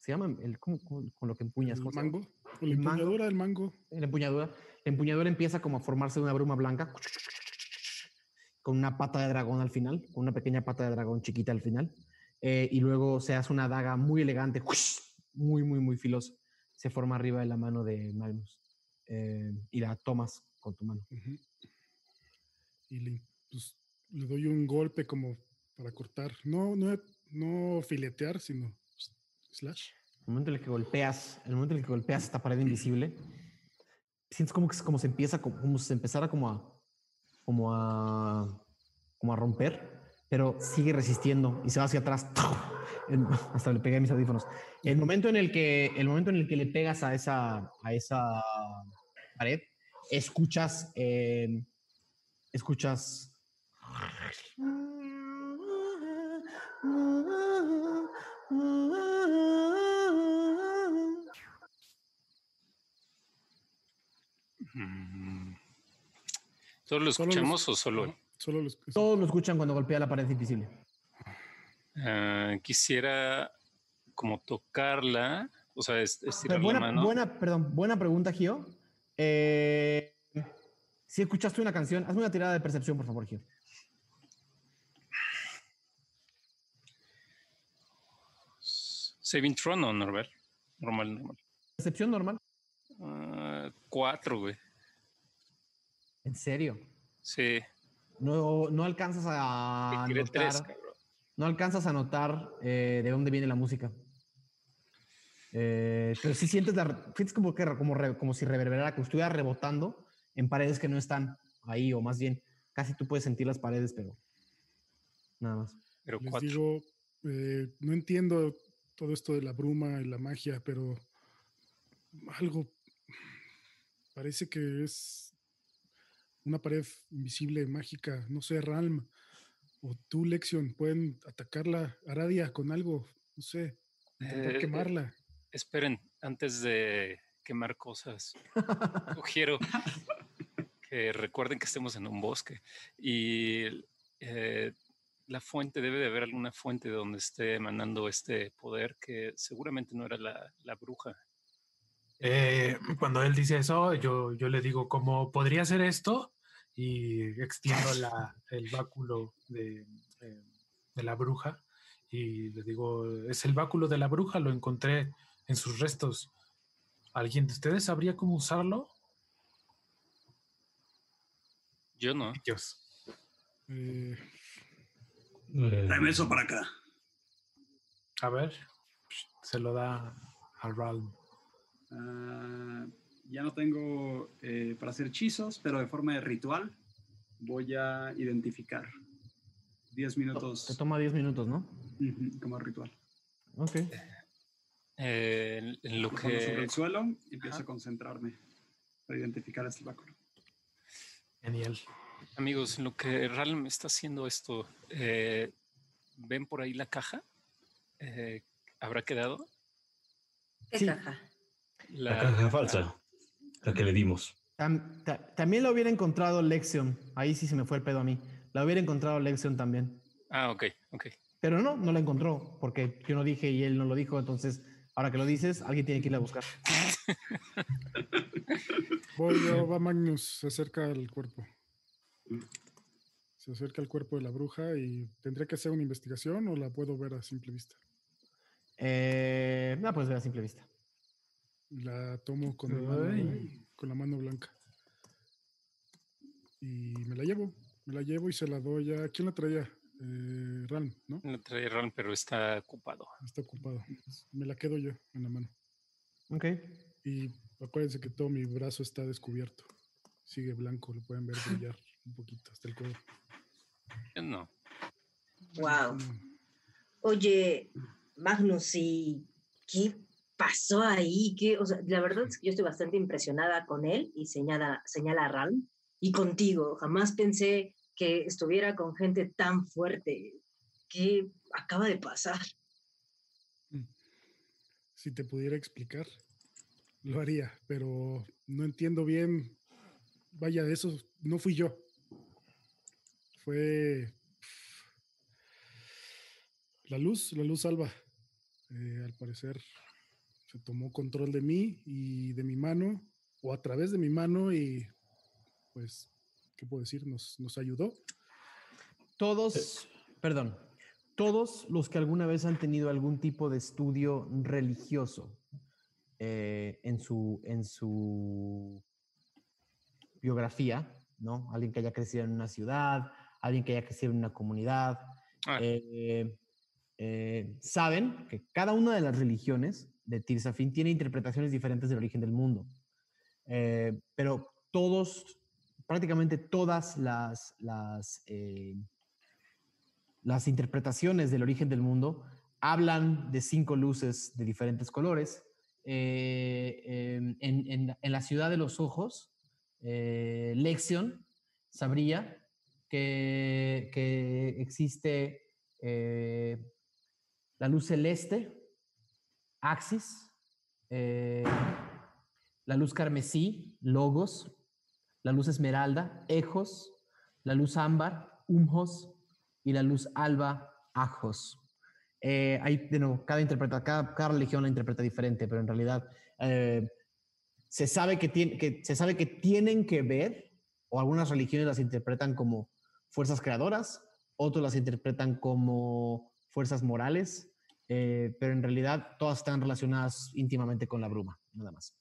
S1: se llama, el, ¿cómo- cómo- con lo que empuñas?
S7: ¿El mango? La empuñadura del mango.
S1: La empuñadura. La empuñadura empieza como a formarse una bruma blanca con una pata de dragón al final, con una pequeña pata de dragón chiquita al final. eh, y luego se hace una daga muy elegante, muy, muy, muy filosa. Se forma arriba de la mano de Magnus. eh, y la tomas con tu mano.
S7: Y le, pues, le doy un golpe como para cortar. No, no, no filetear, sino pues, slash.
S1: El momento en el que golpeas, el momento en el que golpeas esta pared invisible, sientes como que como se empieza, como, se empezara como a, como a, como a romper, pero sigue resistiendo y se va hacia atrás. (laughs) Hasta le pegué a mis audífonos. El momento en el que, el momento en el que le pegas a esa, a esa pared, escuchas, eh, escuchas.
S5: ¿Todos lo
S7: Solo los-
S5: escuchamos o solo? él?
S7: Solo los que
S1: Todos lo escuchan cuando golpea la pared invisible.
S5: Ah, quisiera como tocarla, o sea, estirar
S1: buena,
S5: la mano.
S1: buena, perdón, buena pregunta, Gio. Eh, si escuchaste una canción, hazme una tirada de percepción, por favor, Gio.
S5: Saving Throne o Norbert. Normal, normal.
S1: Percepción normal.
S5: Ah, cuatro, güey.
S1: En serio.
S5: Sí.
S1: No, no alcanzas a notar,
S5: tres,
S1: no alcanzas a notar eh, de dónde viene la música. Eh, pero sí sientes, la, sientes como, que, como, como si reverberara, como si estuviera rebotando en paredes que no están ahí, o más bien, casi tú puedes sentir las paredes, pero nada más.
S5: Pero
S7: les
S5: cuatro.
S7: digo, eh, no entiendo todo esto de la bruma y la magia, pero algo parece que es una pared invisible, mágica, no sé, Ralm o tú, Lexion, pueden atacarla, Aradia, con algo, no sé, intentar
S5: Eh,
S7: quemarla.
S5: Esperen, antes de quemar cosas, (laughs) sugiero que recuerden que estemos en un bosque y eh, la fuente debe de haber alguna fuente de donde esté emanando este poder que seguramente no era la, la bruja.
S3: Eh, cuando él dice eso, yo, yo le digo, ¿cómo podría ser esto? Y extiendo la, (laughs) el báculo de, eh, de la bruja y le digo, es el báculo de la bruja, lo encontré en sus restos. ¿Alguien de ustedes sabría cómo usarlo?
S5: Yo no.
S3: Dios.
S7: Eh,
S8: Eh,
S6: Tráeme eso para acá.
S3: A ver, se lo da a Ralm.
S6: Ah, ya no tengo eh, para hacer hechizos, pero de forma de ritual voy a identificar. 10
S1: Te
S6: minutos
S1: toma 10 minutos, ¿no?
S6: como ritual.
S1: Ok.
S5: Eh, lo
S6: pongo sobre
S5: que
S6: el suelo y empiezo
S5: Ajá.
S6: a concentrarme para identificar este báculo.
S3: Genial.
S5: Amigos, lo que Ralm está haciendo esto, eh, ¿ven por ahí la caja? Eh, ¿Habrá quedado?
S4: ¿Qué
S1: Sí.
S4: caja?
S8: la caja falsa, la que le dimos.
S1: Tam- ta- también lo hubiera encontrado Lexion. Ahí sí se me fue el pedo a mí. La hubiera encontrado Lexion también.
S5: Ah, ok, ok.
S1: Pero no, no la encontró, porque yo no dije y él no lo dijo. Entonces, ahora que lo dices, alguien tiene que ir a buscar. (laughs)
S7: voy yo, va Magnus, se acerca al cuerpo. Se acerca al cuerpo de la bruja y tendré que hacer una investigación o la puedo ver a simple vista.
S1: Eh, no, pues ver a simple vista.
S7: La tomo con, mi mano, con la mano blanca. Y me la llevo. Me la llevo y se la doy a. ¿Quién la traía? Eh, Ralm, ¿no?
S5: Lo trae Ralm, pero está ocupado.
S7: Está ocupado. Me la quedo yo en la mano.
S1: Ok.
S7: Y acuérdense que todo mi brazo está descubierto. Sigue blanco, lo pueden ver brillar un poquito hasta el codo.
S5: Yo no.
S4: Wow.
S7: Mm,
S4: Oye, Magnus, ¿y qué pasó ahí? ¿Qué, o sea, la verdad es que yo estoy bastante impresionada con él y señala, señala a Ralm y contigo. Jamás pensé que estuviera con gente tan fuerte. ¿Qué acaba de pasar?
S7: Si te pudiera explicar, lo haría, pero no entiendo bien. Vaya, eso no fui yo. Fue la luz, la luz salva. Eh, al parecer se tomó control de mí y de mi mano, o a través de mi mano, y pues, ¿qué puedo decir? Nos, nos ayudó.
S1: Todos, perdón, todos los que alguna vez han tenido algún tipo de estudio religioso eh, en, su, en su biografía, ¿no? Alguien que haya crecido en una ciudad, alguien que haya crecido en una comunidad,
S5: Ah.
S1: eh, eh, saben que cada una de las religiones de Tirsafin tiene interpretaciones diferentes del origen del mundo. Eh, pero todos, prácticamente todas las, las, eh, las interpretaciones del origen del mundo hablan de cinco luces de diferentes colores. Eh, em, en, la ciudad de los ojos, eh, Lexion sabría que, que existe eh, la luz celeste, Axis, eh, la luz carmesí, Logos, la luz esmeralda, Ejos, la luz ámbar, Umhos y la luz alba, Ajos. Eh, hay, de nuevo, cada, interpreta, cada, cada religión la interpreta diferente, pero en realidad eh, se, sabe que tiene, que, se sabe que tienen que ver, o algunas religiones las interpretan como fuerzas creadoras, otros las interpretan como fuerzas morales, eh, pero en realidad todas están relacionadas íntimamente con la bruma, nada más.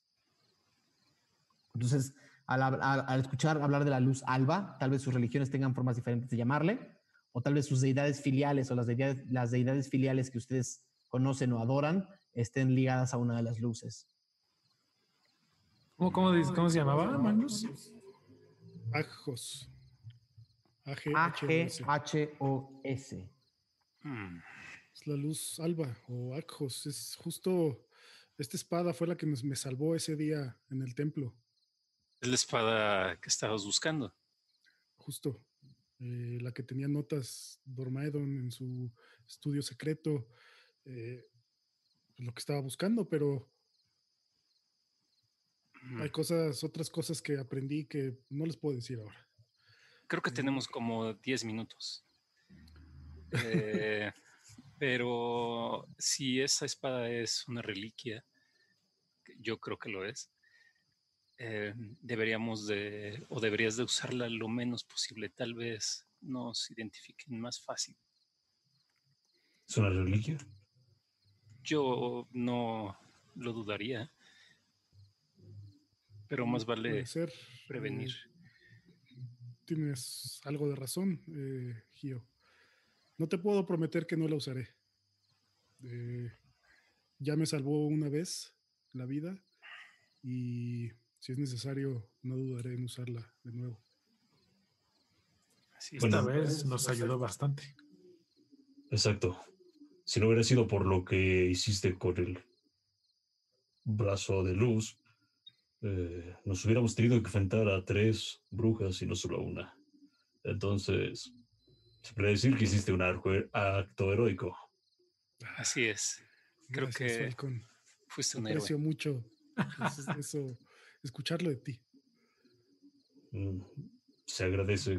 S1: Entonces, al, al- al escuchar hablar de la luz alba, tal vez sus religiones tengan formas diferentes de llamarle, o tal vez sus deidades filiales o las deidades, las deidades filiales que ustedes conocen o adoran estén ligadas a una de las luces.
S3: ¿Cómo, cómo, cómo se llamaba, Magnus?
S7: Ajos. A-G-H-O-S.
S1: A-G-H-O-S.
S5: Mm.
S7: Es la luz alba o Ajos. Es justo esta espada fue la que nos- me salvó ese día en el templo.
S5: Es la espada que estabas buscando.
S7: Justo. Eh, la que tenía notas Dormaedon en su estudio secreto. eh, lo que estaba buscando, pero
S5: Mm.
S7: hay cosas, otras cosas que aprendí que no les puedo decir ahora.
S5: Creo que tenemos como 10 minutos. (laughs) Eh, pero si esa espada es una reliquia, yo creo que lo es, eh, deberíamos de, o deberías de usarla lo menos posible. Tal vez nos identifiquen más fácil.
S8: ¿Es una reliquia?
S5: Yo no lo dudaría, pero más
S7: Puede
S5: vale
S7: ser.
S5: prevenir.
S7: eh, tienes algo de razón, eh, Gio. No te puedo prometer que no la usaré. Eh, ya me salvó una vez la vida y si es necesario, no dudaré en usarla de nuevo.
S5: Así
S3: Esta vez nos ayudó bastante.
S8: Exacto. Si no hubiera sido por lo que hiciste con el brazo de luz, eh, nos hubiéramos tenido que enfrentar a tres brujas y no solo a una. Entonces, se puede decir que hiciste un arco- acto heroico.
S5: Así es. Creo
S7: Gracias,
S5: que
S7: Falcon.
S5: fuiste un héroe.
S7: Aprecio mucho (laughs) es- eso, escucharlo de ti.
S8: Mm, Se agradece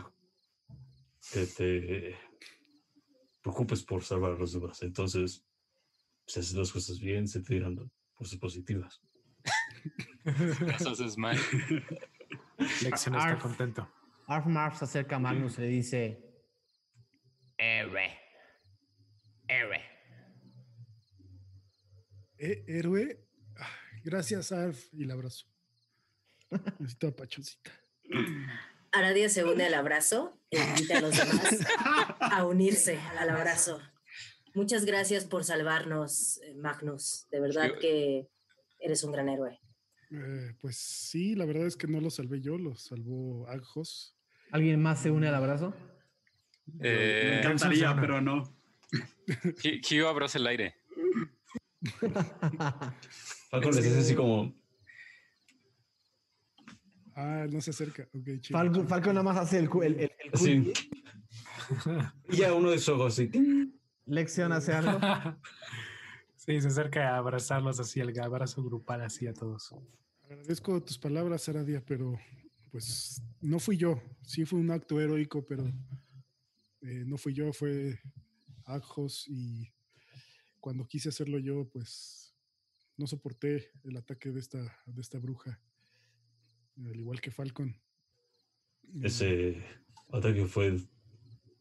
S8: que te preocupes por salvar a los demás. Entonces, si haces las cosas bien, se te dirán cosas positivas.
S5: Las haces mal.
S3: Lexion está
S1: Arf.
S3: contento.
S1: Arf Marf se acerca a Magnus y le dice: Héroe. Héroe.
S7: Eh, héroe, gracias, Arf, y el abrazo. Necesito a Pachoncita.
S4: Aradia se une al abrazo e invita a los demás a unirse al abrazo. Muchas gracias por salvarnos, eh, Magnus. De verdad que eres un gran héroe.
S7: Eh, pues sí, la verdad es que no lo salvé yo, lo salvó Ajos.
S1: ¿Alguien más se une al abrazo?
S6: Me
S5: Eh,
S6: encantaría,
S3: funciona.
S6: pero no.
S5: Kyo abraza el aire.
S8: Falcon les hace así como,
S7: Ah, no se acerca. Ok, chido.
S1: Falco, Falco nada más hace el, el, el, cutie. (laughs)
S8: Y ya uno de sus ojos así.
S1: Lección hace algo. (laughs)
S3: sí, se acerca a abrazarlos así, el abrazo grupal así a todos.
S7: Agradezco tus palabras, Aradia, pero pues no fui yo. Sí fue un acto heroico, pero eh, no fui yo, fue Ajos y cuando quise hacerlo yo, pues no soporté el ataque de esta, de esta bruja, al igual que Falcon. Eh,
S8: Ese ataque fue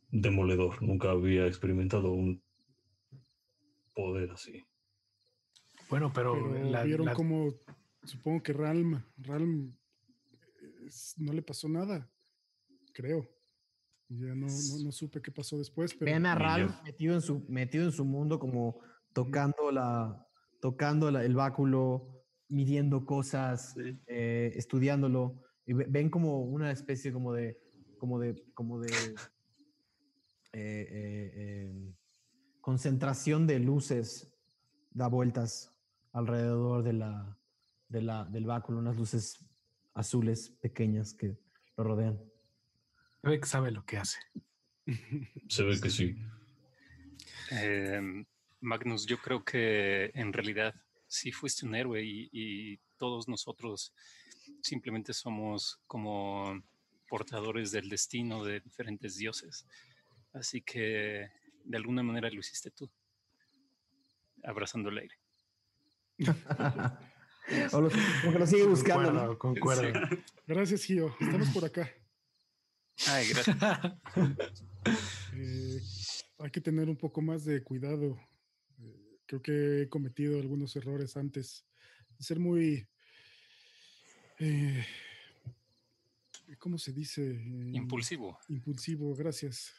S8: demoledor. Nunca había experimentado un poder así.
S3: Bueno, pero,
S7: pero
S3: la-
S7: vieron
S3: la-
S7: como, supongo que Ralm, Ralm eh, es- no le pasó nada, creo. Ya no, no, no supe qué pasó después, pero
S1: Vean a
S8: yo.
S1: metido en su, metido en su mundo, como tocando la, tocando la- el báculo, midiendo cosas,
S6: Sí.
S1: eh, estudiándolo. Y ve- ven como una especie como de, como de, como de eh, eh, eh, concentración de luces da vueltas alrededor de la, de la, del báculo, unas luces azules pequeñas que lo rodean.
S3: se ve que sabe lo que hace. (laughs)
S8: Se ve que sí.
S5: Eh, Magnus, yo creo que en realidad sí fuiste un héroe y, y todos nosotros simplemente somos como portadores del destino de diferentes dioses. Así que de alguna manera lo hiciste tú, abrazando el aire. (laughs)
S1: o lo, como que lo sigue buscando. ¿no?
S3: Concuerdo, concuerdo.
S7: gracias, Gio. Estamos por acá.
S5: Ay, gracias. (laughs)
S7: Eh, hay que tener un poco más de cuidado. Creo que he cometido algunos errores antes. Ser muy... eh, ¿Cómo se dice? Eh,
S5: Impulsivo.
S7: Impulsivo, gracias.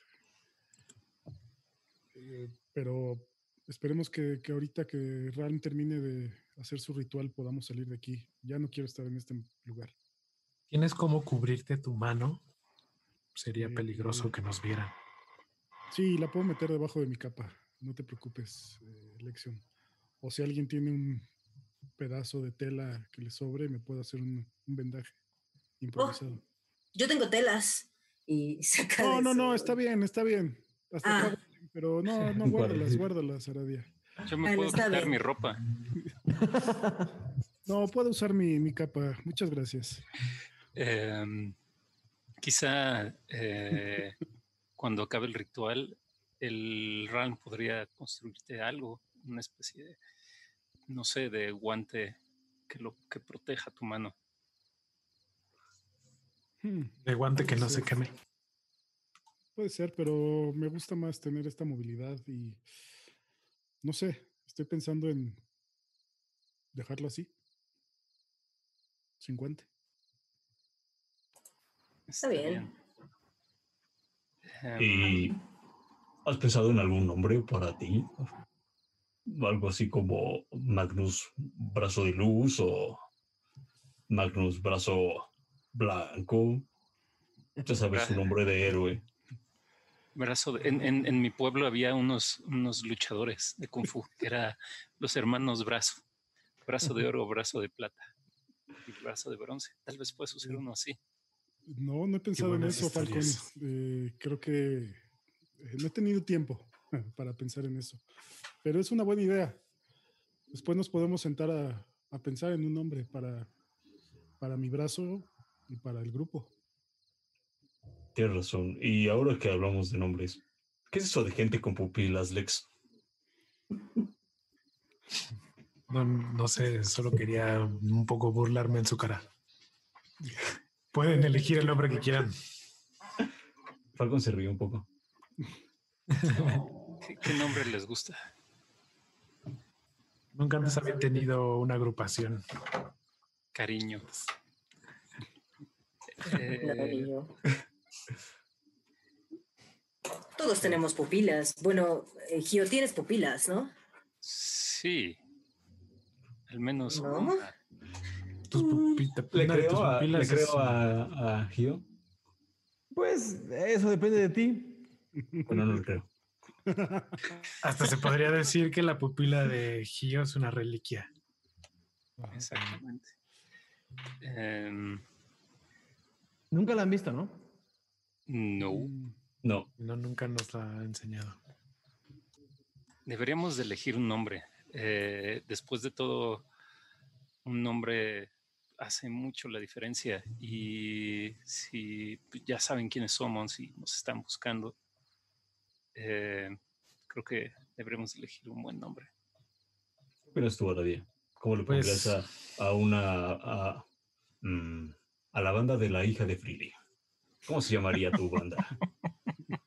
S7: Eh, pero esperemos que, que ahorita que Ran termine de hacer su ritual podamos salir de aquí. Ya no quiero estar en este lugar.
S3: ¿Tienes cómo cubrirte tu mano? Sería
S7: Eh,
S3: peligroso que nos vieran.
S7: Sí, la puedo meter debajo de mi capa. No te preocupes, eh, Lexion. O si alguien tiene un pedazo de tela que le sobre, me puedo hacer un, un vendaje improvisado.
S4: Yo tengo telas y (laughs) saca
S7: No, no, no, está bien, está bien. Hasta
S4: Ah.
S7: acá pero no, no, (laughs) guárdalas, guárdalas, Aradia.
S5: Yo me puedo quitar
S4: bien.
S5: mi ropa. (laughs)
S7: No, puedo usar mi, mi capa. Muchas gracias.
S5: Em, quizá eh, cuando acabe el ritual, el Ran podría construirte algo, una especie de, no sé, de guante que lo que proteja tu mano.
S7: Hmm,
S3: De guante que no se queme.
S7: Puede ser, pero me gusta más tener esta movilidad y no sé, estoy pensando en dejarlo así. Sin guante.
S4: Está bien.
S5: Em,
S8: ¿Y has pensado en algún nombre para ti? Algo así como Magnus Brazo de Luz o Magnus Brazo Blanco. Ya sabes su nombre de héroe.
S5: brazo de- en, en- en mi pueblo había unos, unos luchadores de Kung Fu, que era los hermanos Brazo. Brazo de oro, brazo de plata y brazo de bronce. Tal vez puedes usar uno así.
S7: No, no he pensado en eso,
S3: historias.
S7: Eh, creo que no he tenido tiempo (laughs) para pensar en eso. Pero es una buena idea. Después nos podemos sentar a, a pensar en un nombre para, para mi brazo y para el grupo.
S8: Tienes razón. Y ahora que hablamos de nombres, ¿qué es eso de gente con pupilas, Lex?
S3: No, no sé, solo quería un poco burlarme en su cara. Pueden elegir el nombre que quieran.
S8: Falcon se rió un poco. (laughs)
S5: ¿Qué, qué nombre les gusta?
S3: Nunca antes había tenido una agrupación.
S5: Cariño. (laughs)
S4: No,
S5: Eh.
S4: Todos tenemos pupilas. Bueno, eh, Gio, tienes pupilas, ¿no?
S5: sí. Al menos
S4: ¿No?
S5: una.
S3: Tus pupita-
S8: Le
S3: tus
S8: creo, a, le
S3: pupilas
S8: creo a, a Gio.
S1: Pues eso depende de ti.
S8: Bueno, no le creo. (laughs)
S3: Hasta se podría decir que la pupila de Gio es una reliquia.
S5: Exactamente. Em,
S1: Nunca la han visto, ¿no?
S5: no.
S8: No,
S3: No, nunca nos la ha enseñado.
S5: Deberíamos de elegir un nombre. Eh, después de todo, un nombre hace mucho la diferencia. Y si ya saben quiénes somos y nos están buscando, eh, creo que deberíamos elegir un buen nombre.
S8: pero estuvo la día. ¿Cómo le
S3: Pues-
S8: pondrías a, a una. A, mm, a la banda de la hija de Freely? ¿Cómo se llamaría tu banda? (laughs)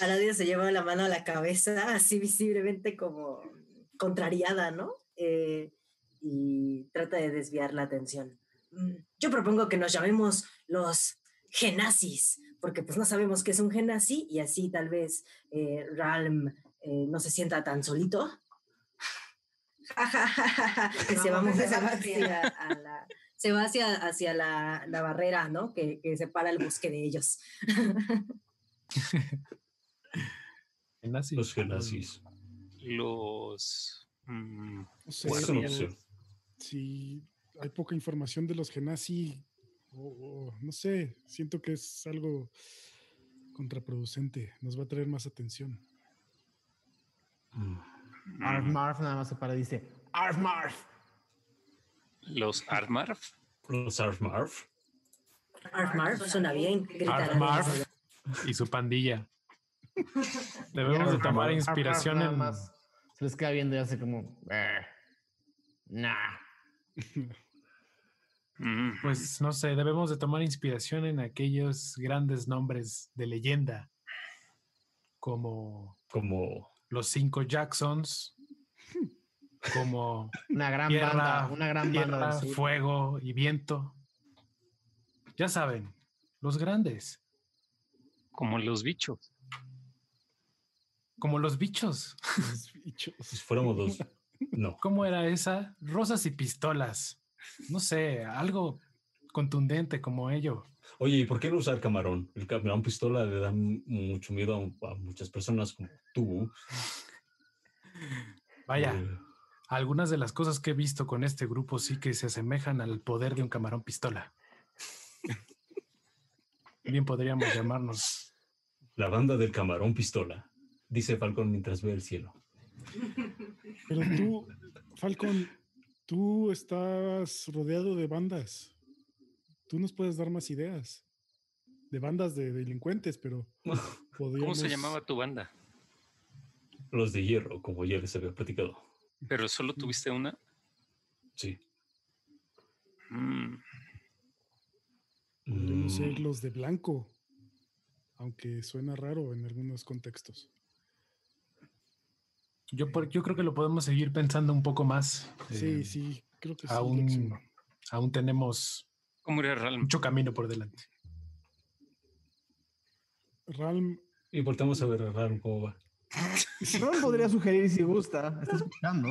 S4: Aradia se lleva la mano a la cabeza, así visiblemente como contrariada, ¿no? Eh, y trata de desviar la atención. Mm, Yo propongo que nos llamemos los genazis, porque pues no sabemos qué es un genazi y así tal vez eh, Ralm eh, no se sienta tan solito. (laughs) que se va,
S9: Vamos a
S4: se va
S9: desaparecer.
S4: hacia, a la, se va hacia, hacia la, la barrera, ¿no? Que, que separa el bosque de ellos. (laughs)
S8: Los genazis.
S5: Los. mm,
S7: No sé,
S8: Es una
S7: pero
S8: opción.
S7: si hay poca información de los genasi, o, o no sé, siento que es algo contraproducente. Nos va a traer más atención.
S8: Mm.
S1: Arf Marf nada más se para y dice, Arf Marf.
S5: los Armarf.
S8: Los Arf Marf.
S4: Arf, Marf, suena bien.
S3: Arf. Marf y su pandilla. Debemos de
S1: Arf,
S3: tomar
S1: Arf,
S3: inspiración
S1: nada
S3: en.
S1: más Se les queda viendo y hace como, "Eh, nah.
S3: Pues no sé, debemos de tomar inspiración en aquellos grandes nombres de leyenda, como
S8: Como.
S3: los cinco Jacksons, como (laughs)
S1: Una gran
S3: Tierra,
S1: banda, una gran banda
S3: tierra,
S1: del sur.
S3: fuego y viento. Ya saben, los grandes,
S5: como los bichos.
S3: como los bichos.
S7: Los bichos.
S8: Si fuéramos los. No.
S3: ¿Cómo era esa? Rosas y pistolas. No sé, algo contundente como ello.
S8: Oye, ¿y por qué no usar camarón? El camarón pistola le da mucho miedo a, a muchas personas como tú.
S3: Vaya,
S8: Eh,
S3: algunas de las cosas que he visto con este grupo sí que se asemejan al poder de un camarón pistola. Bien podríamos llamarnos.
S8: la banda del camarón pistola, dice Falcon mientras ve el cielo.
S7: Pero tú, Falcon, tú estás rodeado de bandas. Tú nos puedes dar más ideas. De bandas de delincuentes, pero (laughs)
S5: ¿Cómo se llamaba tu banda?
S8: Los de hierro, como ya les había platicado.
S5: Pero solo tuviste una.
S8: Sí.
S5: Mm,
S7: Podríamos ser
S8: Mm,
S7: los de blanco, aunque suena raro en algunos contextos.
S3: Yo, por- yo creo que lo podemos seguir pensando un poco más.
S7: Sí,
S3: Eh,
S7: sí, creo que sí.
S3: Aún,
S7: Lexi.
S3: aún tenemos
S5: ¿Cómo era Ralm?
S3: mucho camino por delante.
S7: Ralm,
S8: Y volteamos a ver a Ram cómo va. (laughs)
S1: Ron podría sugerir si gusta. Está escuchando.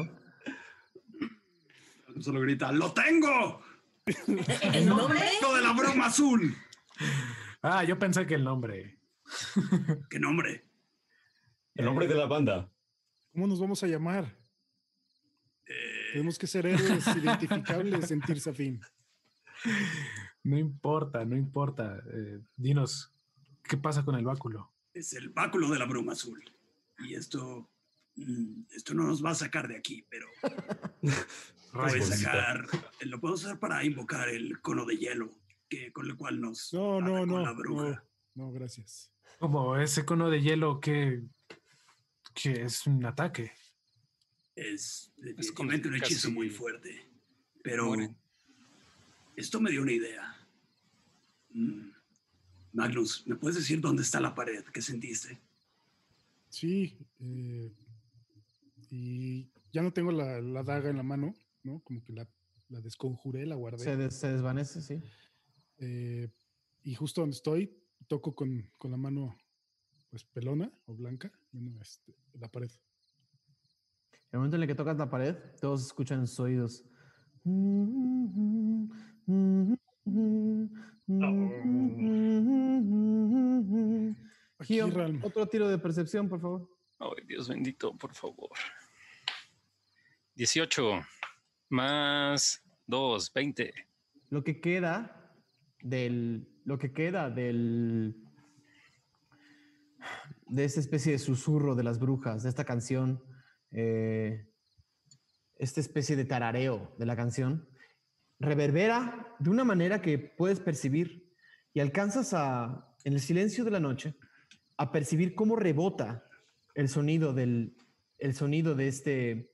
S6: Solo grita, ¡lo tengo! (laughs)
S4: ¿El nombre?
S6: ¡Lo de la broma azul!
S3: Ah, yo pensé que el nombre.
S6: ¿Qué nombre?
S8: El nombre de la banda.
S7: ¿Cómo nos vamos a llamar? Tenemos que ser héroes identificables en Tirsafin.
S3: No importa, no importa. Eh, dinos, ¿qué pasa con el báculo?
S6: Es el báculo de la bruma azul. Y esto. mm, Esto no nos va a sacar de aquí, pero (laughs) puede sacar. Lo puedo usar para invocar el cono de hielo, que, con el cual nos.
S7: No, no, no,
S6: La bruja.
S7: no, no, gracias.
S3: Como ese cono de hielo que, que es un ataque.
S6: Es
S5: Es como
S6: un hechizo muy fuerte. Pero esto me dio una idea. Mm, Magnus, ¿me puedes decir dónde está la pared que sentiste?
S7: Sí, eh, y ya no tengo la, la daga en la mano, ¿no? Como que la, la desconjuré, la guardé.
S1: Se, des- se desvanece, sí.
S7: Eh, y justo donde estoy, toco con, con la mano, pues pelona o blanca, bueno, este, la pared.
S1: El momento en el que tocas la pared, todos escuchan en sus oídos.
S7: Aquí,
S1: Gio, otro tiro de percepción, por favor.
S5: Ay, Dios bendito, por favor. 18 más 2, 20.
S1: Lo que queda del. Lo que queda del. De esta especie de susurro de las brujas, de esta canción. eh, esta especie de tarareo de la canción. Reverbera de una manera que puedes percibir y alcanzas a, en el silencio de la noche, a percibir cómo rebota el sonido del, el sonido de este,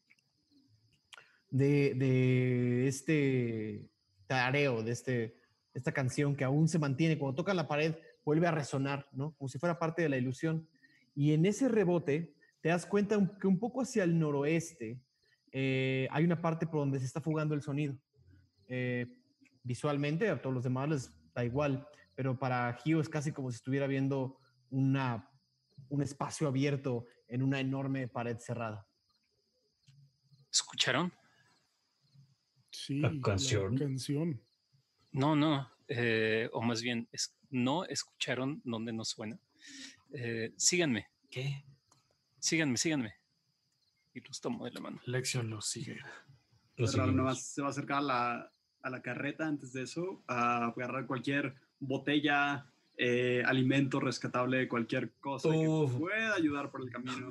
S1: de, de este tareo, de este, esta canción que aún se mantiene. Cuando toca la pared, vuelve a resonar, ¿no? Como si fuera parte de la ilusión. Y en ese rebote, te das cuenta que un poco hacia el noroeste eh, hay una parte por donde se está fugando el sonido. Eh, visualmente, a todos los demás les da igual, pero para Gio es casi como si estuviera viendo una, un espacio abierto en una enorme pared cerrada.
S5: ¿Escucharon?
S7: Sí,
S8: La canción.
S7: canción.
S5: No, no. eh, o más bien, es, no escucharon dónde nos suena. Eh, síganme.
S3: ¿Qué?
S5: Síganme, síganme. Y los tomo de la mano.
S3: Lexion lo (laughs) sigue.
S6: Se va a acercar a la, a la carreta antes de eso, a agarrar cualquier botella, eh, alimento rescatable, cualquier cosa
S8: Uf.
S6: que pueda ayudar por el camino.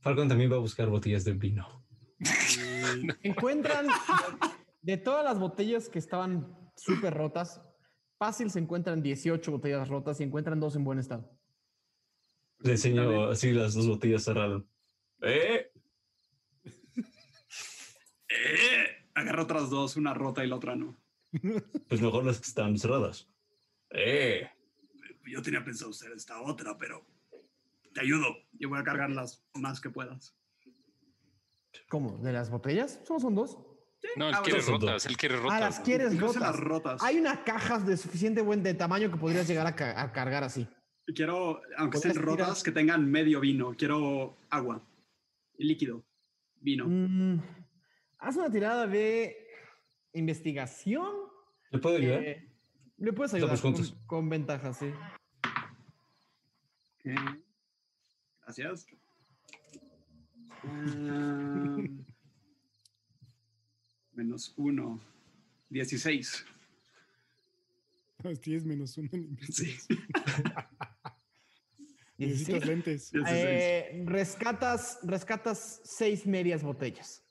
S8: Falcon también va a buscar botellas de vino.
S6: Y (laughs)
S1: Encuentran de todas las botellas que estaban súper rotas, fácil se encuentran 18 botellas rotas y encuentran dos en buen estado.
S8: Le enseño así las dos botellas cerradas. ¡Eh!
S6: eh, agarra otras dos, una rota y la otra no.
S8: Pues mejor las que están cerradas. ¡Eh!
S6: Yo tenía pensado usar esta otra, pero te ayudo. Yo voy a cargar las más que puedas.
S1: ¿Cómo? ¿De las botellas? Solo son dos.
S5: No, él
S6: Ah,
S5: quiere
S8: bueno,
S5: rotas, él quiere rotas.
S1: Ah, las quieres rotas.
S6: las rotas.
S1: Hay una caja de suficiente buen de tamaño que podrías llegar a, ca- a cargar así.
S6: Quiero, aunque estén
S1: tirar-
S6: rotas, que tengan medio vino. Quiero agua. Líquido. Vino.
S1: Mm, haz una tirada de investigación.
S8: ¿Le puedo ayudar?
S1: Eh, Le puedes ayudar con, con ventaja, sí.
S6: Gracias. Ah, menos uno. 16.
S7: Tienes (laughs) menos uno en (laughs) investigación.
S1: 16.
S7: Necesitas lentes.
S6: 16.
S1: Eh, rescatas, rescatas seis medias botellas.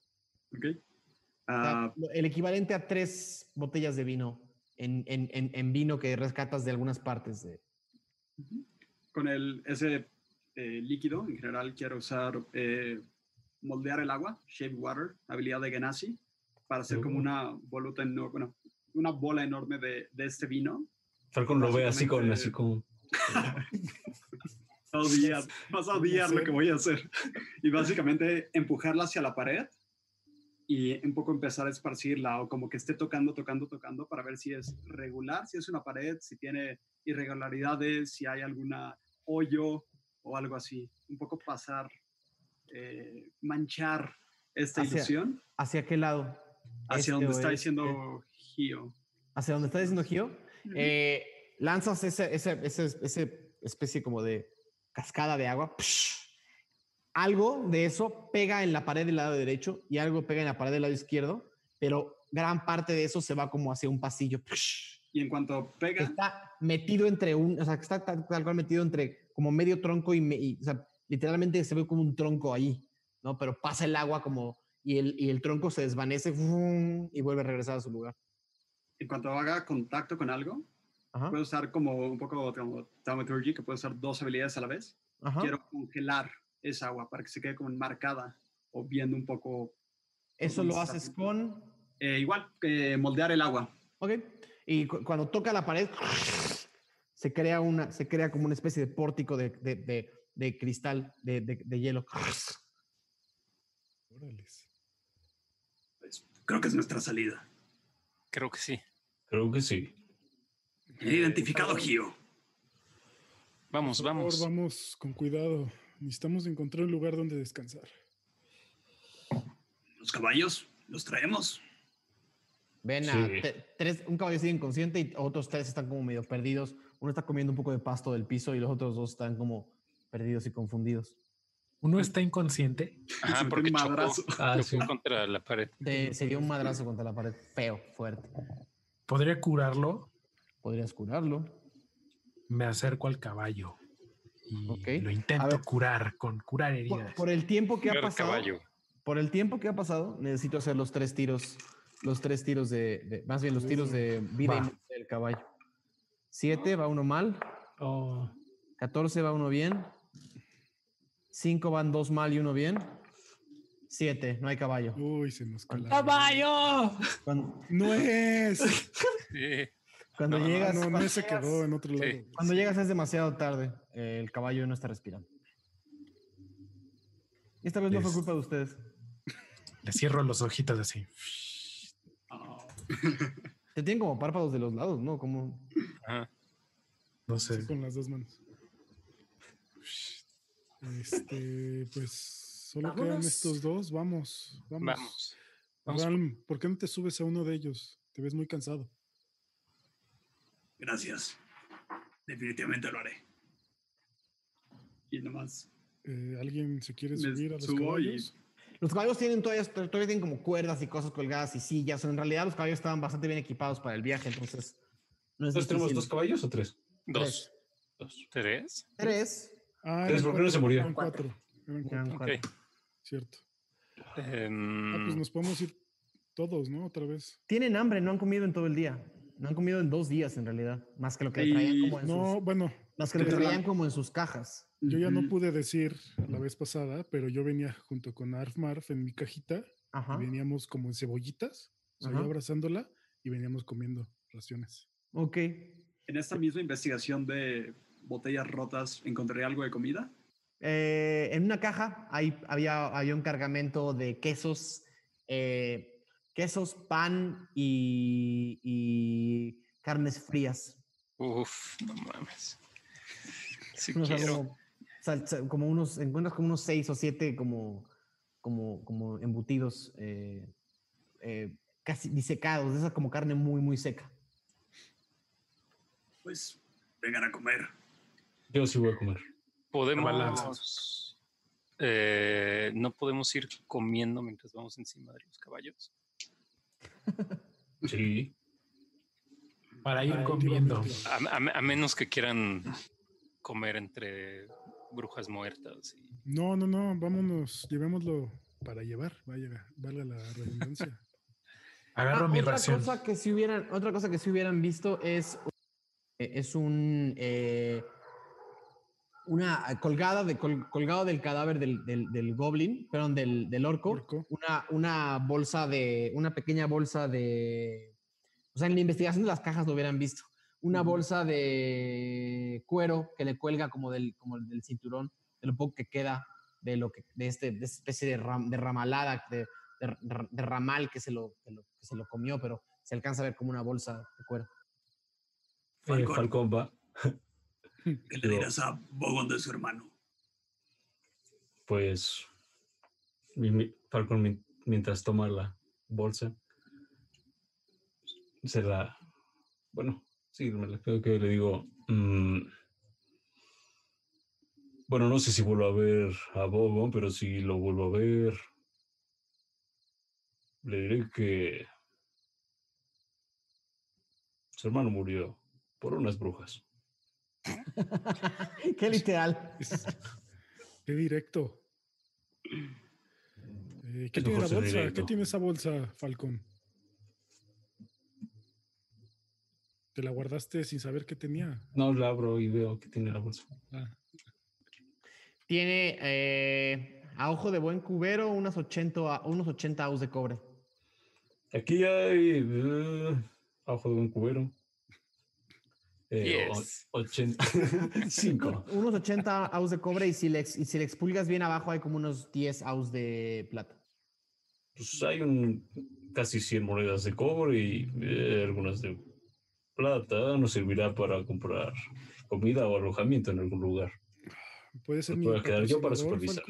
S6: Ok.
S1: O sea,
S6: Ah,
S1: el equivalente a tres botellas de vino en, en- en- en vino que rescatas de algunas partes de.
S6: con el, ese eh, líquido, en general, quiero usar eh, moldear el agua, shape water, habilidad de Genasi, para hacer como
S8: Oh.
S6: una voluta, eno- bueno, una bola enorme de, de este vino.
S8: Falcon lo ve así con, así con. (laughs)
S6: Vas a odiar, vas a odiar lo que voy a hacer. (laughs) Y básicamente empujarla hacia la pared y un poco empezar a esparcirla o como que esté tocando, tocando, tocando para ver si es regular, si es una pared, si tiene irregularidades, si hay alguna hoyo o algo así. Un poco pasar, eh, manchar esta
S1: Hacia-
S6: ilusión
S1: ¿Hacia qué lado?
S6: hacia
S1: Este,
S6: donde está diciendo Gio.
S1: ¿Hacia donde está diciendo Gio? Eh, lanzas esa, esa, esa- esa especie como de cascada de agua. psh, algo de eso pega en la pared del lado derecho y algo pega en la pared del lado izquierdo, pero gran parte de eso se va como hacia un pasillo. psh,
S6: Y en cuanto pega,
S1: está metido entre un, o sea, está tal, tal cual metido entre como medio tronco y, me- y, o sea, literalmente se ve como un tronco ahí, ¿no? Pero pasa el agua como y el, y el tronco se desvanece y vuelve a regresar a su lugar.
S6: en cuanto haga contacto con algo,
S1: Ajá,
S6: puedo usar como un poco como Thaumaturgy, que puedo usar dos habilidades a la vez.
S1: ajá.
S6: Quiero congelar esa agua para que se quede como enmarcada o viendo un poco.
S1: Eso lo haces con,
S6: Eh, igual, que moldear el agua.
S1: ok, y cu- cuando toca la pared se crea una, se crea como una especie de pórtico de, de, de, de cristal, de, de, de hielo.
S7: Órales.
S6: Pues, creo que es nuestra salida.
S5: Creo que sí.
S8: Creo que sí.
S6: He identificado a Gio.
S5: Vamos,
S7: Por favor,
S5: vamos.
S7: vamos con cuidado. Necesitamos encontrar un lugar donde descansar.
S6: Los caballos, los traemos.
S1: Ven a
S8: Sí.
S1: tres, un caballo sigue inconsciente y otros tres están como medio perdidos. Uno está comiendo un poco de pasto del piso y los otros dos están como perdidos y confundidos.
S3: Uno está inconsciente.
S5: Ajá,
S6: Sentí
S5: porque
S6: un
S5: chocó,
S6: madrazo.
S8: Ah,
S5: chocó
S8: sí.
S5: contra la pared.
S1: Te- se dio un madrazo contra la pared feo, fuerte.
S3: Podría curarlo.
S1: Podrías curarlo.
S3: Me acerco al caballo y lo intento
S1: ver.
S3: curar con curar heridas.
S1: por el tiempo que ha pasado,
S5: caballo.
S1: por el tiempo que ha pasado, necesito hacer los tres tiros, los tres tiros de, de- más bien los tiros de vida y
S3: Va.
S1: muerte del caballo. Siete va uno mal,
S3: Oh,
S1: 14 va uno bien, 5 van dos mal y uno bien, Siete, no hay caballo.
S7: Uy, se nos cala.
S8: ¡Caballo!
S1: Cuando,
S7: No es. (laughs)
S5: Sí.
S1: Cuando
S5: No,
S1: llegas,
S7: No, no se quedó en otro
S5: Sí.
S7: lado.
S1: cuando llegas es demasiado tarde. Eh, el caballo no está respirando. Esta vez no fue culpa de ustedes.
S3: Le cierro los ojitos así. (laughs)
S6: Ah,
S1: Te tienen como párpados de los lados, ¿no? Como
S5: Ajá.
S3: No sé.
S7: Sí, con las dos manos. Este, (laughs) pues solo quedan estos dos. Vamos, vamos.
S5: Vamos.
S7: ¿por qué no te subes a uno de ellos? Te ves muy cansado.
S6: Gracias. Definitivamente lo haré. Y nomás
S7: Eh, ¿Alguien se quiere subir a los
S6: subo y-
S7: caballos?
S1: Los caballos tienen todavía, todavía tienen como cuerdas y cosas colgadas y sillas. En realidad los caballos estaban bastante bien equipados para el viaje, entonces no es
S8: ¿Entonces tenemos dos caballos o tres?
S5: Dos.
S8: Dos.
S5: ¿Tres?
S1: Tres.
S7: Ah,
S8: Tres,
S7: eran
S8: ¿por qué no se
S7: cuatro,
S8: murió?
S7: Eran cuatro. Eran
S1: Eran
S7: cuatro,
S1: cuatro.
S5: Ok.
S7: cierto.
S5: Em,
S7: Ah, pues nos podemos ir todos, ¿no? Otra vez.
S1: Tienen hambre, no han comido en todo el día. No han comido en dos días en realidad, más que lo que traían como en
S7: No,
S1: sus,
S7: bueno,
S1: más que lo que
S6: la-
S1: traían como en sus cajas.
S7: yo ya no pude decir la vez pasada, pero yo venía junto con Arf Marf en mi cajita
S1: Ajá.
S7: y veníamos como en cebollitas, o sea,
S1: Ajá.
S7: yo abrazándola y veníamos comiendo raciones.
S1: Ok.
S6: En esta misma investigación de botellas rotas, ¿encontré algo de comida?
S1: Eh, en una caja hay, había, había un cargamento de quesos, eh, quesos, pan y, y carnes frías.
S5: Uf, no mames. Si (laughs)
S1: O sea,
S5: quiero.
S1: como unos, encuentras como unos seis o siete como, como, como embutidos eh, eh, casi disecados, de esa como carne muy, muy seca.
S6: Pues vengan a comer.
S8: Yo sí voy a comer.
S5: Podemos. eh, no podemos ir comiendo mientras vamos encima de los caballos.
S8: Sí.
S3: Para ir comiendo.
S5: A, a- a menos que quieran comer entre brujas muertas. y-
S7: No, no, no, vámonos, llevémoslo para llevar, vaya, valga la redundancia. (laughs)
S3: Agarro
S1: Ah,
S3: mi
S1: otra
S3: ración.
S1: Cosa que si hubieran, otra cosa que si hubieran visto es, eh, es un eh, una colgada de, col- colgado del cadáver del, del, del goblin, perdón, del, del orco,
S7: Orco.
S1: Una, una bolsa de, una pequeña bolsa de, o sea, en la investigación de las cajas lo hubieran visto, una bolsa de cuero que le cuelga como del, como del cinturón, de lo poco que queda de lo que, de este, de esta especie de, ram- de ramalada, de, de, r- de ramal que se, lo, que, lo- que se lo comió, pero se alcanza a ver como una bolsa de cuero.
S8: Eh,
S6: Falcón.
S8: Falcón va. (laughs)
S6: ¿Qué le dirás a Bogón de su hermano?
S8: Pues Falcon mi- mientras toma la bolsa se la bueno sí me la creo que le digo mm, bueno no sé si vuelvo a ver a Bobo pero si lo vuelvo a ver le diré que su hermano murió por unas brujas
S1: Qué literal.
S7: Es- Qué directo. Eh, ¿Qué tiene tiene esa bolsa, Falcón? ¿Te la guardaste sin saber qué tenía?
S8: no la abro y veo que tiene la bolsa
S7: Ah,
S1: Tiene eh, a ojo de buen cubero unas 80, a- unos 80 aus de cobre.
S8: Aquí hay eh, abajo de un cubero. Eh, o-
S5: Yes.
S8: 85. (laughs) (laughs)
S1: Unos 80 aus de cobre y si, le, y si le expulgas bien abajo hay como unos 10 aus de plata.
S8: Pues hay un casi 100 monedas de cobre y eh, algunas de plata. Nos servirá para comprar comida o alojamiento en algún lugar.
S7: ¿Puede ser
S8: puedo quedar yo para supervisar.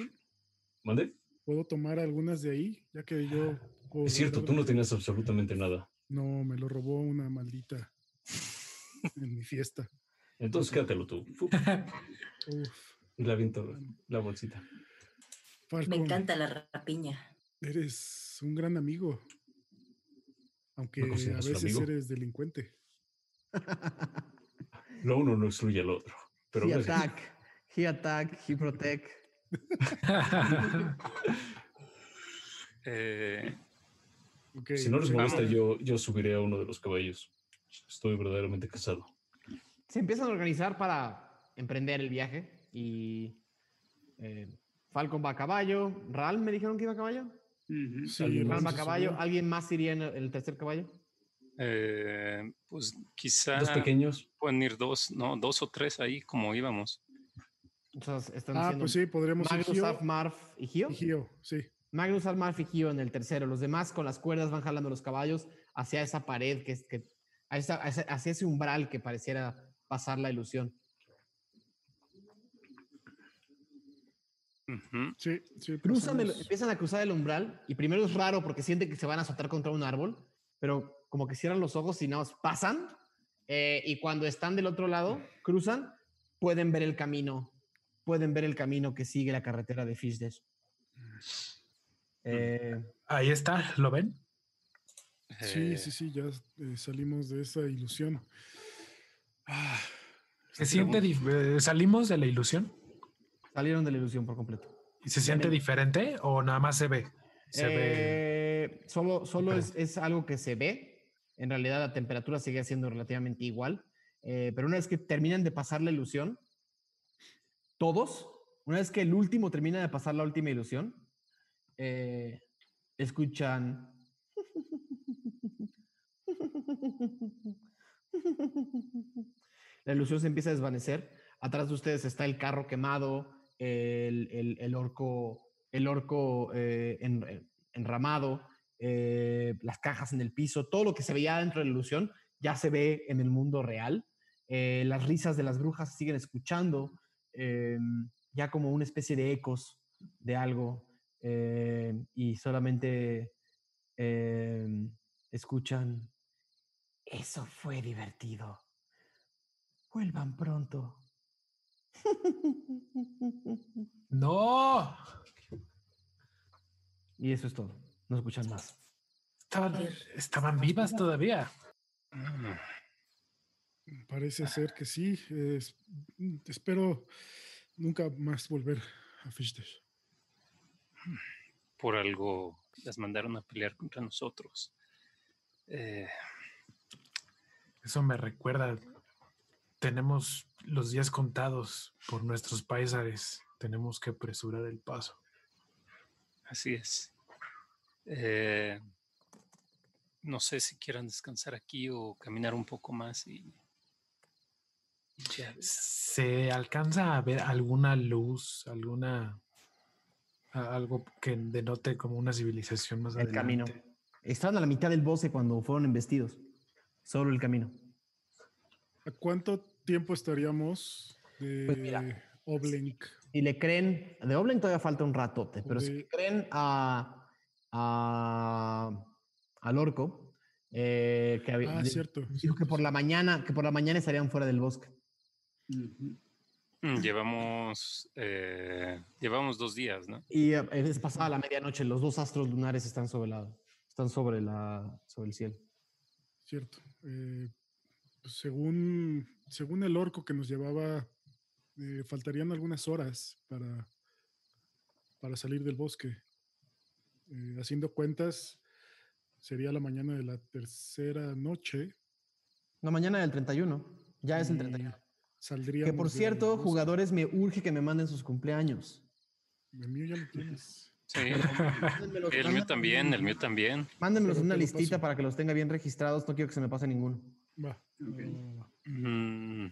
S8: ¿Mande?
S7: ¿Puedo tomar algunas de ahí? Ya que yo... puedo
S8: Es cierto, tú no tenías absolutamente nada.
S7: No, me lo robó una maldita en mi fiesta.
S8: Entonces quédatelo tú. Fu-
S7: Uf,
S8: Y la viento la bolsita.
S4: Me encanta la rapiña.
S7: eres un gran amigo. Aunque
S8: ¿Me
S7: a veces
S8: amigo?
S7: eres delincuente. (laughs)
S8: Lo uno no excluye al otro. Pero
S1: he attack, he attack, he protect. (laughs)
S5: Eh,
S8: si no les
S7: ok.
S8: molesta,
S5: Vamos.
S8: yo, yo subiré a uno de los caballos. Estoy verdaderamente casado.
S1: Se empiezan a organizar para emprender el viaje y eh, Falcon va a caballo. ¿Ral me dijeron que iba a caballo?
S6: Ujú.
S7: Sí,
S8: Alguien
S1: Ral va a caballo. ¿Alguien más iría en el, tercer caballo?
S5: Eh, pues quizá
S8: Dos pequeños.
S5: pueden ir dos, no, dos o tres ahí como íbamos.
S1: Entonces, están
S7: Ah, pues sí, podremos ir
S1: Magnus,
S7: Gio
S1: Alf, Marf y Gio.
S7: y Gio, sí.
S1: Magnus, Alf, Marf y Gio en el tercero. Los demás con las cuerdas van jalando los caballos hacia esa pared, que es que, a esa- a ese- hacia ese umbral que pareciera pasar la ilusión.
S7: Sí, sí.
S1: Cruzan el-
S7: pasamos.
S1: empiezan a cruzar el umbral y primero es raro porque sienten que se van a azotar contra un árbol, pero como que cierran los ojos y nada más pasan. eh, y cuando están del otro lado, cruzan, pueden ver el camino, pueden ver el camino que sigue la carretera de Fishdash. Eh,
S3: Ahí está, ¿lo ven?
S7: Sí,
S5: Eh,
S7: sí, sí, ya eh, salimos de esa ilusión. Ah,
S3: ¿Se siente eh, salimos de la ilusión
S1: salieron de la ilusión por completo.
S3: y se siente diferente o nada más se ve? Se ve.
S1: Solo, solo es, es algo que se ve. En realidad la temperatura sigue siendo relativamente igual. eh, pero una vez que terminan de pasar la ilusión, todos, una vez que el último termina de pasar la última ilusión, eh, escuchan... (laughs) La ilusión se empieza a desvanecer. Atrás de ustedes está el carro quemado, el, el- orco, el orco eh, en- enramado, eh, las cajas en el piso, todo lo que se veía dentro de la ilusión ya se ve en el mundo real. Eh, las risas de las brujas siguen escuchando, eh, ya como una especie de ecos de algo, eh, y solamente eh, escuchan, eso fue divertido. Vuelvan pronto. (laughs)
S3: No,
S1: Y eso es todo. No escuchan más.
S3: estaban, estaban vivas todavía.
S7: parece ser que sí. es- mm, espero nunca más volver a Fishdash.
S5: por algo las mandaron a pelear contra nosotros. Eh,
S3: Eso me recuerda. Tenemos los días contados por nuestros paisares. Tenemos que apresurar el paso.
S5: así es. Eh, no sé si quieran descansar aquí o caminar un poco más y, y ya.
S3: ¿Se alcanza a ver alguna luz, alguna algo que denote como una civilización más
S1: El camino.
S3: adelante?
S1: Estaban a la mitad del bosque cuando fueron embestidos. Solo el camino.
S7: ¿A cuánto tiempo estaríamos de
S1: Pues mira,
S7: Oblink?
S1: Si le creen, de Oblen todavía falta un ratote, pero si
S7: De-
S1: le creen a, a- al orco, eh, que había-
S7: Ah, cierto.
S1: dijo
S7: cierto,
S1: que por la mañana, que por la mañana estarían fuera del bosque.
S6: Ujú.
S5: Mm, Llevamos, eh, llevamos dos días, ¿no?
S1: Y eh, es pasada la medianoche, los dos astros lunares están sobre la, están sobre la, sobre el cielo.
S7: Cierto. Eh, pues según, según el orco que nos llevaba, eh, faltarían algunas horas para, para salir del bosque. Eh, haciendo cuentas, sería la mañana de la tercera noche.
S1: La mañana del 31, ya es el
S7: y
S1: 31.
S7: Saldríamos
S1: Que por cierto, jugadores, me urge que me manden sus cumpleaños.
S7: El mío ya lo tienes.
S5: Sí. (laughs)
S1: Mándenmelos,
S5: El mío también, el mío también.
S1: Mándenmelos una listita
S7: paso.
S1: para que los tenga bien registrados. No quiero que se me pase ninguno.
S7: Va.
S6: Ok.
S7: va, va, va.
S5: Mm,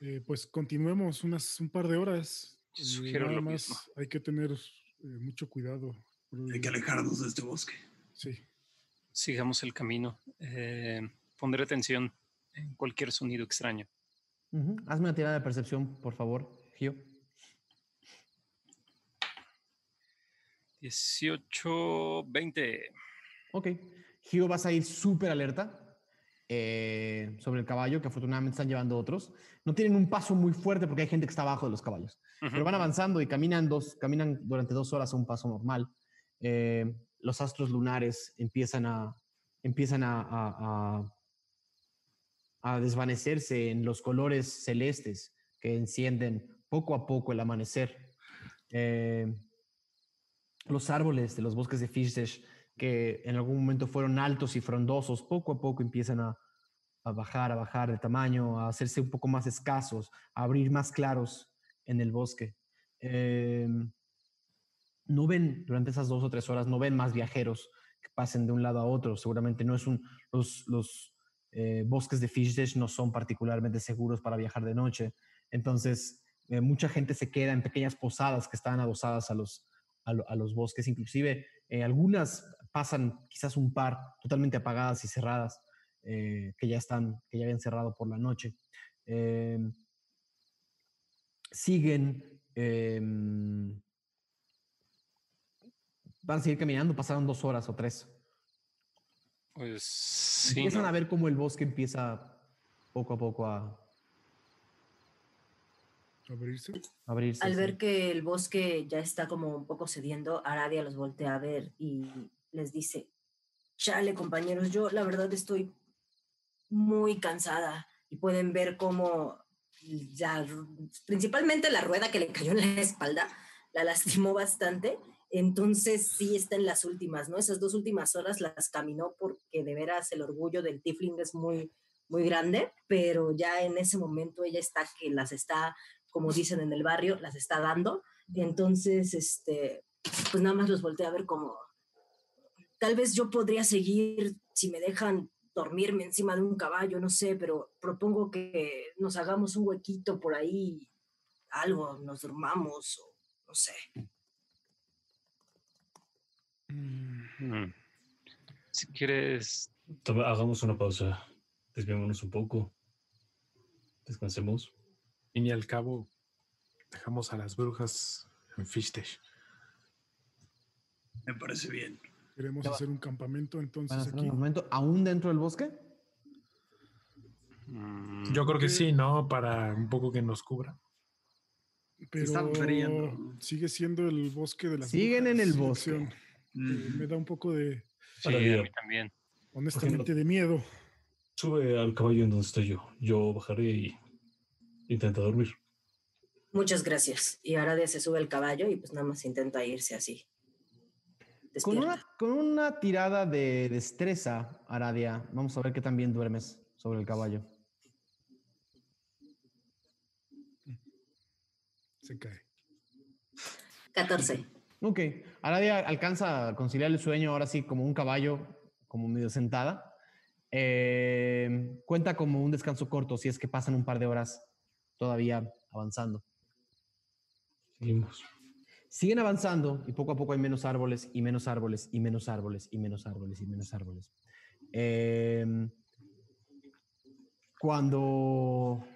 S7: Eh, pues continuemos unas un par de horas.
S5: Yo sugiero
S7: nada
S5: lo
S7: más
S5: mismo.
S7: hay que tener eh, mucho cuidado.
S6: Hay que alejarnos de este bosque.
S7: Sí.
S5: sigamos el camino. Eh, pondré atención en cualquier sonido extraño.
S1: Hazme una tirada de percepción, por favor, Gio.
S5: 18, 20.
S1: Ok. Gio, vas a ir súper alerta eh, sobre el caballo, que afortunadamente están llevando otros. No tienen un paso muy fuerte porque hay gente que está abajo de los caballos. Pero van avanzando y caminan, dos, caminan durante dos horas a un paso normal. Eh, los astros lunares empiezan a, empiezan a, a- a- a desvanecerse en los colores celestes que encienden poco a poco el amanecer. Eh, los árboles de los bosques de Fishdash, que en algún momento fueron altos y frondosos, poco a poco empiezan a, bajar, a bajar de tamaño, a hacerse un poco más escasos, a abrir más claros en el bosque. eh, no ven durante esas dos o tres horas, no ven más viajeros que pasen de un lado a otro. Seguramente no es un, los, los eh, bosques de Fishdish no son particularmente seguros para viajar de noche. Entonces, eh, mucha gente se queda en pequeñas posadas que están adosadas a los, a, lo- a los bosques. Inclusive, eh, algunas pasan quizás un par totalmente apagadas y cerradas eh, que ya están, que ya habían cerrado por la noche. Eh, siguen, em, van a seguir caminando, pasaron dos horas o tres.
S5: Pues sí.
S1: Empiezan
S5: ¿no?
S1: a ver cómo el bosque empieza poco a poco a
S7: Abrirse.
S1: abrirse.
S4: Al
S1: sí.
S4: ver que el bosque ya está como un poco cediendo, Aradia los voltea a ver y les dice, chale compañeros, yo la verdad estoy muy cansada y pueden ver cómo ya, principalmente la rueda que le cayó en la espalda la lastimó bastante. Entonces sí está en las últimas, ¿no? Esas dos últimas horas las caminó porque de veras el orgullo del Tifling es muy, muy grande, pero ya en ese momento ella está que las está como dicen en el barrio, las está dando. Entonces, este, pues nada más los volteé a ver como, tal vez yo podría seguir si me dejan dormirme encima de un caballo, no sé, pero propongo que nos hagamos un huequito por ahí, algo, nos durmamos o no sé.
S5: Mm. Si quieres,
S8: Toma- Hagamos una pausa. Desviémonos un poco. Descansemos.
S3: Y al cabo, dejamos a las brujas en Fishtash.
S6: Me parece bien.
S7: Queremos hacer un campamento entonces
S1: hacer
S7: aquí.
S1: un momento, aún dentro del bosque.
S5: mm,
S3: Yo creo que sí, ¿no? Para un poco que nos cubra.
S7: Pero
S6: está frío.
S7: sigue siendo el bosque de las
S1: Siguen en el bosque.
S7: selección. Eh, me da un poco de,
S5: sí, a mí también.
S7: honestamente, de miedo.
S8: Sube al caballo en donde estoy yo. Yo bajaré y intenta dormir.
S4: Muchas gracias. Y Aradia se sube al caballo y pues nada más intenta irse así.
S1: Con una, con una tirada de destreza, Aradia, vamos a ver qué tan bien duermes sobre el caballo.
S7: Se cae.
S4: 14.
S1: Ok, Aradia alcanza a conciliar el sueño ahora sí como un caballo, como medio sentada. Eh, cuenta como un descanso corto si es que pasan un par de horas todavía avanzando.
S8: Seguimos.
S1: Siguen avanzando y poco a poco hay menos árboles y menos árboles y menos árboles y menos árboles y menos árboles. Em, cuando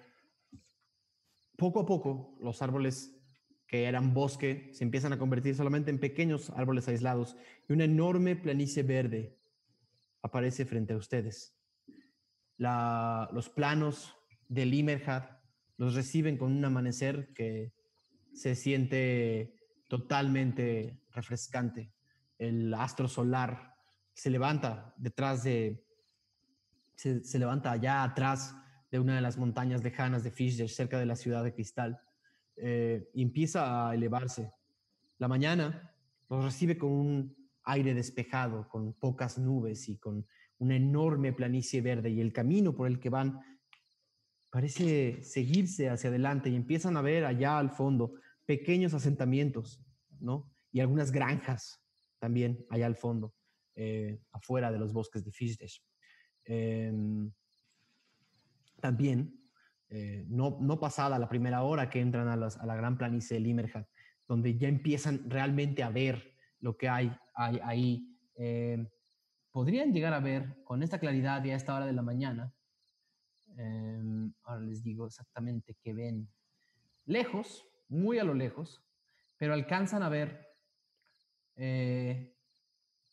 S1: poco a poco los árboles que eran bosque se empiezan a convertir solamente en pequeños árboles aislados y una enorme planicie verde aparece frente a ustedes. La- los planos de Limerhad los reciben con un amanecer que se siente totalmente refrescante. El astro solar se levanta detrás de, se, se levanta allá atrás de una de las montañas lejanas de Fishdash, cerca de la ciudad de Cristal, eh, y empieza a elevarse. La mañana los recibe con un aire despejado, con pocas nubes y con una enorme planicie verde, y el camino por el que van parece seguirse hacia adelante y empiezan a ver allá al fondo pequeños asentamientos, ¿no? Y algunas granjas también allá al fondo, eh, afuera de los bosques de Fishdash. Em, también, eh, no, no pasada la primera hora que entran a la gran planicie de Limerhad, donde ya empiezan realmente a ver lo que hay, hay ahí. em, podrían llegar a ver con esta claridad y a esta hora de la mañana. Em, ahora les digo exactamente qué ven. Lejos, muy a lo lejos, pero alcanzan a ver eh,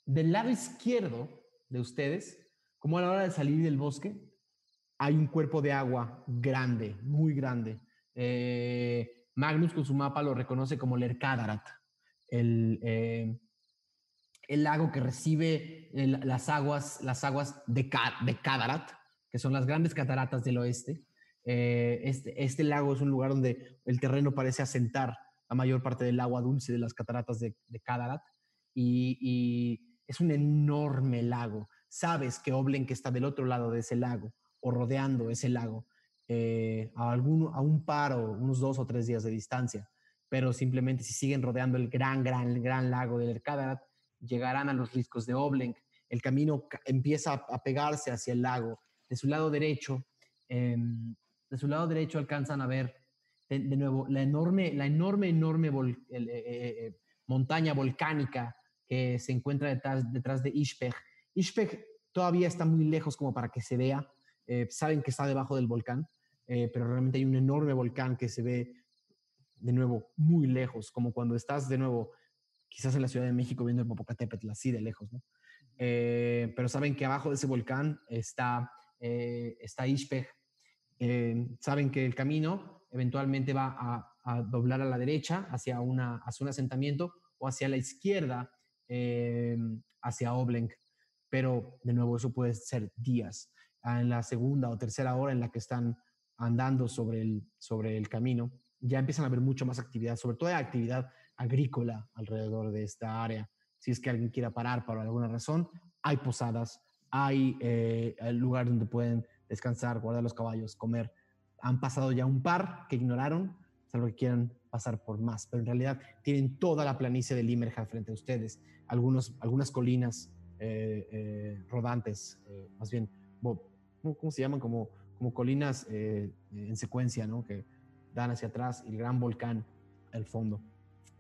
S1: del lado izquierdo de ustedes, como a la hora de salir del bosque, hay un cuerpo de agua grande, muy grande. Eh, Magnus con su mapa lo reconoce como Lercadarat, el, eh, el lago que recibe el- las aguas, las aguas de, de Cadarat, son las grandes cataratas del oeste. Eh, este, este lago es un lugar donde el terreno parece asentar la mayor parte del agua dulce de las cataratas de, de y, es un enorme lago. Sabes que Oblen, que está del otro lado de ese lago o rodeando ese lago, eh, a, algún, a un par o unos dos o tres días de distancia, pero simplemente si siguen rodeando el gran, gran, gran lago del Ercadarat, llegarán a los riscos de Oblenk. El camino ca- empieza a pegarse hacia el lago. De su lado derecho, em, de su lado derecho alcanzan a ver de, de nuevo la enorme, la enorme, enorme vol- el, eh, eh, eh, montaña volcánica que se encuentra detrás, detrás de Ishpeg. Ishpeg todavía está muy lejos como para que se vea. saben que está debajo del volcán, pero realmente hay un enorme volcán que se ve de nuevo muy lejos, como cuando estás de nuevo quizás en la Ciudad de México viendo el Popocatépetl así de lejos, ¿no? Eh, pero saben que abajo de ese volcán está, eh, está Ishpeg. Eh, saben que el camino eventualmente va a, doblar a la derecha hacia, una, hacia un asentamiento o hacia la izquierda eh, hacia Oblenk. Pero de nuevo eso puede ser días. Ah, En la segunda o tercera hora en la que están andando sobre el, sobre el camino, ya empiezan a haber mucho más actividad, sobre todo actividad agrícola alrededor de esta área. Si es que alguien quiera parar por alguna razón, hay posadas, hay eh, el lugar donde pueden descansar, guardar los caballos, comer. Han pasado ya un par que ignoraron, salvo que quieran pasar por más, pero en realidad tienen toda la planicie de Limerhad frente a ustedes, algunos, algunas colinas eh, eh, rodantes, eh, más bien, ¿cómo, se llaman? Como, como colinas en secuencia, ¿no? Que dan hacia atrás el gran volcán al fondo.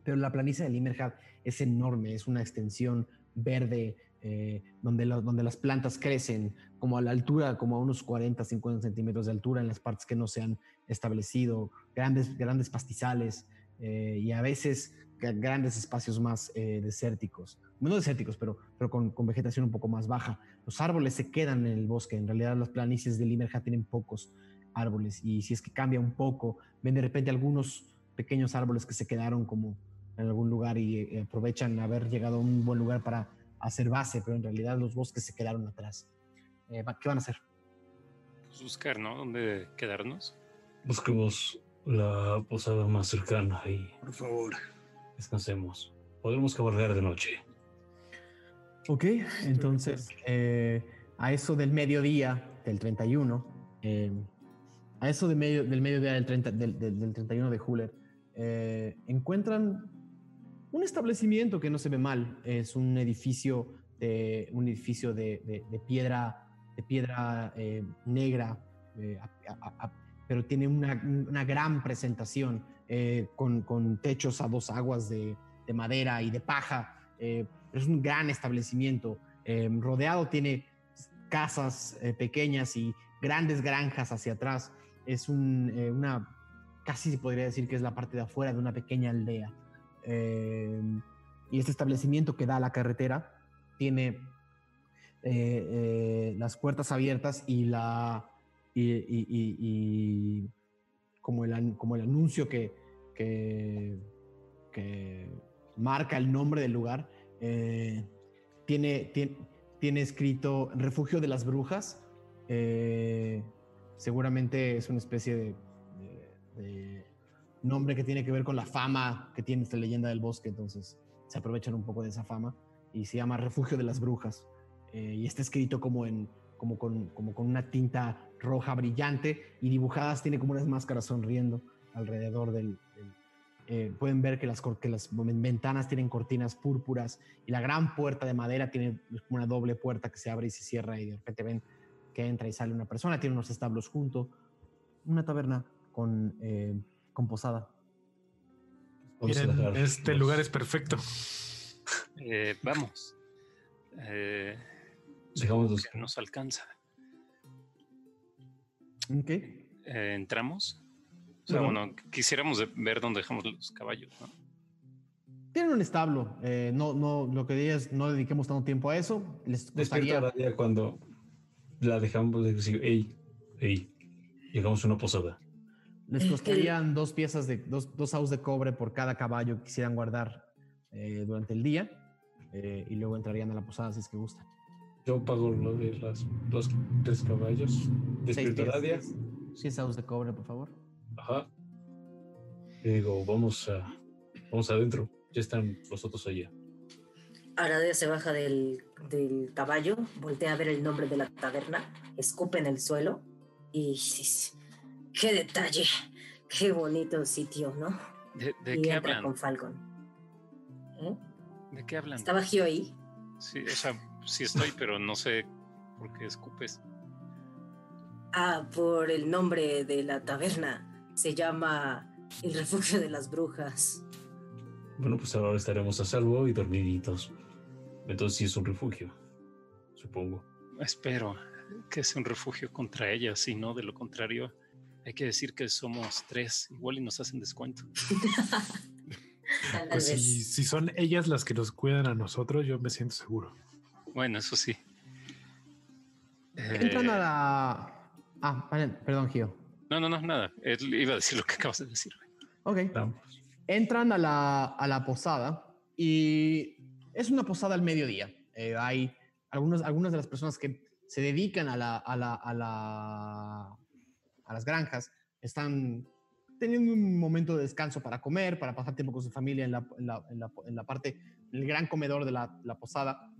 S1: Pero la planicie de Limerhad es enorme, es una extensión verde eh, donde, donde las plantas crecen como a la altura, como a unos 40, 50 centímetros de altura en las partes que no se han establecido, grandes, grandes pastizales eh, y a veces grandes espacios más eh, desérticos. No desérticos, pero, pero con, con vegetación un poco más baja. Los árboles se quedan en el bosque. En realidad las planicies de Limerhad tienen pocos árboles y si es que cambia un poco, ven de repente algunos pequeños árboles que se quedaron como en algún lugar y aprovechan haber llegado a un buen lugar para hacer base, pero en realidad los bosques se quedaron atrás. Eh, ¿Qué van a hacer?
S5: Pues buscar, ¿no? ¿Dónde quedarnos?
S8: Busquemos la posada más cercana y
S6: Por favor.
S8: descansemos. Podremos cabalgar de noche.
S1: Ok, entonces eh, a eso del mediodía del 31, eh, a eso de medio, del mediodía del, 30, del, del- del 31 de Huller, eh, encuentran un establecimiento que no se ve mal. Es un edificio de, un edificio de, piedra, de piedra eh, negra, eh, pero tiene una, una gran presentación eh, con, con techos a dos aguas de, de madera y de paja. es un gran establecimiento. rodeado tiene casas pequeñas y grandes granjas hacia atrás. Es un, una, casi se podría decir que es la parte de afuera de una pequeña aldea. Eh, y este establecimiento que da a la carretera tiene eh, eh, las puertas abiertas y la y, como, el, como el anuncio que, que, marca el nombre del lugar eh, tiene, tiene, tiene escrito Refugio de las Brujas. seguramente es una especie de nombre que tiene que ver con la fama que tiene esta leyenda del bosque, entonces se aprovechan un poco de esa fama y se llama Refugio de las Brujas. eh, y está escrito como, en, como, con, como con una tinta roja brillante y dibujadas, tiene como unas máscaras sonriendo alrededor del... del- eh, pueden ver que las, que las ventanas tienen cortinas púrpuras y la gran puerta de madera tiene una doble puerta que se abre y se cierra y de repente ven que entra y sale una persona, tiene unos establos junto, una taberna con, eh, con posada.
S3: Miren, este
S8: los-
S3: lugar es perfecto.
S5: Eh, vamos. Eh,
S8: Dejamos los-
S5: que nos alcanza.
S1: Ok.
S5: Eh, ¿Entramos? O sea,
S1: Bueno.
S5: bueno, quisiéramos ver dónde dejamos los caballos, ¿no?
S1: Tienen un establo. eh, no, no, lo que diría es no dediquemos tanto tiempo a eso. Les gustaría.
S8: cuando la dejamos de decir, hey, hey, llegamos a una posada.
S1: Les costarían dos piezas de dos, dos aus de cobre por cada caballo que quisieran guardar eh, durante el día eh, y luego entrarían a la posada si es que gustan.
S8: Yo pago lo de las, los tres caballos. La día.
S1: Seis aus de cobre, por favor.
S8: Ajá. Y digo, vamos a, vamos adentro. Ya están los otros allá.
S4: Aradea se baja del, del caballo, voltea a ver el nombre de la taberna, escupe en el suelo y dice, qué detalle, qué bonito sitio, ¿no?
S5: ¿De, de
S4: y
S5: qué
S4: entra
S5: hablan?
S4: con Falcon. ¿Eh?
S5: ¿De qué hablan?
S4: ¿Estaba Gio ahí?
S5: Sí, o sea, sí estoy, pero no sé por qué escupes.
S4: Ah, por el nombre de la taberna. Se llama El Refugio de las Brujas.
S8: Bueno, pues ahora estaremos a salvo y dormiditos. Entonces sí es un refugio, supongo.
S5: Espero que sea un refugio contra ellas y no de lo contrario. Hay que decir que somos tres, igual y nos hacen descuento. (laughs)
S3: Pues si, si son ellas las que nos cuidan a nosotros, yo me siento seguro.
S5: Bueno, eso sí.
S1: Entran a
S5: Eh,
S1: la. Ah, vale, perdón, Gio.
S5: No, no, no, nada. Él iba a decir lo que acabas de decir.
S1: Ok.
S8: Vamos.
S1: Entran a la, a la posada y es una posada al mediodía. Eh, hay algunas, algunas de las personas que se dedican a, la, a, la, a, la, a las granjas están teniendo un momento de descanso para comer, para pasar tiempo con su familia en la, en la, en la, parte, el gran comedor de la, la posada.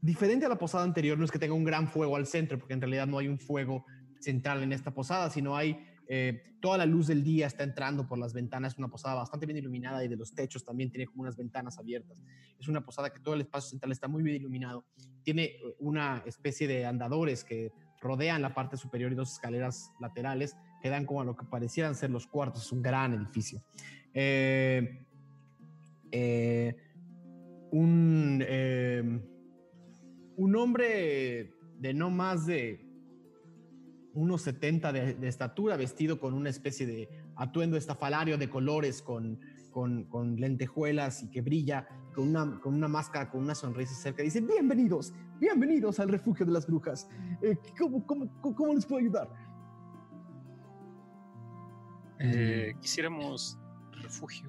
S1: Diferente a la posada anterior, no es que tenga un gran fuego al centro, porque en realidad no hay un fuego central en esta posada, sino hay eh, toda la luz del día está entrando por las ventanas. Es una posada bastante bien iluminada y de los techos también tiene como unas ventanas abiertas. Es una posada que todo el espacio central está muy bien iluminado. Tiene eh, una especie de andadores que rodean la parte superior y dos escaleras laterales que dan como a lo que parecieran ser los cuartos. Es un gran edificio. Eh, eh, un, eh, un hombre de no más de unos 70 de, de estatura, vestido con una especie de atuendo estafalario de colores, con, con, con lentejuelas y que brilla, con una, con una máscara, con una sonrisa cerca. Dice, bienvenidos, bienvenidos al refugio de las brujas. Eh, ¿cómo, cómo, cómo, les puedo ayudar?
S5: Eh, quisiéramos refugio.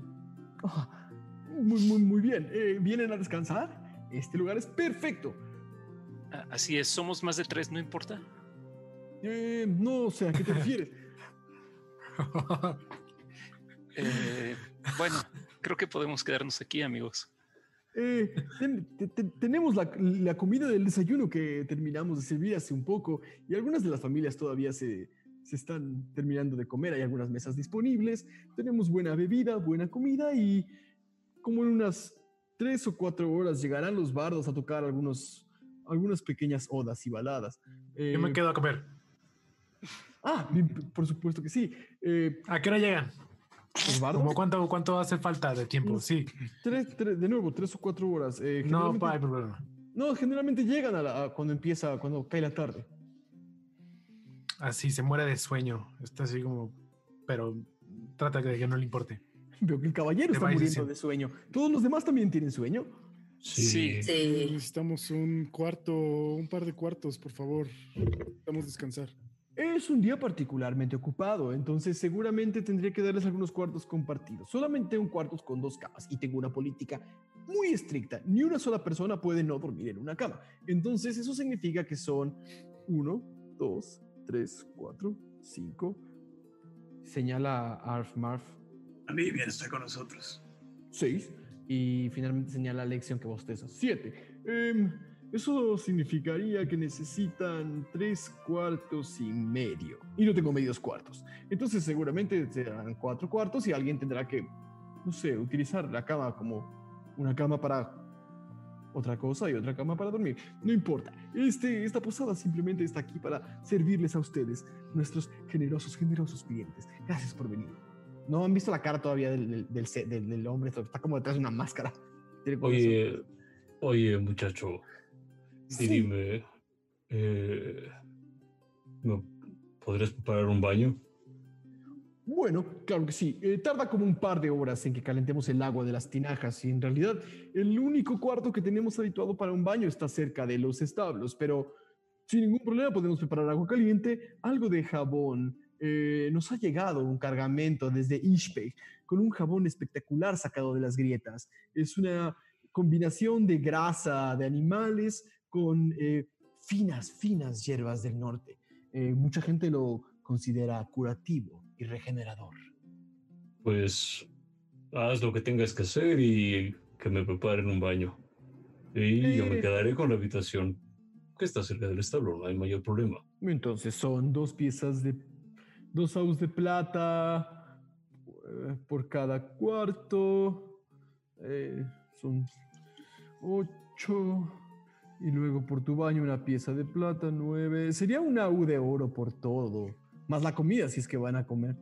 S1: Ah, muy, muy, muy bien. Eh, ¿Vienen a descansar? Este lugar es perfecto.
S5: Ah, Así es, somos más de tres, no importa.
S1: Eh, no sé a qué te (laughs) refieres.
S5: Bueno, creo que podemos quedarnos aquí, amigos.
S1: Eh, ten- te- te- tenemos la, la comida del desayuno que terminamos de servir hace un poco y algunas de las familias todavía se, se están terminando de comer. Hay algunas mesas disponibles. Tenemos buena bebida, buena comida y como en unas tres o cuatro horas llegarán los bardos a tocar algunos, algunas pequeñas odas y baladas.
S3: Yo me
S1: Eh,
S3: quedo a comer.
S1: Ah, por supuesto que sí. Eh,
S3: ¿A qué hora llegan?
S1: Bardos.
S3: ¿Cómo cuánto, ¿Cuánto hace falta de tiempo? Sí.
S1: Tres, tres- de nuevo, tres o cuatro horas. Eh,
S3: No,
S1: generalmente-
S3: pa, hay problema.
S1: No, generalmente llegan a la- a cuando empieza, cuando cae la tarde.
S3: Así se muere de sueño. Está así como. Pero trata de que no le importe. (laughs)
S1: Veo que el caballero está muriendo
S3: diciendo.
S1: de sueño. ¿Todos los demás también tienen sueño?
S5: Sí.
S4: Sí.
S7: Necesitamos un cuarto, un par de cuartos, por favor. Vamos a descansar.
S1: Es un día particularmente ocupado, entonces seguramente tendría que darles algunos cuartos compartidos. Solamente un cuarto con dos camas y tengo una política muy estricta. Ni una sola persona puede no dormir en una cama. Entonces eso significa que son uno, dos, tres, cuatro, cinco. Señala a Arf Marf
S6: A mí bien está con nosotros.
S1: 6 y finalmente señala la lección que bosteza 7. Eso significaría que necesitan tres cuartos y medio. Y no tengo medios cuartos. Entonces seguramente serán cuatro cuartos y alguien tendrá que, no sé, utilizar la cama como una cama para otra cosa y otra cama para dormir. No importa. Este, esta posada simplemente está aquí para servirles a ustedes, nuestros generosos, generosos clientes. Gracias por venir. No han visto la cara todavía del, del, del, del- hombre, está como detrás de una máscara.
S8: Oye, oye, muchacho, y
S1: Sí.
S8: dime, eh, ¿me podrías preparar un baño?
S1: Bueno, claro que sí. Eh, tarda como un par de horas en que calentemos el agua de las tinajas y en realidad el único cuarto que tenemos habituado para un baño está cerca de los establos, pero sin ningún problema podemos preparar agua caliente, algo de jabón. Eh, nos ha llegado un cargamento desde Ishpeg con un jabón espectacular sacado de las grietas. Es una combinación de grasa de animales con eh, finas, finas hierbas del norte. Eh, mucha gente lo considera curativo y regenerador.
S8: Pues haz lo que tengas que hacer y que me preparen un baño. Y yo me
S1: Eh.
S8: quedaré con la habitación que está cerca del establo, no hay mayor problema.
S1: Entonces son dos piezas de dos aus de plata, eh, por cada cuarto. eh, son ocho. Y luego por tu baño una pieza de plata, nueve. Sería una U de oro por todo. Más la comida si es que van a comer.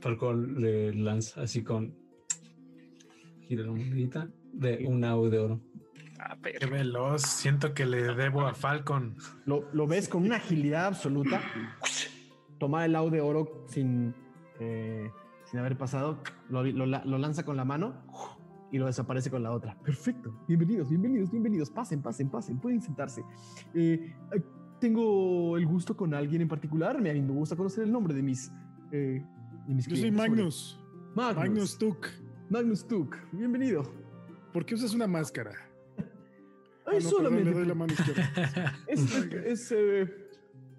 S8: Falcón le lanza así con. Gira la monedita de un AU de oro.
S5: Ah,
S3: Qué veloz. Siento que le debo a Falcon.
S1: Lo, lo ves con una agilidad absoluta. Tomar el lado de oro sin, eh, sin haber pasado. Lo, lo lo lanza con la mano y lo desaparece con la otra. Perfecto. Bienvenidos, bienvenidos, bienvenidos. Pasen, pasen, pasen. Pueden sentarse. Eh, tengo el gusto con alguien en particular. Me, me gusta conocer el nombre de mis, eh, de mis
S7: Yo soy. Magnus.
S1: Magnus.
S7: Magnus Tuk.
S1: Magnus Tuk. Bienvenido.
S7: ¿Por qué usas una máscara? (laughs)
S1: Ay,
S7: Ah, no, perdón,
S1: solamente
S7: le doy la mano izquierda. (laughs)
S1: Es, es, eh,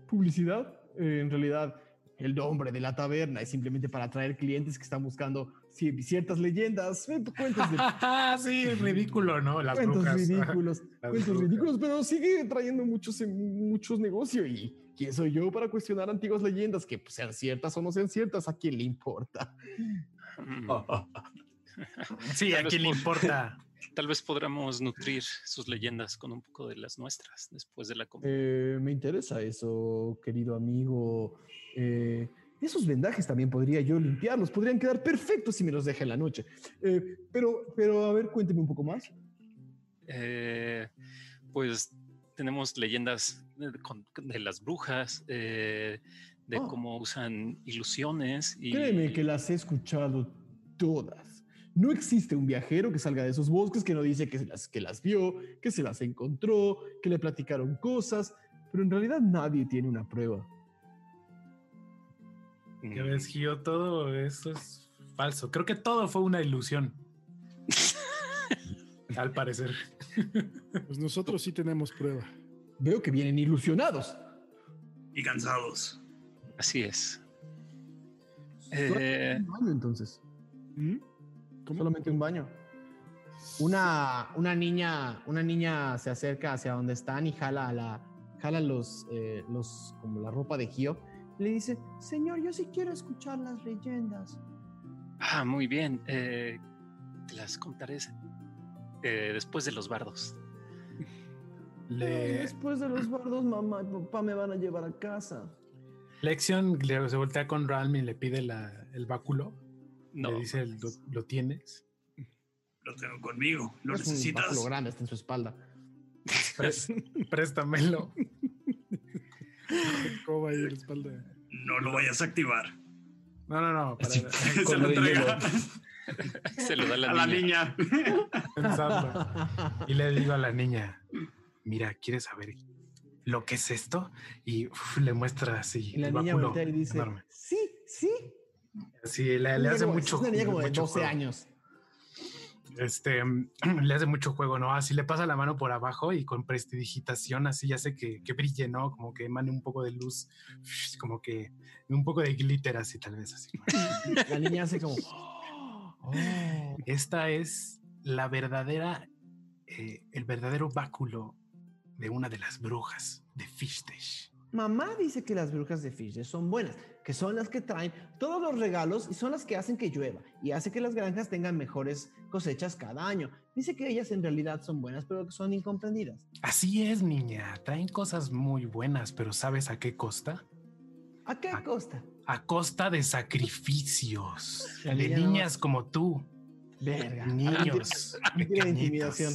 S1: publicidad. Eh, en realidad, el nombre de la taberna es simplemente para atraer clientes que están buscando ciertas leyendas, eh, cuentos, de, (laughs)
S3: sí, es ridículo, ¿no? Las
S1: cuentos
S3: brujas.
S1: ridículos, (laughs)
S3: Las
S1: cuentos
S3: brujas.
S1: ridículos, pero sigue trayendo muchos, muchos negocios. ¿Y quién soy yo para cuestionar antiguas leyendas que pues, sean ciertas o no sean ciertas? ¿A quién le importa?
S5: mm,
S3: Sí, ¿a quién le
S5: por-
S3: importa? (laughs)
S5: tal vez podamos nutrir sus leyendas con un poco de las nuestras después de la comida.
S1: Eh, me interesa eso, querido amigo. Eh, esos vendajes también podría yo limpiarlos, podrían quedar perfectos si me los deja en la noche. Eh, pero, pero, a ver, cuénteme un poco más.
S5: Eh, pues tenemos leyendas de, las brujas, eh, de
S1: Oh.
S5: cómo usan ilusiones y
S1: Créeme que las he escuchado todas. No existe un viajero que salga de esos bosques que no dice que, las, que las vio, que se las encontró, que le platicaron cosas, pero en realidad nadie tiene una prueba.
S3: Ya ves, Gio, todo eso es falso. Creo que todo fue una ilusión. (laughs) Al parecer.
S7: Pues nosotros sí tenemos prueba.
S1: Veo que vienen ilusionados.
S6: Y cansados.
S5: Así es. Eh,
S1: un baño, entonces.
S7: ¿Mm? ¿Cómo?
S1: Solamente un baño. Una, una niña, una niña se acerca hacia donde están y jala a la, jala los, eh, los, como la ropa de Gio. Le dice, señor, yo sí quiero escuchar las leyendas.
S5: ah, muy bien. eh, te las contaré eh, después de los bardos.
S1: "Eh,
S3: Le,
S1: Después de los bardos, mamá y papá me van a llevar a casa.
S3: Lexion le- se voltea con Ralm y le pide la- el báculo.
S5: No,
S3: le dice, ¿lo, lo tienes?
S6: Lo tengo conmigo. ¿Lo
S1: es un
S6: necesitas?
S1: báculo grande, está en su espalda.
S3: Pré- (laughs) préstamelo. (laughs)
S7: ¿Cómo va ahí en la espalda?
S6: No lo vayas a activar.
S3: No, no, no. Para.
S6: Se lo entrega (laughs)
S5: se lo da la
S6: a la
S5: niña.
S6: niña.
S3: pensarlo. (laughs) Y le digo a la niña, mira, ¿quieres saber lo que es esto? Y uf, le muestra así
S1: Y la
S3: el
S1: niña voltea y dice,
S3: enorme.
S1: sí, sí.
S3: Sí, le, le hace
S1: como-
S3: mucho
S1: Es una niña como de
S3: mucho
S1: 12
S3: juego.
S1: años.
S3: Este, (clears throat) le hace mucho juego, ¿no? Así le pasa la mano por abajo y con prestidigitación así hace que, que brille, ¿no? Como que emane un poco de luz, (sniffs) como que un poco de glitter así tal vez así. (laughs)
S1: La niña hace como... "Oh". (gasps)
S3: Esta es la verdadera, eh, el verdadero báculo de una de las brujas de Fishtash.
S1: Mamá dice que las brujas de Fisher son buenas, que son las que traen todos los regalos y son las que hacen que llueva y hace que las granjas tengan mejores cosechas cada año. Dice que ellas en realidad son buenas, pero que son incomprendidas.
S3: Así es, niña. Traen cosas muy buenas, pero ¿sabes a qué costa?
S1: ¿A qué costa?
S3: A costa de sacrificios. De niñas como tú.
S1: Verga.
S3: Niños. Pequeñitos. (laughs)
S1: intimidación.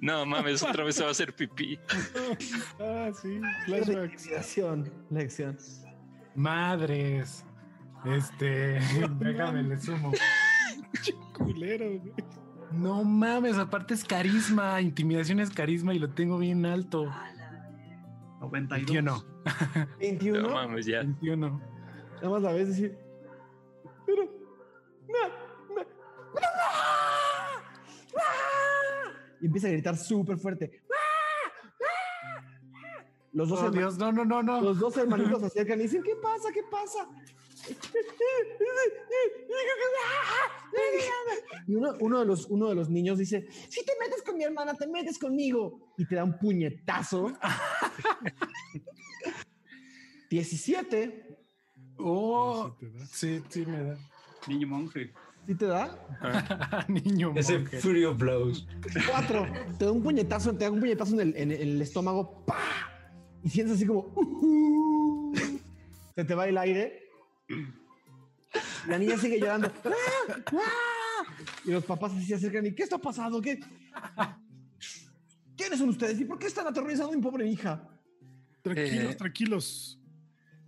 S5: No mames, otra vez se va a hacer pipí. (laughs)
S7: Ah, sí,
S1: Tiene
S7: flashbacks.
S1: intimidación. Lección.
S3: Madres. Este, (laughs) déjame le sumo.
S7: Culero, güey.
S3: No mames, aparte es carisma, intimidación es carisma y lo tengo bien alto.
S6: 92.
S3: 21.
S1: 21.
S5: No mames, ya.
S3: 21.
S1: Nada más la ves decir. Pero. no, Y empieza a gritar súper fuerte. Los dos,
S3: Oh,
S1: herma-
S3: Dios, no, no, no, no.
S1: los dos hermanitos se (laughs) acercan y dicen: ¿Qué pasa? ¿Qué pasa? Y uno, uno de los, uno de los niños dice: Si te metes con mi hermana, te metes conmigo. Y te da un puñetazo. (laughs) 17.
S3: Oh,
S7: Sí te da.
S3: sí, sí me da.
S6: Niño monje.
S1: ¿Sí te da? (laughs)
S3: Niño
S8: Ese of Blows.
S1: Cuatro. Te da un puñetazo, te da un puñetazo en el, en el- en el estómago. ¡pa! Y sientes así como. (laughs) Se te va el aire. La niña sigue llorando. ¡Ah! ¡Ah! Y los papás así se acercan. ¿Y qué está pasando? ¿Qué? ¿Quiénes son ustedes? ¿Y por qué están aterrorizando a mi pobre hija?
S7: Tranquilos,
S5: Eh,
S7: tranquilos.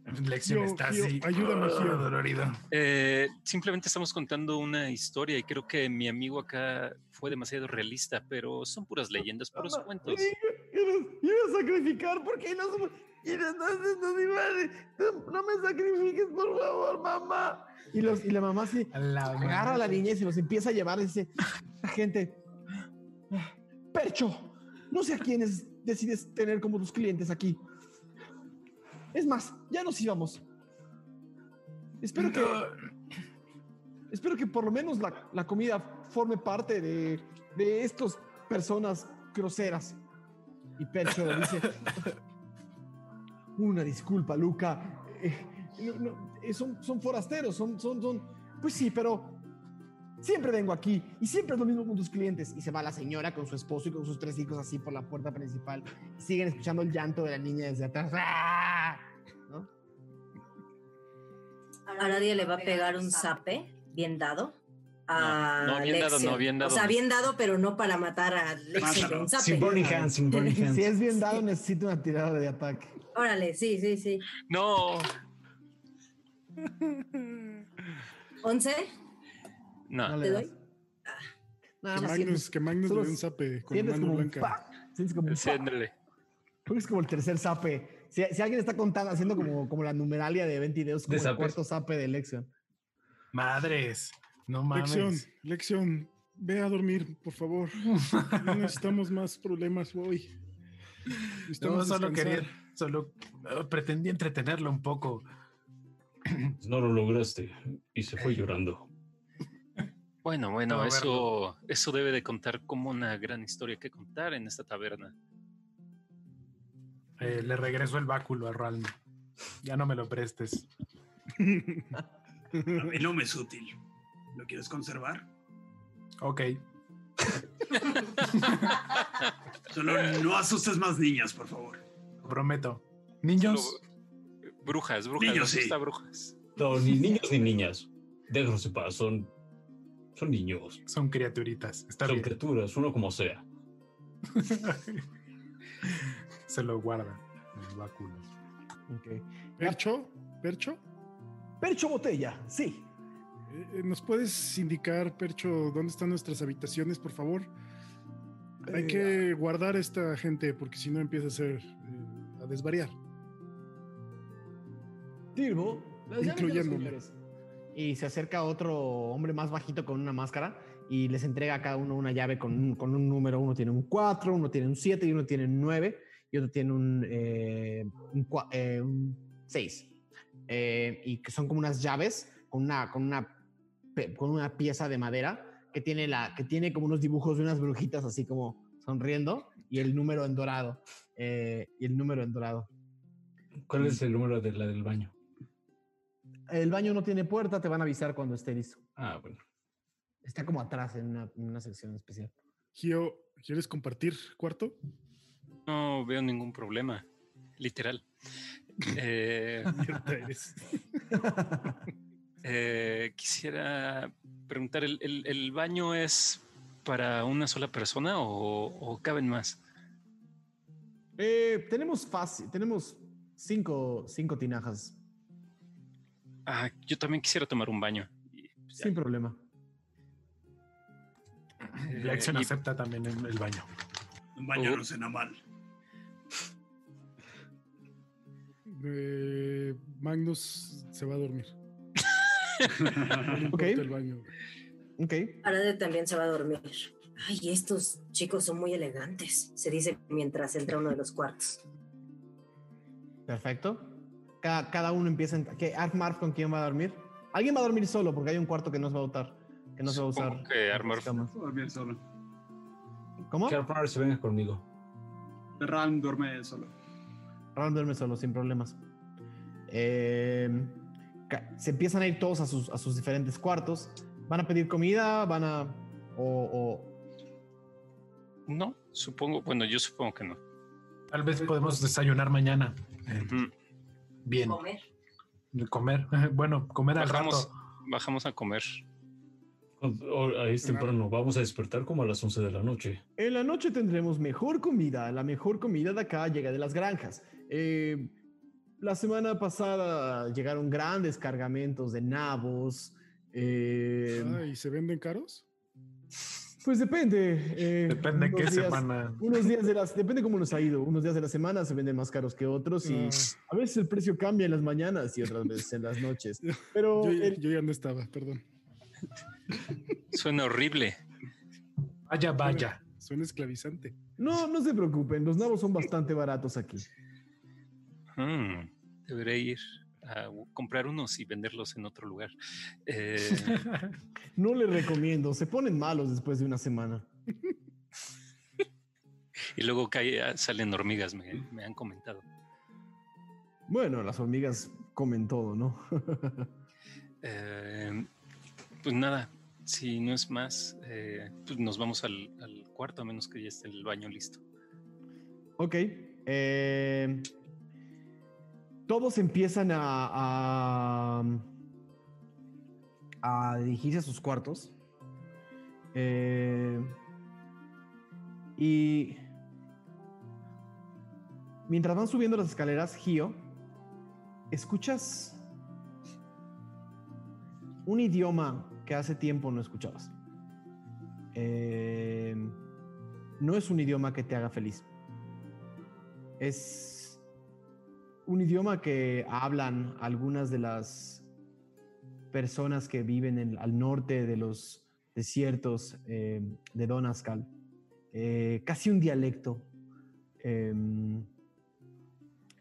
S7: (laughs)
S3: Lección está así.
S7: ayúdame, Gio.
S3: dolorido.
S5: Eh, simplemente estamos contando una historia y creo que mi amigo acá fue demasiado realista, pero son puras leyendas, puros
S1: Mamá,
S5: cuentos.
S1: Iba iba a sacrificar porque no somos. y entonces no, me sacrifiques, por favor, mamá. Y, los, y la mamá sí
S3: la
S1: agarra a la niña y se los empieza a llevar. Y dice: La gente, Percho, no sé a quiénes decides tener como tus clientes aquí. Es más, ya nos íbamos. Espero que. Espero que por lo menos la, la comida forme parte de, de estas personas groseras. Y Percho (laughs) dice: Una disculpa, Luca. Eh, no- no, eh, son, son forasteros, son, son, son. Pues sí, pero siempre vengo aquí y siempre es lo mismo con tus clientes. Y se va la señora con su esposo y con sus tres hijos así por la puerta principal. Y siguen escuchando el llanto de la niña desde atrás. ¡Ah! ¿No?
S4: A nadie le va a pegar un zape bien dado. A
S5: No, no, bien dado, no, bien dado
S4: O sea, bien dado, pero no para matar a de un zape.
S8: Sin Burning Hands, sin Burning (laughs) Hands.
S1: Si es bien dado, necesito una tirada de ataque.
S4: Órale, sí, sí, sí.
S5: No,
S4: 11.
S5: No.
S1: No
S4: ¿Te
S1: le
S4: doy?
S1: das. Nada
S7: Que
S1: más
S7: Magnus, que Magnus le dé un zape con
S1: sientes
S7: mano
S1: como un
S7: blanca.
S1: pa, sientes como un. Creo que es como el tercer zape. Si, si alguien está contando, haciendo como, como la numeralia de 20 videos, como
S8: De
S1: el
S8: zapes.
S1: cuarto zape de Lexion.
S3: Madres. No mames.
S7: Lección, lección. Ve a dormir, por favor. No necesitamos más problemas hoy.
S3: No,
S7: Necesitamos
S3: solo
S7: descansar.
S3: quería, solo eh, pretendí entretenerlo un poco.
S8: No lo lograste y se fue llorando.
S5: Bueno, bueno,
S3: No,
S5: eso, eso debe de contar como una gran historia que contar en esta taberna.
S3: Eh, le regreso el báculo a Ralm. Ya no me lo prestes.
S6: A mí no me es útil. ¿Lo quieres conservar?
S3: Ok.
S6: Solo no asustes más niñas, por favor.
S3: Lo prometo. Niños,
S5: Solo- Brujas, brujas,
S6: Niños, sí.
S5: brujas.
S8: No, ni niños ni niñas. Déjalos en paz, son, son niños.
S3: son criaturitas. Está
S8: son
S3: bien.
S8: criaturas, uno como sea. (laughs)
S3: Se lo guarda el báculo.
S1: Ok.
S7: Percho, Percho,
S1: Percho Botella, sí.
S7: eh, eh, ¿nos puedes indicar, Percho, dónde están nuestras habitaciones, por favor? Hay
S1: Eh,
S7: que guardar a esta gente porque si no empieza a ser eh, a desvariar.
S1: Tirbo, las llaves de los
S7: Incluyéndome.
S1: Y se acerca otro hombre más bajito con una máscara y les entrega a cada uno una llave con un, con un número. Uno tiene un 4, uno tiene un 7 y uno tiene un 9 y otro tiene un, eh, un, 6. y que son como unas llaves con una, con una, con una pieza de madera que tiene, la, que tiene como unos dibujos de unas brujitas así como sonriendo y el número en dorado. eh, y el número en dorado.
S8: ¿Cuál es el número de la del baño?
S1: El baño no tiene puerta, te van a avisar cuando esté listo.
S8: Ah, bueno.
S1: Está como atrás en una, en una sección especial.
S7: Gio, ¿quieres compartir cuarto?
S5: No veo ningún problema, literal. (laughs) Eh, (laughs) eh, quisiera preguntar, ¿el, el- el baño es para una sola persona o, o caben más?
S1: Eh, tenemos fácil, tenemos cinco, cinco tinajas,
S5: Ah, yo también quisiera tomar un baño. Pues, ya,
S1: sin problema.
S5: eh,
S3: Lexion
S5: y-
S3: acepta también el, el baño.
S6: Un baño
S5: Oh.
S6: no cena mal.
S7: Eh, Magnus se va a dormir. (laughs) No le
S1: Ok.
S7: importa el baño.
S1: Ok.
S4: Arade también se va a dormir. Ay, estos chicos son muy elegantes, se dice mientras entra a uno de los cuartos.
S1: Perfecto. Cada, cada uno empieza. En, ¿qué, Arf Marf con quién va a dormir? Alguien va a dormir solo porque hay un cuarto que no se va a usar. Que no se va a usar.
S5: que
S6: a dormir solo.
S1: ¿Cómo?
S8: Que Arpar se venga conmigo.
S6: Ram duerme solo.
S1: Ron duerme solo, sin problemas. Eh, se empiezan a ir todos a sus, a sus diferentes cuartos. ¿Van a pedir comida? ¿Van a...? O, o-
S5: No, supongo, bueno, yo supongo que no.
S3: Tal vez podemos desayunar mañana. Bien,
S4: Comer.
S3: comer. (laughs) Bueno, comer al
S5: Bajamos,
S3: rato.
S5: bajamos a comer.
S8: O- Ahí es temprano, vamos a despertar como a las 11 de la noche.
S1: En la noche tendremos mejor comida. La mejor comida de acá llega de las granjas. Eh, la semana pasada llegaron grandes cargamentos de nabos. eh,
S7: ¿Y se venden caros?
S1: Pues depende. eh,
S3: Depende de qué
S1: días-
S3: semana.
S1: Unos días de las, depende cómo nos ha ido. Unos días de la semana se venden más caros que otros y
S7: Ah,
S1: a veces el precio cambia en las mañanas y otras veces en las noches. (laughs) Pero
S7: yo, ya-
S1: el-
S7: yo ya no estaba, perdón.
S5: Suena horrible.
S3: Vaya, vaya.
S7: Suena esclavizante.
S1: no, no se preocupen, los nabos son bastante baratos aquí.
S5: Mm, deberé ir a comprar unos y venderlos en otro lugar. Eh, (laughs)
S1: No les recomiendo, se ponen malos después de una semana. (laughs)
S5: y luego cae- salen hormigas, me, me han comentado.
S1: Bueno, las hormigas comen todo, ¿no? (laughs)
S5: Eh, pues nada, si no es más, eh, pues nos vamos al, al cuarto a menos que ya esté el baño listo.
S1: Ok. eh, todos empiezan a, a, dirigirse a sus cuartos. Eh, y mientras van subiendo las escaleras, Gio, escuchas un idioma que hace tiempo no escuchabas. Eh, no es un idioma que te haga feliz. Es un idioma que hablan algunas de las personas que viven en- al norte de los desiertos eh, de Donascal. Eh, casi un dialecto. Em,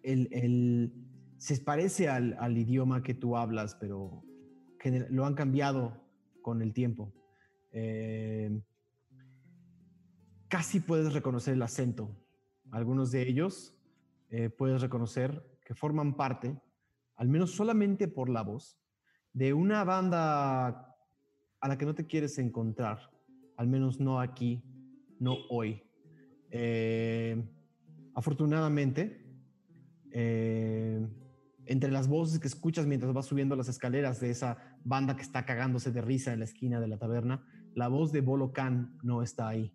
S1: el- el- se parece al, al idioma que tú hablas, pero gener- lo han cambiado con el tiempo. Em, casi puedes reconocer el acento. Algunos de ellos eh, puedes reconocer forman parte, al menos solamente por la voz, de una banda a la que no te quieres encontrar, al menos no aquí, no hoy. Eh, afortunadamente, eh, entre las voces que escuchas mientras vas subiendo las escaleras de esa banda que está cagándose de risa en la esquina de la taberna, la voz de Bolo Khan no está ahí.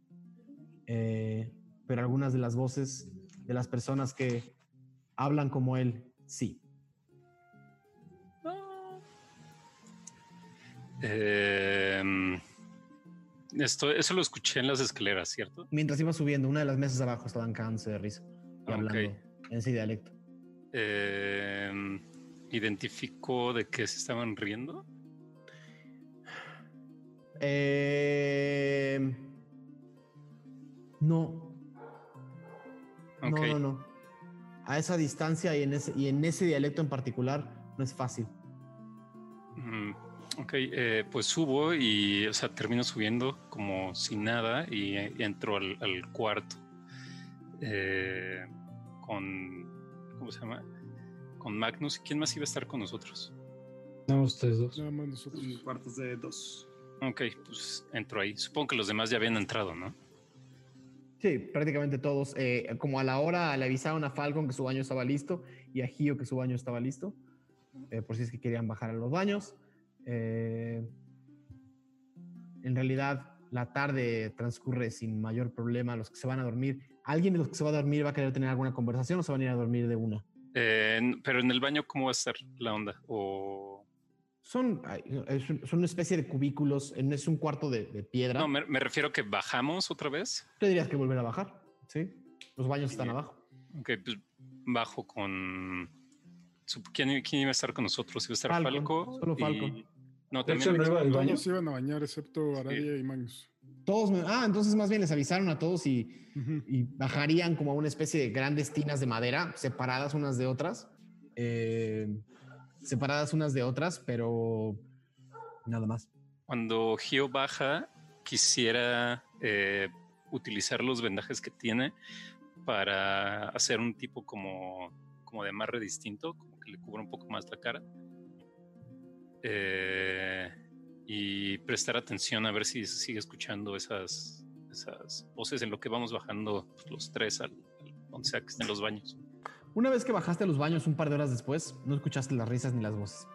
S1: Eh, pero algunas de las voces de las personas que hablan como él, sí.
S5: Eh, esto, eso lo escuché en las escaleras, ¿cierto?
S1: Mientras iba subiendo, una de las mesas abajo estaban cagándose de risa y
S5: Ah,
S1: hablando en ese dialecto.
S5: Eh, ¿Identificó de qué se estaban riendo?
S1: Eh, no,
S5: Ok.
S1: no, no, no. A esa distancia y en ese, y en ese dialecto en particular no es fácil.
S5: Mm, ok, eh, pues subo y, o sea, termino subiendo como sin nada y eh, entro al, al cuarto eh, con, ¿cómo se llama? Con Magnus. ¿Quién más iba a estar con nosotros?
S8: No, ustedes dos.
S7: Nada más nosotros.
S6: En cuartos de dos.
S5: Ok, pues entro ahí. Supongo que los demás ya habían entrado, ¿no?
S1: Prácticamente todos. eh, como a la hora le avisaron a Falcon que su baño estaba listo y a Gio que su baño estaba listo, eh, por si es que querían bajar a los baños. Eh, en realidad, la tarde transcurre sin mayor problema. Los que se van a dormir, alguien de los que se va a dormir va a querer tener alguna conversación o se van a ir a dormir de una.
S5: Pero en el baño, ¿cómo va a estar la onda? O
S1: Son, son una especie de cubículos, en- es un cuarto de, de piedra.
S5: no, me, me refiero que bajamos otra vez.
S1: Te dirías que volver a bajar, ¿sí? Los baños están abajo.
S5: Ok, pues bajo con. ¿Quién, quién iba a estar con nosotros? Iba a estar Falco.
S1: solo
S5: y-
S1: Falcon.
S5: No,
S8: De hecho,
S5: también.
S8: no iba.
S7: Todos se iban a bañar excepto Aradia y Magnus.
S1: Todos, me- ah, entonces más bien les avisaron a todos y, y bajarían como a una especie de grandes tinas de madera, separadas unas de otras, eh, separadas unas de otras, pero nada más.
S5: Cuando Gio baja, quisiera eh, utilizar los vendajes que tiene para hacer un tipo como, como de amarre distinto, como que le cubra un poco más la cara. eh, y prestar atención a ver si sigue escuchando esas, esas voces en lo que vamos bajando pues, los tres al, al- donde sea que estén los baños.
S1: Una vez que bajaste a los baños un par de horas después, no escuchaste las risas ni las voces.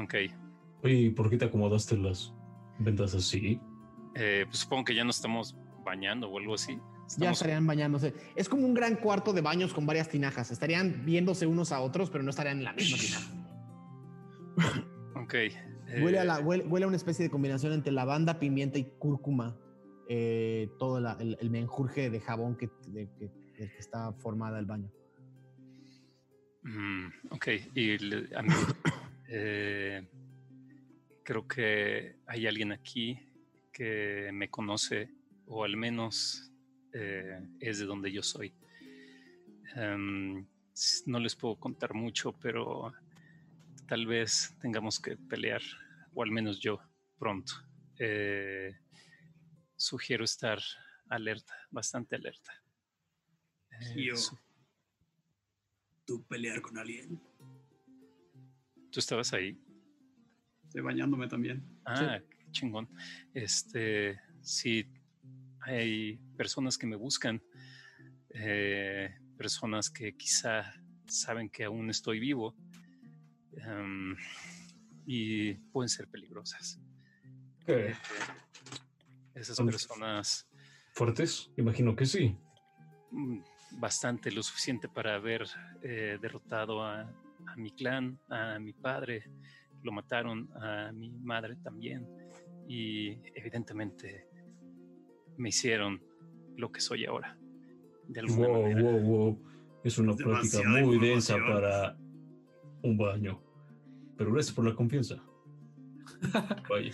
S5: Ok.
S8: Oye, ¿y por qué te acomodaste las ventas así?
S5: Eh, pues supongo que ya no estamos bañando o algo así.
S1: Ya
S5: Estamos-
S1: estarían bañándose. Es como un gran cuarto de baños con varias tinajas. Estarían viéndose unos a otros, pero no estarían en la misma tinaja.
S5: Ok.
S1: Huele a,
S5: eh,
S1: la, huele, huele a una especie de combinación entre lavanda, pimienta y cúrcuma. Eh, todo la- el, el menjurje de jabón que, de- que- del que está formada el baño.
S5: Mm, ok, y le- a mí, (coughs) eh, creo que hay alguien aquí que me conoce o al menos eh, es de donde yo soy. Em, no les puedo contar mucho, pero tal vez tengamos que pelear, o al menos yo, pronto. Eh, sugiero estar alerta, bastante alerta. Eh,
S6: Yo.
S5: su-
S6: ¿Tú pelear con alguien?
S5: ¿Tú estabas ahí?
S6: Estoy bañándome también.
S5: Ah, qué chingón. Este, sí, hay personas que me buscan, eh, personas que quizá saben que aún estoy vivo em, y pueden ser peligrosas.
S8: ¿Qué?
S5: Eh, esas
S8: Son-
S5: personas
S8: ¿Fuertes? Imagino que sí.
S5: Bastante lo suficiente para haber eh, derrotado a, a mi clan, a mi padre, lo mataron a mi madre también y evidentemente me hicieron lo que soy ahora. De alguna
S8: Wow,
S5: manera.
S8: wow, wow. Es una práctica muy densa para un baño. Pero gracias por la confianza. (laughs) Vaya.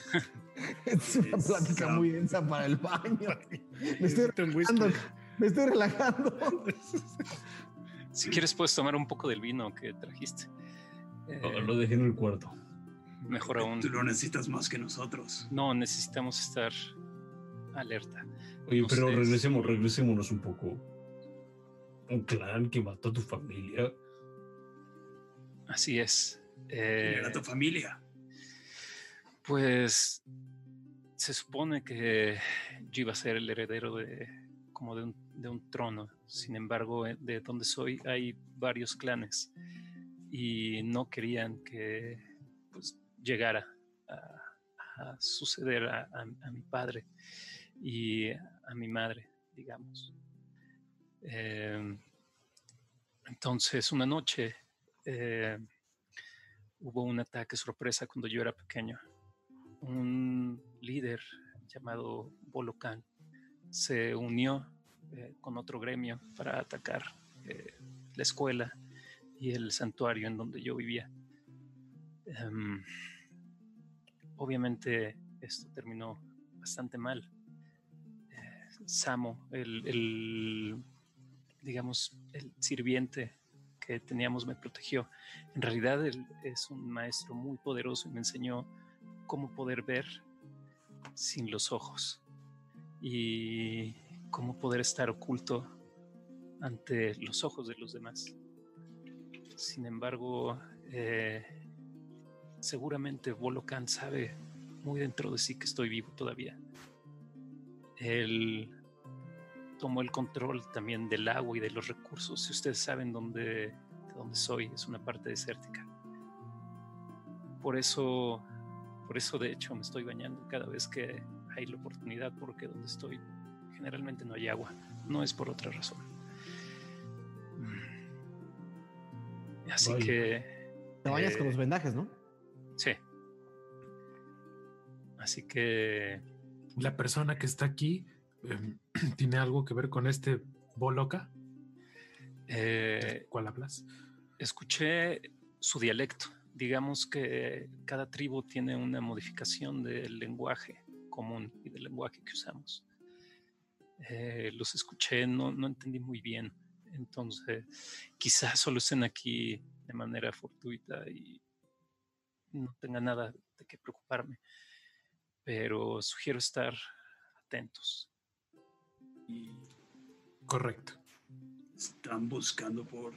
S1: Es una
S6: Exacto.
S1: plática muy densa para el baño. Me estoy Me estoy relajando.
S5: Si quieres puedes tomar un poco del vino que trajiste. Eh,
S8: lo dejé en el cuarto.
S5: mejor aún.
S6: Tú lo necesitas más que nosotros.
S5: No, necesitamos estar alerta.
S8: Oye,
S5: No
S8: pero regresemos, regresémonos un poco. Un clan que mató a tu familia.
S5: Así es.
S6: ¿Quién
S5: Eh,
S6: era tu familia?
S5: Pues se supone que yo iba a ser el heredero de como de un, de un trono. Sin embargo, eh, de donde soy hay varios clanes y no querían que pues, llegara a, suceder a mi padre y a mi madre, digamos. Em, entonces, una noche eh, hubo un ataque sorpresa cuando yo era pequeño un líder llamado Bolocan se unió eh, con otro gremio para atacar eh, la escuela y el santuario en donde yo vivía. Em, obviamente esto terminó bastante mal. Eh, Samo, el, el, digamos, el sirviente que teníamos me protegió. En realidad él es un maestro muy poderoso y me enseñó cómo poder ver sin los ojos y cómo poder estar oculto ante los ojos de los demás. Sin embargo, eh, seguramente Bolocan sabe muy dentro de sí que estoy vivo todavía. Él tomó el control también del agua y de los recursos. Si ustedes saben dónde, de dónde soy, es una parte desértica. Por eso por eso, de hecho, me estoy bañando cada vez que hay la oportunidad, porque donde estoy generalmente no hay agua. No es por otra razón. Mm. Así que.
S1: Te bañas con
S5: eh,
S1: los vendajes, ¿no?
S5: Sí. Así que.
S3: La persona que está aquí em, (clears throat) tiene algo que ver con este Boloca.
S5: eh,
S3: ¿Cuál hablas?
S5: escuché su dialecto. Digamos que cada tribu tiene una modificación del lenguaje común y del lenguaje que usamos. Eh, los escuché, no, no entendí muy bien. Entonces, quizás solo estén aquí de manera fortuita y no tenga nada de qué preocuparme. Pero sugiero estar atentos.
S3: Correcto.
S6: Están buscando por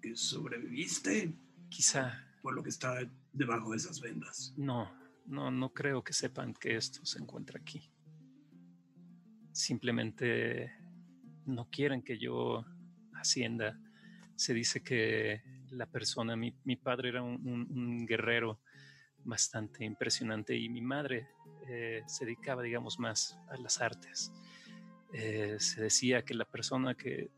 S6: que sobreviviste.
S5: Quizá,
S6: por lo que está debajo de esas vendas.
S5: No, no, no creo que sepan que esto se encuentra aquí. Simplemente no quieren que yo ascienda. Se dice que la persona, mi, mi padre era un guerrero bastante impresionante y mi madre eh, se dedicaba, digamos, más a las artes. Eh, se decía que la persona que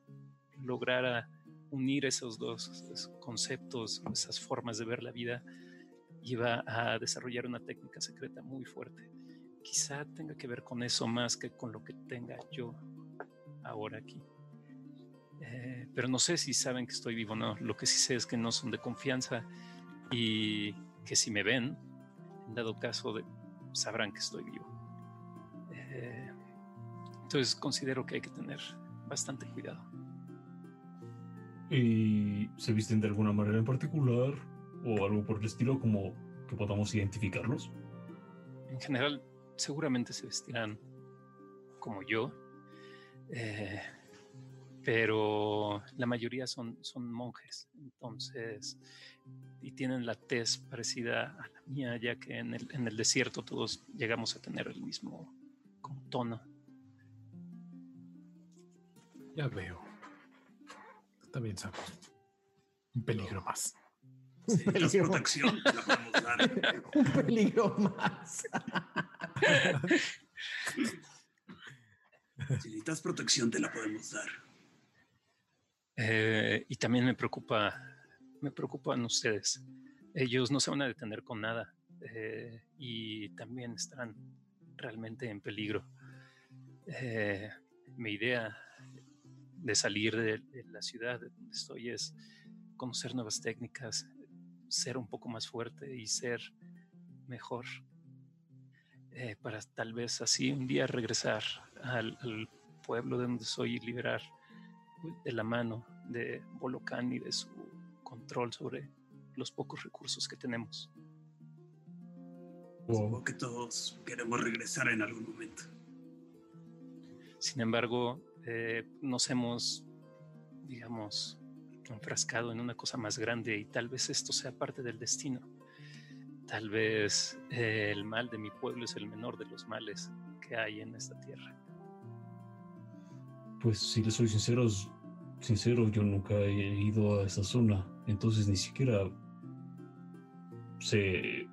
S5: lograra unir esos dos esos conceptos, esas formas de ver la vida, iba a desarrollar una técnica secreta muy fuerte. Quizá tenga que ver con eso más que con lo que tenga yo ahora aquí. Eh, pero no sé si saben que estoy vivo o no. Lo que sí sé es que no son de confianza y que si me ven, en dado caso, de, sabrán que estoy vivo. Eh, entonces considero que hay que tener bastante cuidado.
S8: ¿Y se visten de alguna manera en particular o algo por el estilo como que podamos identificarlos?
S5: En general, seguramente se vestirán como yo, eh, pero la mayoría son, son monjes, entonces, y tienen la tez parecida a la mía, ya que en el, en el desierto todos llegamos a tener el mismo como tono.
S3: Ya veo. Está bien, Sam. Un peligro más.
S1: Peligro.
S6: protección, te la podemos dar. (laughs)
S1: Un peligro más.
S6: Si necesitas protección, te la podemos dar.
S5: Eh, y también me preocupa, me preocupan ustedes. Ellos no se van a detener con nada eh, y también estarán realmente en peligro. Eh, mi idea de salir de, de la ciudad de donde estoy es conocer nuevas técnicas, ser un poco más fuerte y ser mejor. Eh, para tal vez así un día regresar al, al pueblo de donde soy y liberar de la mano de Bolocan y de su control sobre los pocos recursos que tenemos.
S6: Supongo que todos queremos regresar en algún momento.
S5: Sin embargo, eh, nos hemos, digamos, enfrascado en una cosa más grande y tal vez esto sea parte del destino. Tal vez eh, el mal de mi pueblo es el menor de los males que hay en esta tierra.
S8: Pues si les soy sinceros, sincero, yo nunca he ido a esa zona, entonces ni siquiera sé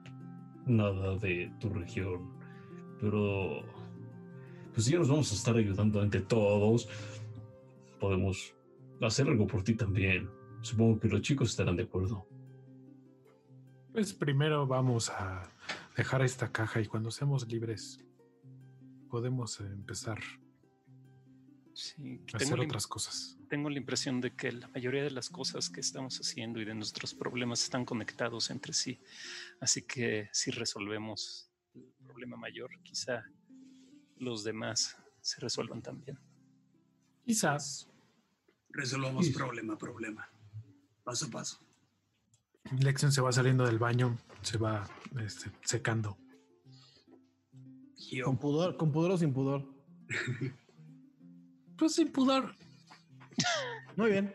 S8: nada de tu región. Pero pues si ya nos vamos a estar ayudando entre todos, podemos hacer algo por ti también. Supongo que los chicos estarán de acuerdo.
S3: Pues primero vamos a dejar esta caja y cuando seamos libres podemos empezar
S5: Sí,
S3: a
S5: tengo
S3: hacer otras cosas.
S5: tengo la impresión de que la mayoría de las cosas que estamos haciendo y de nuestros problemas están conectados entre sí. Así que si resolvemos el problema mayor, quizá los demás se resuelvan también.
S3: Quizás
S6: Resolvamos
S8: Sí.
S6: problema a problema. Paso a paso.
S3: Lexion se va saliendo del baño, se va este, secando.
S1: Con pudor, con pudor o sin pudor. (laughs)
S3: Pues sin pudor.
S1: Muy bien.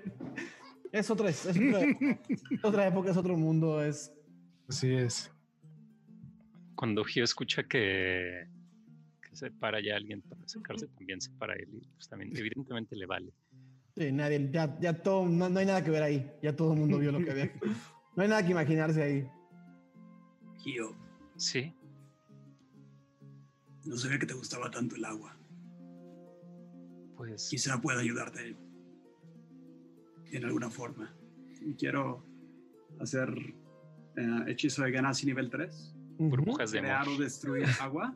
S1: Es otra, es otra, (laughs) otra época, es otro mundo, es
S3: Así es.
S5: Cuando Gio escucha que, que se para ya alguien para secarse, también se para él y pues también evidentemente le vale.
S1: Sí, nadie, ya, ya todo, no, no hay nada que ver ahí. Ya todo el mundo vio lo que había. (laughs) No hay nada que imaginarse ahí.
S6: Gio,
S5: Sí,
S6: no sabía que te gustaba tanto el agua.
S5: pues
S6: Quizá pueda ayudarte en alguna forma. Quiero hacer eh, hechizo de Ganassi nivel 3.
S1: Ujú,
S5: burbujas de
S6: Crear o destruir (laughs) agua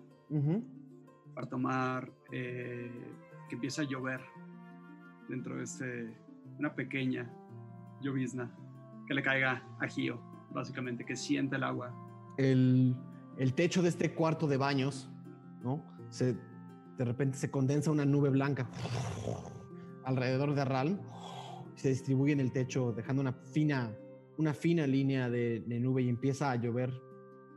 S6: para tomar eh, que empiece a llover dentro de este, una pequeña llovizna que le caiga a Gio, básicamente, que siente el agua.
S1: el, el techo de este cuarto de baños, ¿no? Se, de repente se condensa una nube blanca alrededor de Arral y se distribuye en el techo, dejando una fina, una fina línea de, de nube y empieza a llover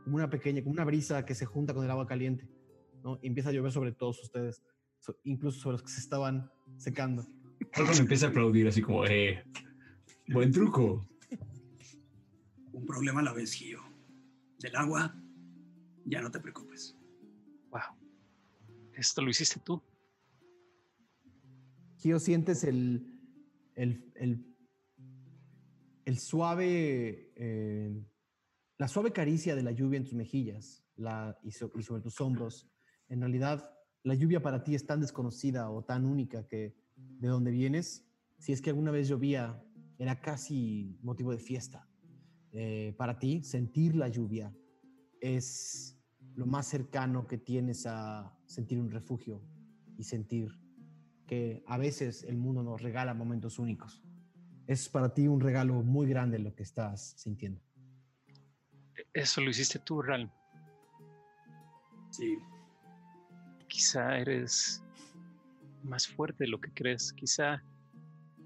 S1: como una pequeña, como una brisa que se junta con el agua caliente, ¿no? Y empieza a llover sobre todos ustedes, so- incluso sobre los que se estaban secando.
S8: Algo me empieza a aplaudir así como, eh, buen truco.
S6: Un problema a la vez, Gio. Del agua, ya no te preocupes.
S5: Wow. Esto lo hiciste tú.
S1: Gio, sientes el, el, el, el suave, eh, la suave caricia de la lluvia en tus mejillas la, y, so- y sobre tus hombros. En realidad, la lluvia para ti es tan desconocida o tan única que de donde vienes, si es que alguna vez llovía, era casi motivo de fiesta. Eh, para ti, sentir la lluvia es lo más cercano que tienes a sentir un refugio y sentir que a veces el mundo nos regala momentos únicos. Es para ti un regalo muy grande lo que estás sintiendo.
S5: Eso lo hiciste tú, Ralm.
S6: Sí,
S5: Quizá eres más fuerte de lo que crees. Quizá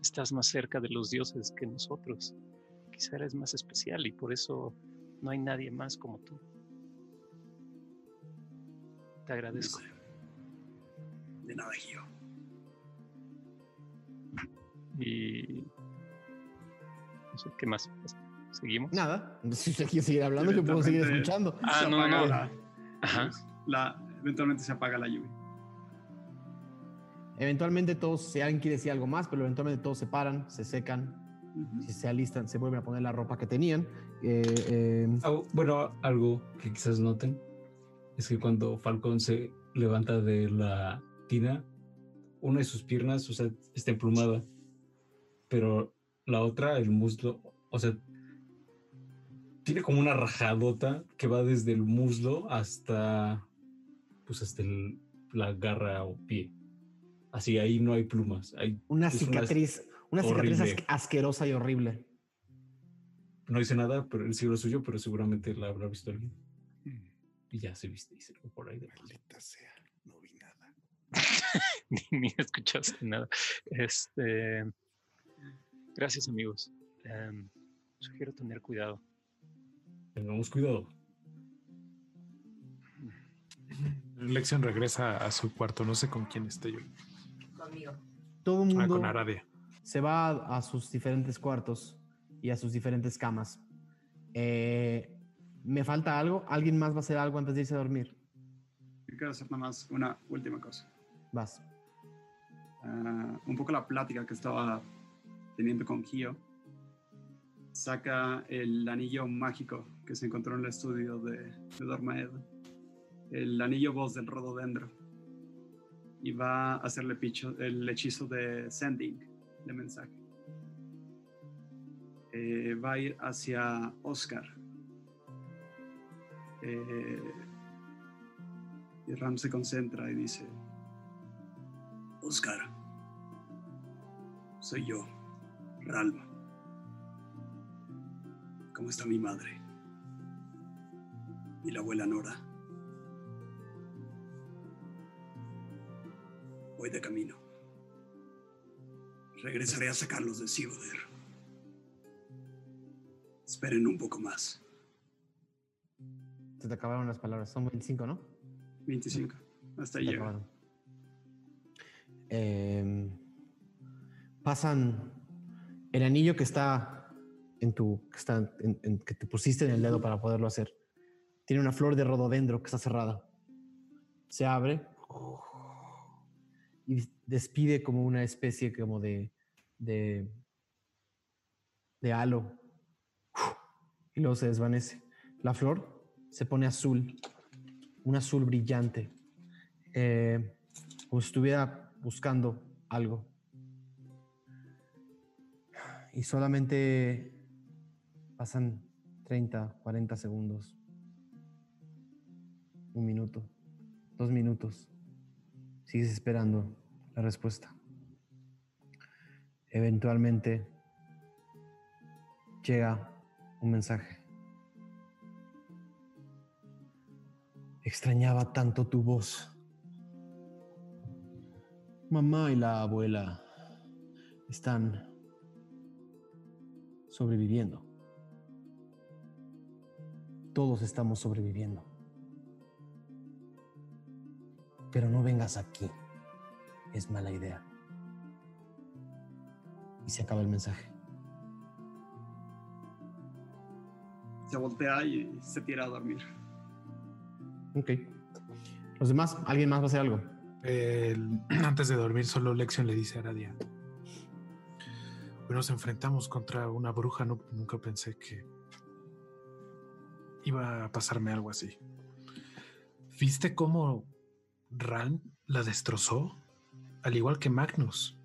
S5: estás más cerca de los dioses que nosotros. Quizá eres más especial y por eso no hay nadie más como tú. Te agradezco.
S6: De nada, Gio.
S5: Y no sé qué más. Seguimos.
S1: Nada, (laughs) si usted quiere seguir hablando, yo puedo seguir escuchando.
S5: Ah,
S6: se
S5: no, no.
S6: La,
S5: Ajá.
S6: la- eventualmente se apaga la lluvia.
S1: Eventualmente todos, si alguien quiere decir algo más, pero eventualmente todos se paran, se secan, Si se alistan, se vuelven a poner la ropa que tenían. Eh, eh,
S8: Ah, bueno, algo que quizás noten es que cuando Falcon se levanta de la tina, una de sus piernas, o sea, está emplumada, pero la otra, el muslo, o sea, tiene como una rajadota que va desde el muslo hasta, pues, hasta el- la garra o pie. Así, ahí no hay plumas, hay,
S1: una cicatriz, una cicatriz
S8: horrible.
S1: asquerosa y horrible.
S8: no dice nada, pero el siglo suyo, pero seguramente la habrá visto alguien. Y ya se viste y se fue por ahí. de.
S7: Maldita sea, no vi nada. (laughs)
S5: ni, ni escuchaste nada. Este, gracias amigos. Em, sugiero tener cuidado.
S8: Tengamos cuidado.
S3: Lexion regresa a su cuarto, no sé con quién esté yo.
S4: Conmigo.
S1: Todo el
S3: Ah,
S1: mundo
S3: con Aradia.
S1: Se va a, sus diferentes cuartos y a sus diferentes camas. Eh, ¿Me falta algo? ¿Alguien más va a hacer algo antes de irse a dormir?
S6: Yo quiero hacer nada más una última cosa.
S1: Vas.
S6: Ah, un poco la plática que estaba teniendo con Gio. Saca el anillo mágico que se encontró en el estudio de, de Dormaed. El anillo voz del rododendro. Y va a hacerle el hechizo de sending, de mensaje. Eh, va a ir hacia Oscar. Eh, y Ram se concentra y dice: Oscar, soy yo, Ralma. ¿Cómo está mi madre? ¿Y la abuela Nora? Voy de camino. Regresaré a sacarlos de Sigoder. Esperen un poco más.
S1: Se te acabaron las palabras. Son 25, ¿no?
S6: 25. Hasta ahí llega.
S1: Em, pasan el anillo que está en tu, que está en- en- que te pusiste en el dedo para poderlo hacer. Tiene una flor de rododendro que está cerrada. Se abre y despide como una especie como de, de, de halo y luego se desvanece. La flor se pone azul, un azul brillante, eh, como estuviera buscando algo. Y solamente pasan 30, 40 segundos, un minuto, dos minutos. Sigues esperando la respuesta. Eventualmente llega un mensaje. Extrañaba tanto tu voz. Mamá y la abuela están sobreviviendo. Todos estamos sobreviviendo. Pero no vengas aquí. Es mala idea. Y se acaba el mensaje.
S6: se voltea y se tira a dormir.
S1: Ok. Los demás, ¿alguien más va a hacer algo?
S3: El- (clears throat) antes de dormir, solo Lexion le dice a Aradia. Hoy nos enfrentamos contra una bruja, no, nunca pensé que iba a pasarme algo así. ¿Viste cómo Ran la destrozó? Al igual que Magnus.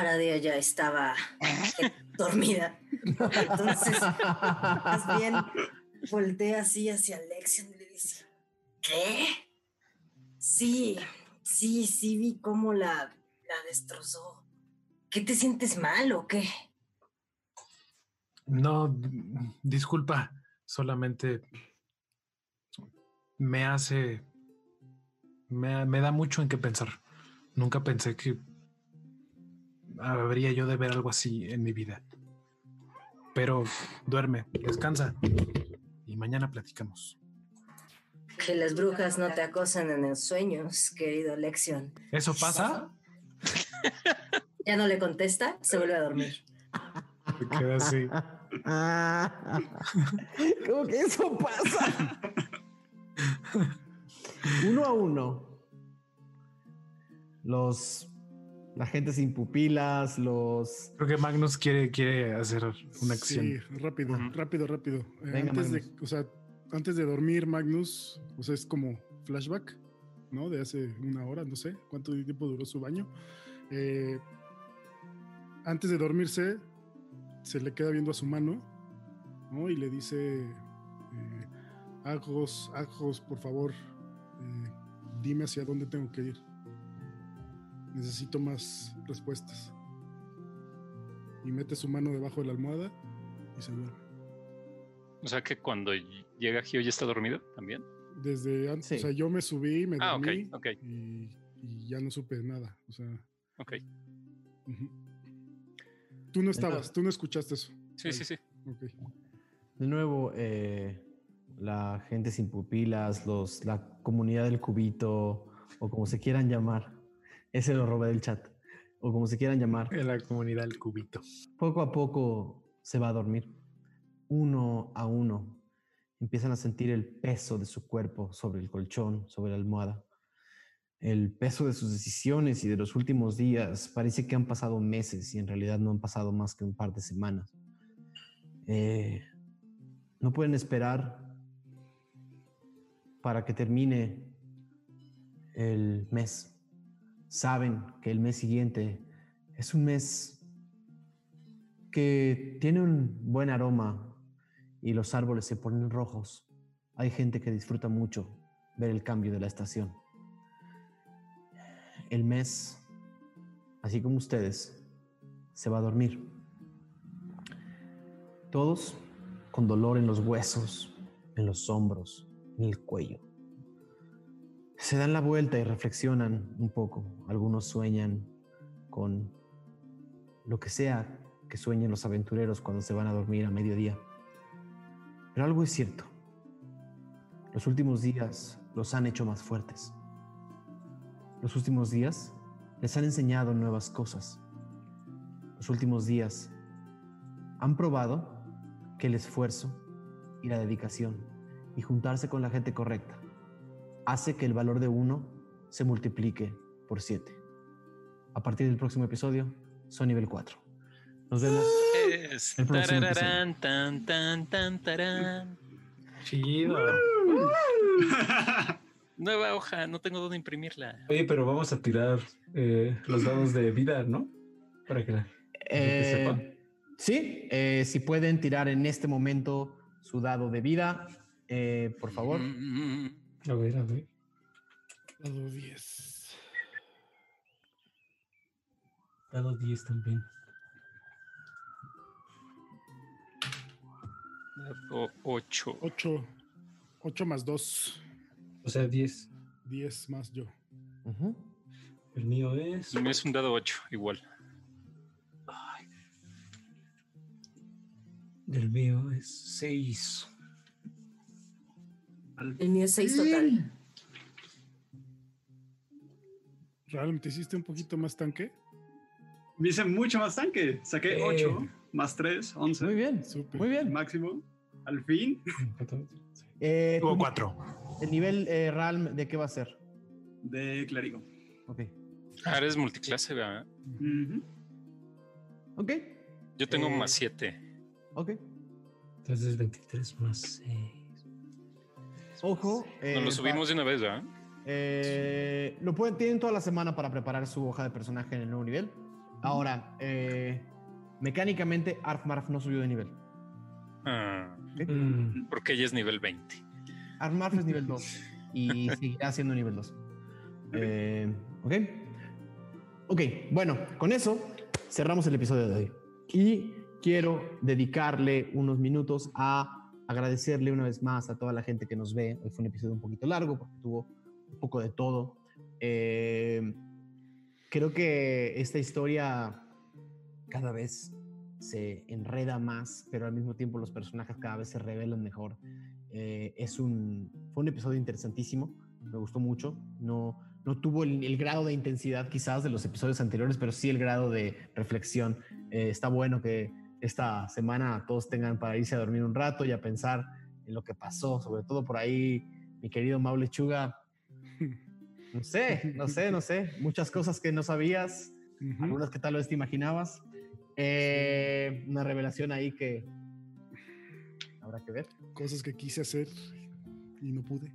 S4: Aradia ya estaba eh, dormida. Entonces, más (laughs) bien voltea así hacia Lexion y le dice, ¿qué? Sí, sí, sí vi cómo la, la destrozó. ¿Qué te sientes mal o qué?
S3: No, disculpa, solamente me hace... Me, me da mucho en qué pensar. Nunca pensé que habría yo de ver algo así en mi vida. Pero duerme, descansa y mañana platicamos.
S4: Que las brujas no te acosan en los sueños, querido Lexion.
S3: ¿Eso pasa?
S4: Ya no le contesta, se vuelve a dormir.
S3: Se queda así. (laughs)
S1: ¿Cómo que eso pasa? uno a uno. Los. La gente sin pupilas, los.
S3: Creo que Magnus quiere, quiere hacer una acción.
S7: Sí, rápido, rápido, rápido. Eh,
S1: Venga,
S7: antes de, o sea, antes de dormir, Magnus, o sea, es como flashback, ¿no? De hace una hora, no sé cuánto tiempo duró su baño. Eh, antes de dormirse, se le queda viendo a su mano, ¿no? Y le dice, eh, Agos, Agos, por favor, eh, dime hacia dónde tengo que ir. Necesito más respuestas. Y mete su mano debajo de la almohada y se duerme.
S5: O sea que cuando llega Gio ya está dormido también.
S7: Desde antes,
S1: Sí.
S7: o sea, yo me subí, me
S5: Ah, ok,
S7: dormí
S5: ok.
S7: Y, y ya no supe nada. O sea,
S5: Ok.
S7: tú no estabas, tú no escuchaste eso.
S5: Sí, sí, sí.
S7: Ok.
S1: De nuevo, eh, la gente sin pupilas, los, la comunidad del cubito, o como se quieran llamar. Ese lo robé del chat. O como se quieran llamar.
S3: En la comunidad del cubito.
S1: Poco a poco se va a dormir. Uno a uno empiezan a sentir el peso de su cuerpo sobre el colchón, sobre la almohada. El peso de sus decisiones y de los últimos días. Parece que han pasado meses y en realidad no han pasado más que un par de semanas. Eh, no pueden esperar para que termine el mes. Saben que el mes siguiente es un mes que tiene un buen aroma y los árboles se ponen rojos. Hay gente que disfruta mucho ver el cambio de la estación. El mes, así como ustedes, se va a dormir. Todos con dolor en los huesos, en los hombros, en el cuello. Se dan la vuelta y reflexionan un poco. Algunos sueñan con lo que sea que sueñen los aventureros cuando se van a dormir a mediodía. Pero algo es cierto. Los últimos días los han hecho más fuertes. Los últimos días les han enseñado nuevas cosas. Los últimos días han probado que el esfuerzo y la dedicación y juntarse con la gente correcta hace que el valor de uno se multiplique por siete. A partir del próximo episodio, son nivel 4. Nos vemos.
S5: Es
S1: El próximo
S5: tarararán, tan, tan, tan, tarán.
S3: Chido. (laughs)
S5: Nueva hoja, no tengo dónde imprimirla.
S8: Oye, pero vamos a tirar eh, los dados de vida, ¿no? Para que la
S1: Eh,
S8: sepa.
S1: sí, eh, si pueden tirar en este momento su dado de vida, eh, por favor.
S5: Mm,
S8: A ver, a ver.
S7: Dado 10.
S8: Dado 10 también.
S5: o- ocho.
S7: 8. 8 más 2.
S8: O sea, 10.
S7: 10 más yo.
S1: Ujú.
S8: El mío es.
S5: El mío es un dado ocho, igual.
S8: El mío es 6.
S4: El mío es 6 total.
S7: ¿Realmente hiciste un poquito más tanque?
S6: Me hice mucho más tanque. Saqué
S8: Eh.
S6: 8. más 3, 11.
S1: Muy bien, muy bien.
S6: Máximo. Al fin. (laughs)
S1: Eh,
S3: Tuvo
S1: tu-
S3: cuatro.
S1: el nivel eh, Ralm, ¿de qué va a ser?
S6: De clérigo.
S1: Ok.
S5: Ah, eres multiclase, ¿verdad?
S1: Ok.
S5: Yo tengo
S1: Eh,
S5: más 7.
S1: Ok.
S8: Entonces 23 más 6.
S1: Ojo. eh,
S5: Nos lo subimos de una vez, ¿verdad?
S1: Eh, lo pueden, tienen toda la semana para preparar su hoja de personaje en el nuevo nivel. Ahora, eh, mecánicamente, Arf Marf no subió de nivel.
S5: Ah,
S8: Mm,
S5: porque ella es nivel 20.
S1: Arf Marf es nivel 2 y (laughs) seguirá siendo nivel 2. Eh, ¿Ok? Ok, bueno, con eso cerramos el episodio de hoy. Y quiero dedicarle unos minutos a agradecerle una vez más a toda la gente que nos ve. Hoy fue un episodio un poquito largo porque tuvo un poco de todo. Eh, creo que esta historia cada vez se enreda más, pero al mismo tiempo los personajes cada vez se revelan mejor. Eh, es un, fue un episodio interesantísimo, me gustó mucho. No, no tuvo el, el grado de intensidad quizás de los episodios anteriores, pero sí el grado de reflexión. Eh, está bueno que esta semana todos tengan para irse a dormir un rato y a pensar en lo que pasó, sobre todo por ahí, mi querido Mau Lechuga. No sé, no sé, no sé. Muchas cosas que no sabías,
S7: Ujú.
S1: algunas que tal vez te imaginabas. Eh, una revelación ahí que habrá que ver,
S7: Cosas que quise hacer y no pude.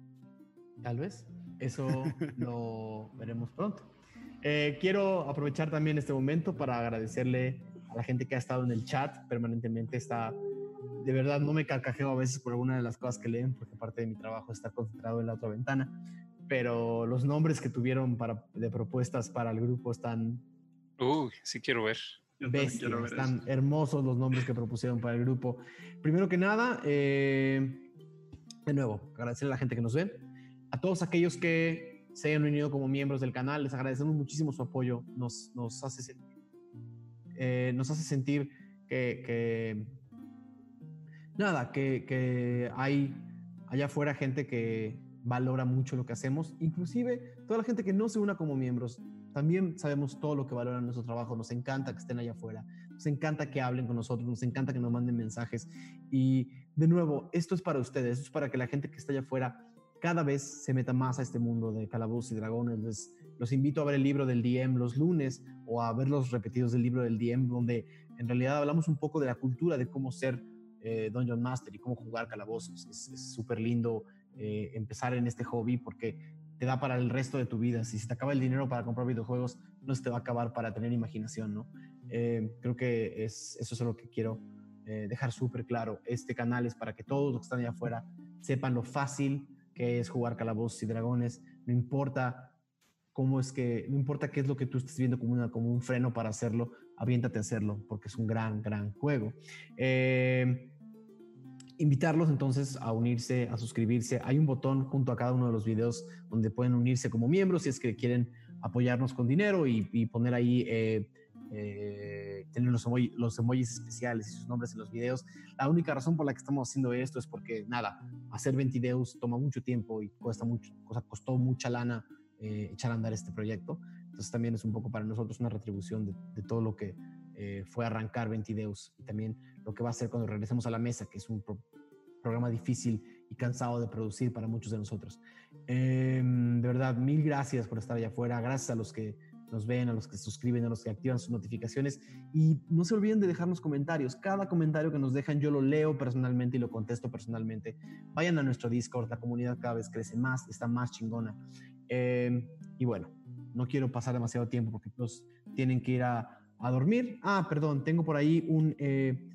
S1: tal vez. Eso (laughs) lo veremos pronto. Eh, quiero aprovechar también este momento para agradecerle la gente que ha estado en el chat permanentemente. Está, de verdad, no me carcajeo a veces por alguna de las cosas que leen, porque parte de mi trabajo está concentrado en la otra ventana. Pero los nombres que tuvieron para, de propuestas para el grupo están
S5: Uy, sí quiero ver.
S1: Bestia,
S6: ver
S1: están
S6: eso.
S1: hermosos los nombres que propusieron para el grupo. Primero que nada, eh, de nuevo, agradecer a la gente que nos ve, a todos aquellos que se hayan unido como miembros del canal, les agradecemos muchísimo su apoyo, nos, nos, hace, eh, nos hace sentir que, nada, que, hay allá afuera gente que valora mucho lo que hacemos, inclusive toda la gente que no se una como miembros, también sabemos todo lo que valoran nuestro trabajo, nos encanta que estén allá afuera, nos encanta que hablen con nosotros, nos encanta que nos manden mensajes y de nuevo, esto es para ustedes, esto es para que la gente que está allá afuera cada vez se meta más a este mundo de calabozos y dragones. Los invito a ver el libro del DM los lunes o a ver los repetidos del libro del DM, donde en realidad hablamos un poco de la cultura de cómo ser eh, Dungeon Master y cómo jugar calabozos. Es súper lindo eh, empezar en este hobby porque te da para el resto de tu vida. Si se te acaba el dinero para comprar videojuegos, no se te va a acabar para tener imaginación, ¿no? Eh, creo que es, eso es lo que quiero eh, dejar súper claro. Este canal es para que todos los que están allá afuera sepan lo fácil que es jugar calabozos y dragones. No importa cómo es que, no importa qué es lo que tú estés viendo como, una, como un freno para hacerlo, aviéntate a hacerlo porque es un gran, gran juego. Eh, invitarlos entonces a unirse, a suscribirse. Hay un botón junto a cada uno de los videos donde pueden unirse como miembros si es que quieren apoyarnos con dinero y, y poner ahí, eh, eh, tener los, emoji, emojis especiales y sus nombres en los videos. La única razón por la que estamos haciendo esto es porque, nada, hacer 20 videos toma mucho tiempo y cuesta mucho, o sea, costó mucha lana eh, echar a andar este proyecto. Entonces también es un poco para nosotros una retribución de, de todo lo que eh, fue arrancar 20 Deus y también lo que va a ser cuando regresemos a la mesa, que es un pro programa difícil y cansado de producir para muchos de nosotros. Eh, de verdad, mil gracias por estar allá afuera, gracias a los que nos ven, a los que suscriben, a los que activan sus notificaciones y no se olviden de dejarnos comentarios. Cada comentario que nos dejan yo lo leo personalmente y lo contesto personalmente. Vayan a nuestro Discord, la comunidad cada vez crece más, está más chingona. Eh, y bueno, no quiero pasar demasiado tiempo porque todos tienen que ir a, a dormir. Ah, perdón, tengo por ahí un... Eh,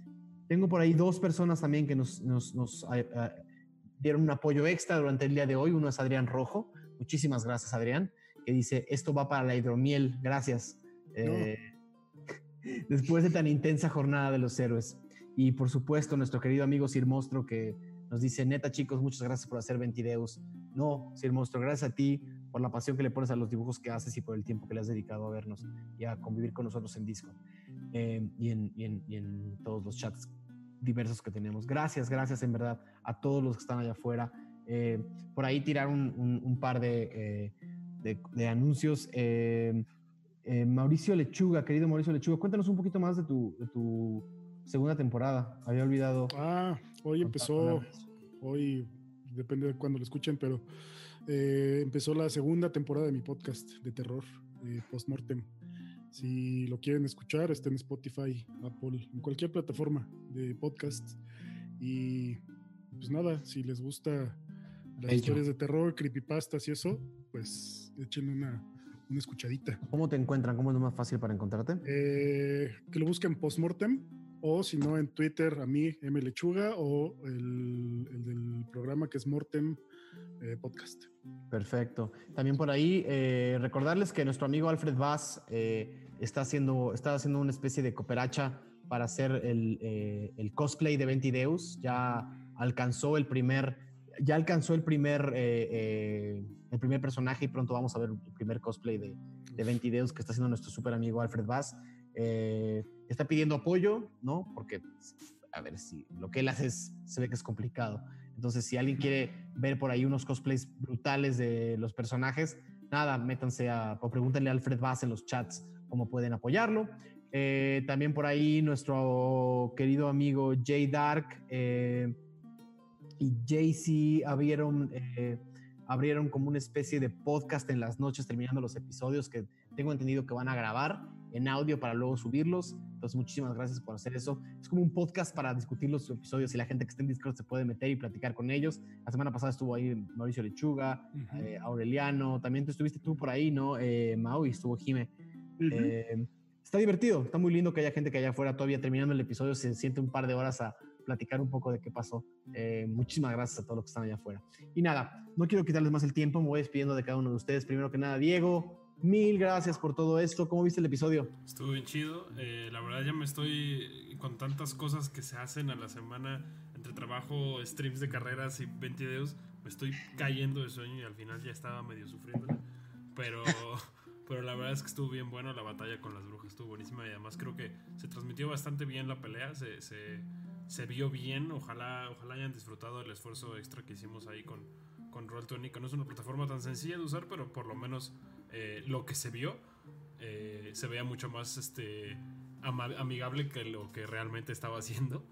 S1: tengo por ahí dos personas también que nos, nos, nos uh, uh, dieron un apoyo extra durante el día de hoy. Uno es Adrián Rojo. Muchísimas gracias, Adrián. Que dice, esto va para la hidromiel. Gracias. Eh, (laughs) después de tan intensa jornada de los héroes. Y por supuesto, nuestro querido amigo Sir Monstro que nos dice, neta chicos, muchas gracias por hacer 20 videos. No, Sir Monstro, gracias a ti por la pasión que le pones a los dibujos que haces y por el tiempo que le has dedicado a vernos y a convivir con nosotros en Discord eh, y, en, y, en, y en todos los chats diversos que tenemos. Gracias, gracias en verdad a todos los que están allá afuera. Eh, por ahí tirar un, un, un par de, eh, de, de, anuncios. Eh, Mauricio Lechuga, querido Mauricio Lechuga, cuéntanos un poquito más de tu, de tu segunda temporada. Había olvidado.
S7: Ah, hoy empezó, hoy depende de cuándo lo escuchen, pero eh, empezó la segunda temporada de mi podcast de terror, eh, Postmortem. Si lo quieren escuchar, está en Spotify, Apple, en cualquier plataforma de podcast. Y pues nada, si les gusta las
S1: Ello.
S7: historias de terror, creepypastas y eso, pues echen una, una escuchadita.
S1: ¿Cómo te encuentran? ¿Cómo es lo más fácil para encontrarte?
S7: Eh, que lo busquen Postmortem o si no en Twitter a mí, M Lechuga o el, el del programa que es Mortem eh, Podcast.
S1: Perfecto. También por ahí, eh, recordarles que nuestro amigo Alfred Vaz eh, está, haciendo, está haciendo una especie de cooperacha para hacer el, el cosplay de Ventideus. Ya alcanzó el primer, ya alcanzó el primer, el primer personaje y pronto vamos a ver el primer cosplay de, de Ventideus que está haciendo nuestro super amigo Alfred Vaz. Está pidiendo apoyo, ¿no? Porque, a ver, si lo que él hace es- se ve que es complicado. Entonces, si alguien quiere ver por ahí unos cosplays brutales de los personajes, nada, métanse a, o pregúntenle a Alfred Bass en los chats cómo pueden apoyarlo. Eh, también por ahí nuestro querido amigo Jay Dark eh, y JC abrieron, eh, abrieron como una especie de podcast en las noches terminando los episodios que tengo entendido que van a grabar en audio para luego subirlos. Entonces, muchísimas gracias por hacer eso. Es como un podcast para discutir los episodios y la gente que esté en Discord se puede meter y platicar con ellos. La semana pasada estuvo ahí Mauricio Lechuga, eh, Aureliano, también tú estuviste tú por ahí, ¿no? Eh, Mau y estuvo Jime. Eh, está divertido, está muy lindo que haya gente que allá afuera todavía terminando el episodio se siente un par de horas a platicar un poco de qué pasó. Eh, muchísimas gracias a todos los que están allá afuera. Y nada, no quiero quitarles más el tiempo, me voy despidiendo de cada uno de ustedes. Primero que nada, Diego, mil gracias por todo esto. ¿Cómo viste el episodio?
S2: Estuvo bien chido. Eh, la verdad ya me estoy con tantas cosas que se hacen a la semana entre trabajo, streams de carreras y 20 videos. Me estoy cayendo de sueño y al final ya estaba medio sufriendo. Pero, (laughs) pero la verdad es que estuvo bien bueno. La batalla con las brujas estuvo buenísima y además creo que se transmitió bastante bien la pelea. Se, se, se vio bien. Ojalá, ojalá hayan disfrutado el esfuerzo extra que hicimos ahí con, con Roll20, que no es una plataforma tan sencilla de usar, pero por lo menos eh, lo que se vio eh, se veía mucho más este, amigable que lo que realmente estaba haciendo.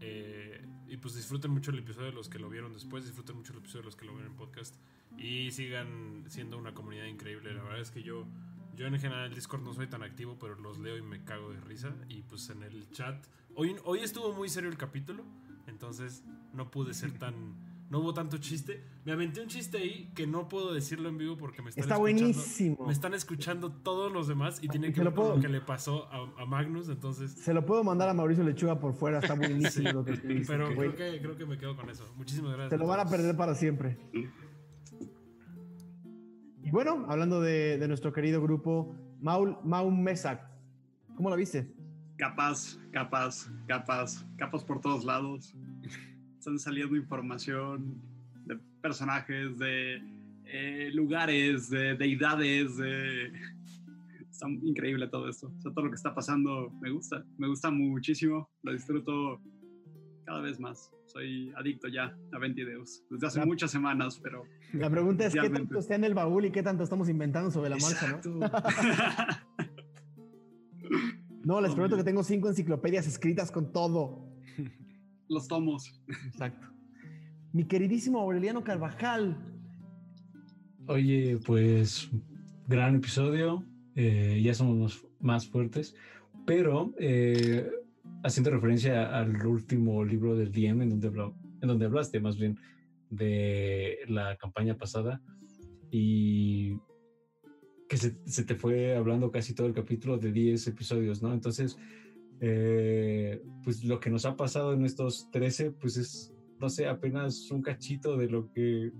S2: Eh, y pues disfruten mucho el episodio de los que lo vieron después, disfruten mucho el episodio de los que lo vieron en podcast y sigan siendo una comunidad increíble. La verdad es que yo, yo en general en el Discord no soy tan activo, pero los leo y me cago de risa. Y pues en el chat, hoy, hoy estuvo muy serio el capítulo, entonces no pude ser tan... No hubo tanto chiste. Me aventé un chiste ahí que no puedo decirlo en vivo porque me están
S1: Está
S2: escuchando.
S1: buenísimo.
S2: Me están escuchando todos los demás y tiene que ver con
S1: puedo-
S2: lo que le pasó a, a Magnus, entonces...
S1: Se lo puedo mandar a Mauricio Lechuga por fuera, está (laughs) buenísimo
S2: Sí,
S1: lo que escribiste.
S2: Pero creo que, creo que me quedo con eso. Muchísimas gracias.
S1: Te lo van a perder para siempre. Y bueno, hablando de, de nuestro querido grupo, Maul, Mau Mesak, ¿cómo la viste?
S6: Capaz, capaz, capaz, capaz por todos lados. Están saliendo información de personajes, de eh, lugares, de deidades, de... (laughs) Está increíble todo esto. O sea, todo lo que está pasando me gusta. Me gusta muchísimo. Lo disfruto cada vez más. Soy adicto ya a Ventideus. Desde hace
S1: La-
S6: muchas semanas, pero...
S1: La pregunta es, ¿qué tanto está en el baúl y qué tanto estamos inventando sobre la marcha, no? (laughs) No, les prometo que tengo cinco enciclopedias escritas con todo.
S6: Los tomos.
S1: Exacto. Mi queridísimo Aureliano Carvajal.
S8: Oye, pues gran episodio, eh, ya somos más, más fuertes, pero eh, haciendo referencia al último libro del DM en donde, habla- en donde hablaste más bien de la campaña pasada y que se, se te fue hablando casi todo el capítulo de 10 episodios, ¿no? Entonces, eh, pues lo que nos ha pasado en estos 13, pues es, no sé, apenas un cachito de lo que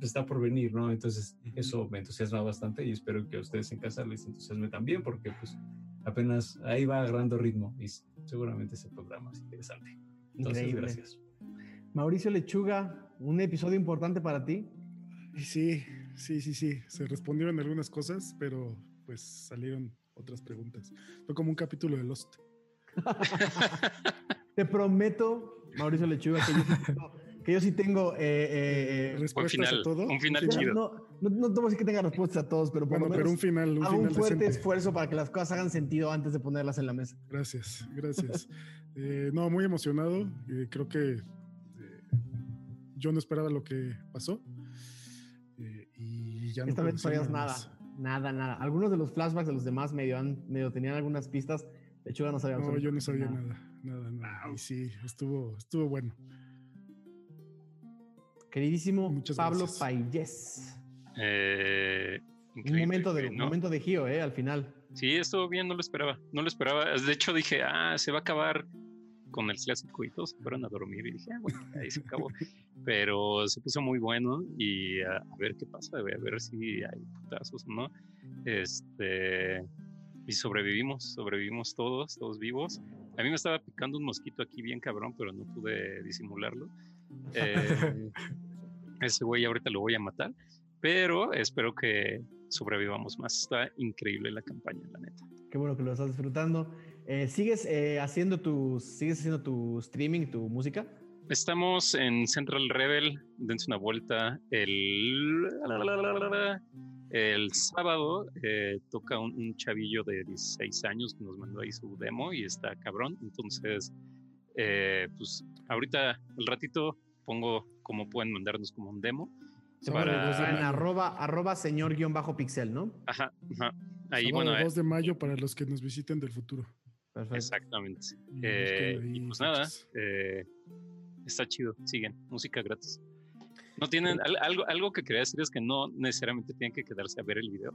S8: está por venir, ¿no? Entonces, eso me entusiasma bastante y espero que a ustedes en casa les entusiasme también, porque pues apenas ahí va agarrando ritmo y seguramente ese programa es interesante. Entonces,
S1: Increíble.
S8: gracias.
S1: Mauricio Lechuga, un episodio importante para ti.
S7: Sí, sí, sí, sí. Se respondieron algunas cosas, pero pues salieron otras preguntas. Fue como un capítulo de Lost. (laughs)
S1: Te prometo, Mauricio Lechuga, que yo sí tengo que yo sí tengo. Eh, eh, eh,
S7: Respuestas
S5: final,
S7: a todo.
S5: un final
S1: no,
S5: chido.
S1: no, no, no te voy a decir que tenga respuestas a todos, pero por
S7: Bueno,
S1: lo
S7: pero un
S1: menos
S7: final, un
S1: hago un
S7: final
S1: fuerte
S7: decente.
S1: esfuerzo para que las cosas hagan sentido antes de ponerlas en la mesa.
S7: Gracias, gracias. (laughs) Eh, no, muy emocionado. eh, creo que eh, yo no esperaba lo que pasó. eh, y ya no
S1: Esta
S7: puedo
S1: vez no sabías
S7: nada
S1: nada, nada. Algunos de los flashbacks de los demás medio, han, medio tenían algunas pistas. De hecho, yo no sabía
S7: No, yo no sabía nada, nada, nada. Y sí, estuvo, estuvo bueno.
S1: Queridísimo
S7: Muchas
S1: Pablo. Payés.
S5: Eh,
S1: Un momento de,
S5: ¿no?
S1: momento de giro, ¿eh? Al final.
S5: Sí, estuvo bien, no lo esperaba. No lo esperaba. De hecho, dije, ah, se va a acabar con el clásico y todos se fueron a dormir. Y dije, ah, bueno, ahí se acabó. (laughs) Pero se puso muy bueno y a, a ver qué pasa, a ver si hay putazos o no. Este. Y sobrevivimos, sobrevivimos todos, todos vivos. A mí me estaba picando un mosquito aquí bien cabrón, pero no pude disimularlo. Eh, ese güey ahorita lo voy a matar, pero espero que sobrevivamos más. Está increíble la campaña, la neta.
S1: Qué bueno que lo estás disfrutando. Eh, ¿Sigues eh, haciendo tus, sigues haciendo tu streaming, tu música?
S5: Estamos en Central Rebel, dense una vuelta. El, el sábado eh, toca un, un chavillo de 16 años que nos mandó ahí su demo y está cabrón. Entonces, eh, pues ahorita, el ratito, pongo cómo pueden mandarnos como un demo. Para-
S1: en arroba, arroba señor guion bajo pixel, ¿no?
S5: Ajá, ajá. Ahí,
S7: Sábado
S5: bueno, eh,
S7: 2 de mayo para los que nos visiten del futuro.
S1: Perfecto.
S5: exactamente.
S7: Y
S5: Eh, y pues nada, eh, está chido, siguen, música gratis. No tienen, al- algo, algo que quería decir es que no necesariamente tienen que quedarse a ver el video,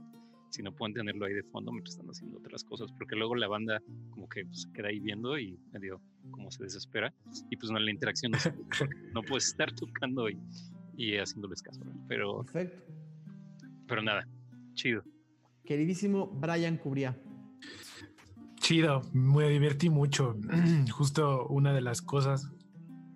S5: sino pueden tenerlo ahí de fondo mientras están haciendo otras cosas, porque luego la banda como que pues, se queda ahí viendo y medio como se desespera, y pues no, la interacción no, se puede, porque (laughs) no puedes estar tocando y, y haciéndoles caso, pero,
S1: Perfecto.
S5: pero nada, chido.
S1: Queridísimo Brian Cubría.
S3: Chido, me divertí mucho. (clears throat) Justo una de las cosas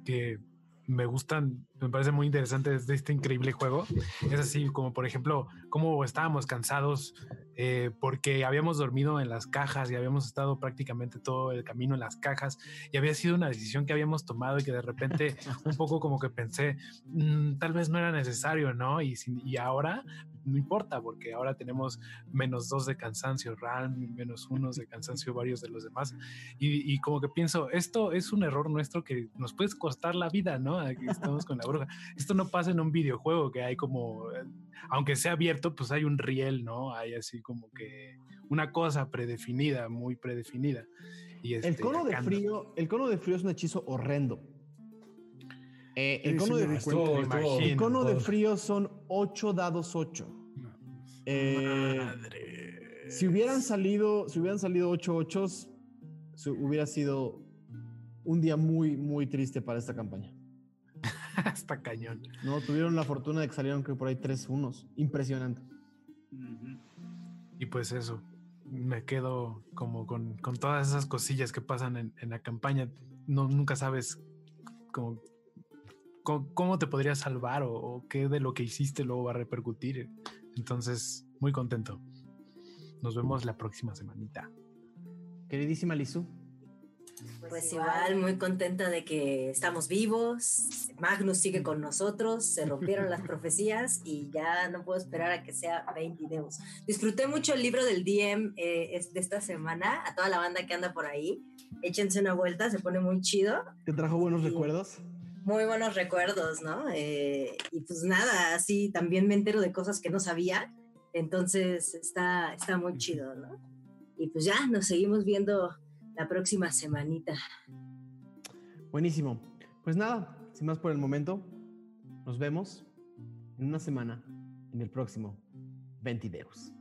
S3: que me gustan, me parece muy interesante este increíble juego, es así como por ejemplo, cómo estábamos cansados eh, porque habíamos dormido en las cajas y habíamos estado prácticamente todo el camino en las cajas y había sido una decisión que habíamos tomado y que de repente (laughs) un poco como que pensé, "Mm, tal vez no era necesario, ¿no? Y, y ahora no importa porque ahora tenemos menos dos de cansancio, RAM, menos unos de cansancio, (laughs) varios de los demás. Y, y como que pienso, esto es un error nuestro que nos puede costar la vida, ¿no? Aquí estamos con la bruja. Esto no pasa en un videojuego que hay como, eh, aunque sea abierto, pues hay un riel, ¿no? Hay así como que una cosa predefinida, muy predefinida. Y
S1: El
S3: este,
S1: cono de frío, el cono de frío es un hechizo horrendo. Eh, el cono
S7: sí
S1: de
S8: estuvo-
S1: El cono de
S8: todo-
S1: frío son 8 dados 8.
S7: No,
S1: Eh,
S3: Madre.
S1: si hubieran salido, si hubieran salido 8 ochos, se- hubiera sido un día muy, muy triste para esta campaña. (laughs)
S3: Está cañón.
S1: No, tuvieron la fortuna de que salieron creo por ahí tres unos. Impresionante.
S3: Y pues eso, me quedo como con, con todas esas cosillas que pasan en, en la campaña. No, nunca sabes cómo, cómo, cómo te podría salvar o, o qué de lo que hiciste luego va a repercutir. Entonces, muy contento. Nos vemos la próxima semanita.
S1: Queridísima Lizu,
S4: Pues igual, muy contenta de que estamos vivos. Magnus sigue con nosotros, se rompieron las profecías y ya no puedo esperar a que sea 20 videos. Disfruté mucho el libro del DM eh, de esta semana. A toda la banda que anda por ahí, échense una vuelta, se pone muy chido.
S1: ¿te trajo buenos
S4: Sí.
S1: recuerdos?
S4: Muy buenos recuerdos, ¿no? Eh, y pues nada, así también me entero de cosas que no sabía. Entonces está, está muy chido, ¿no? Y pues ya nos seguimos viendo la próxima semanita.
S1: Buenísimo. Pues nada, sin más por el momento, nos vemos en una semana en el próximo 20 Deus.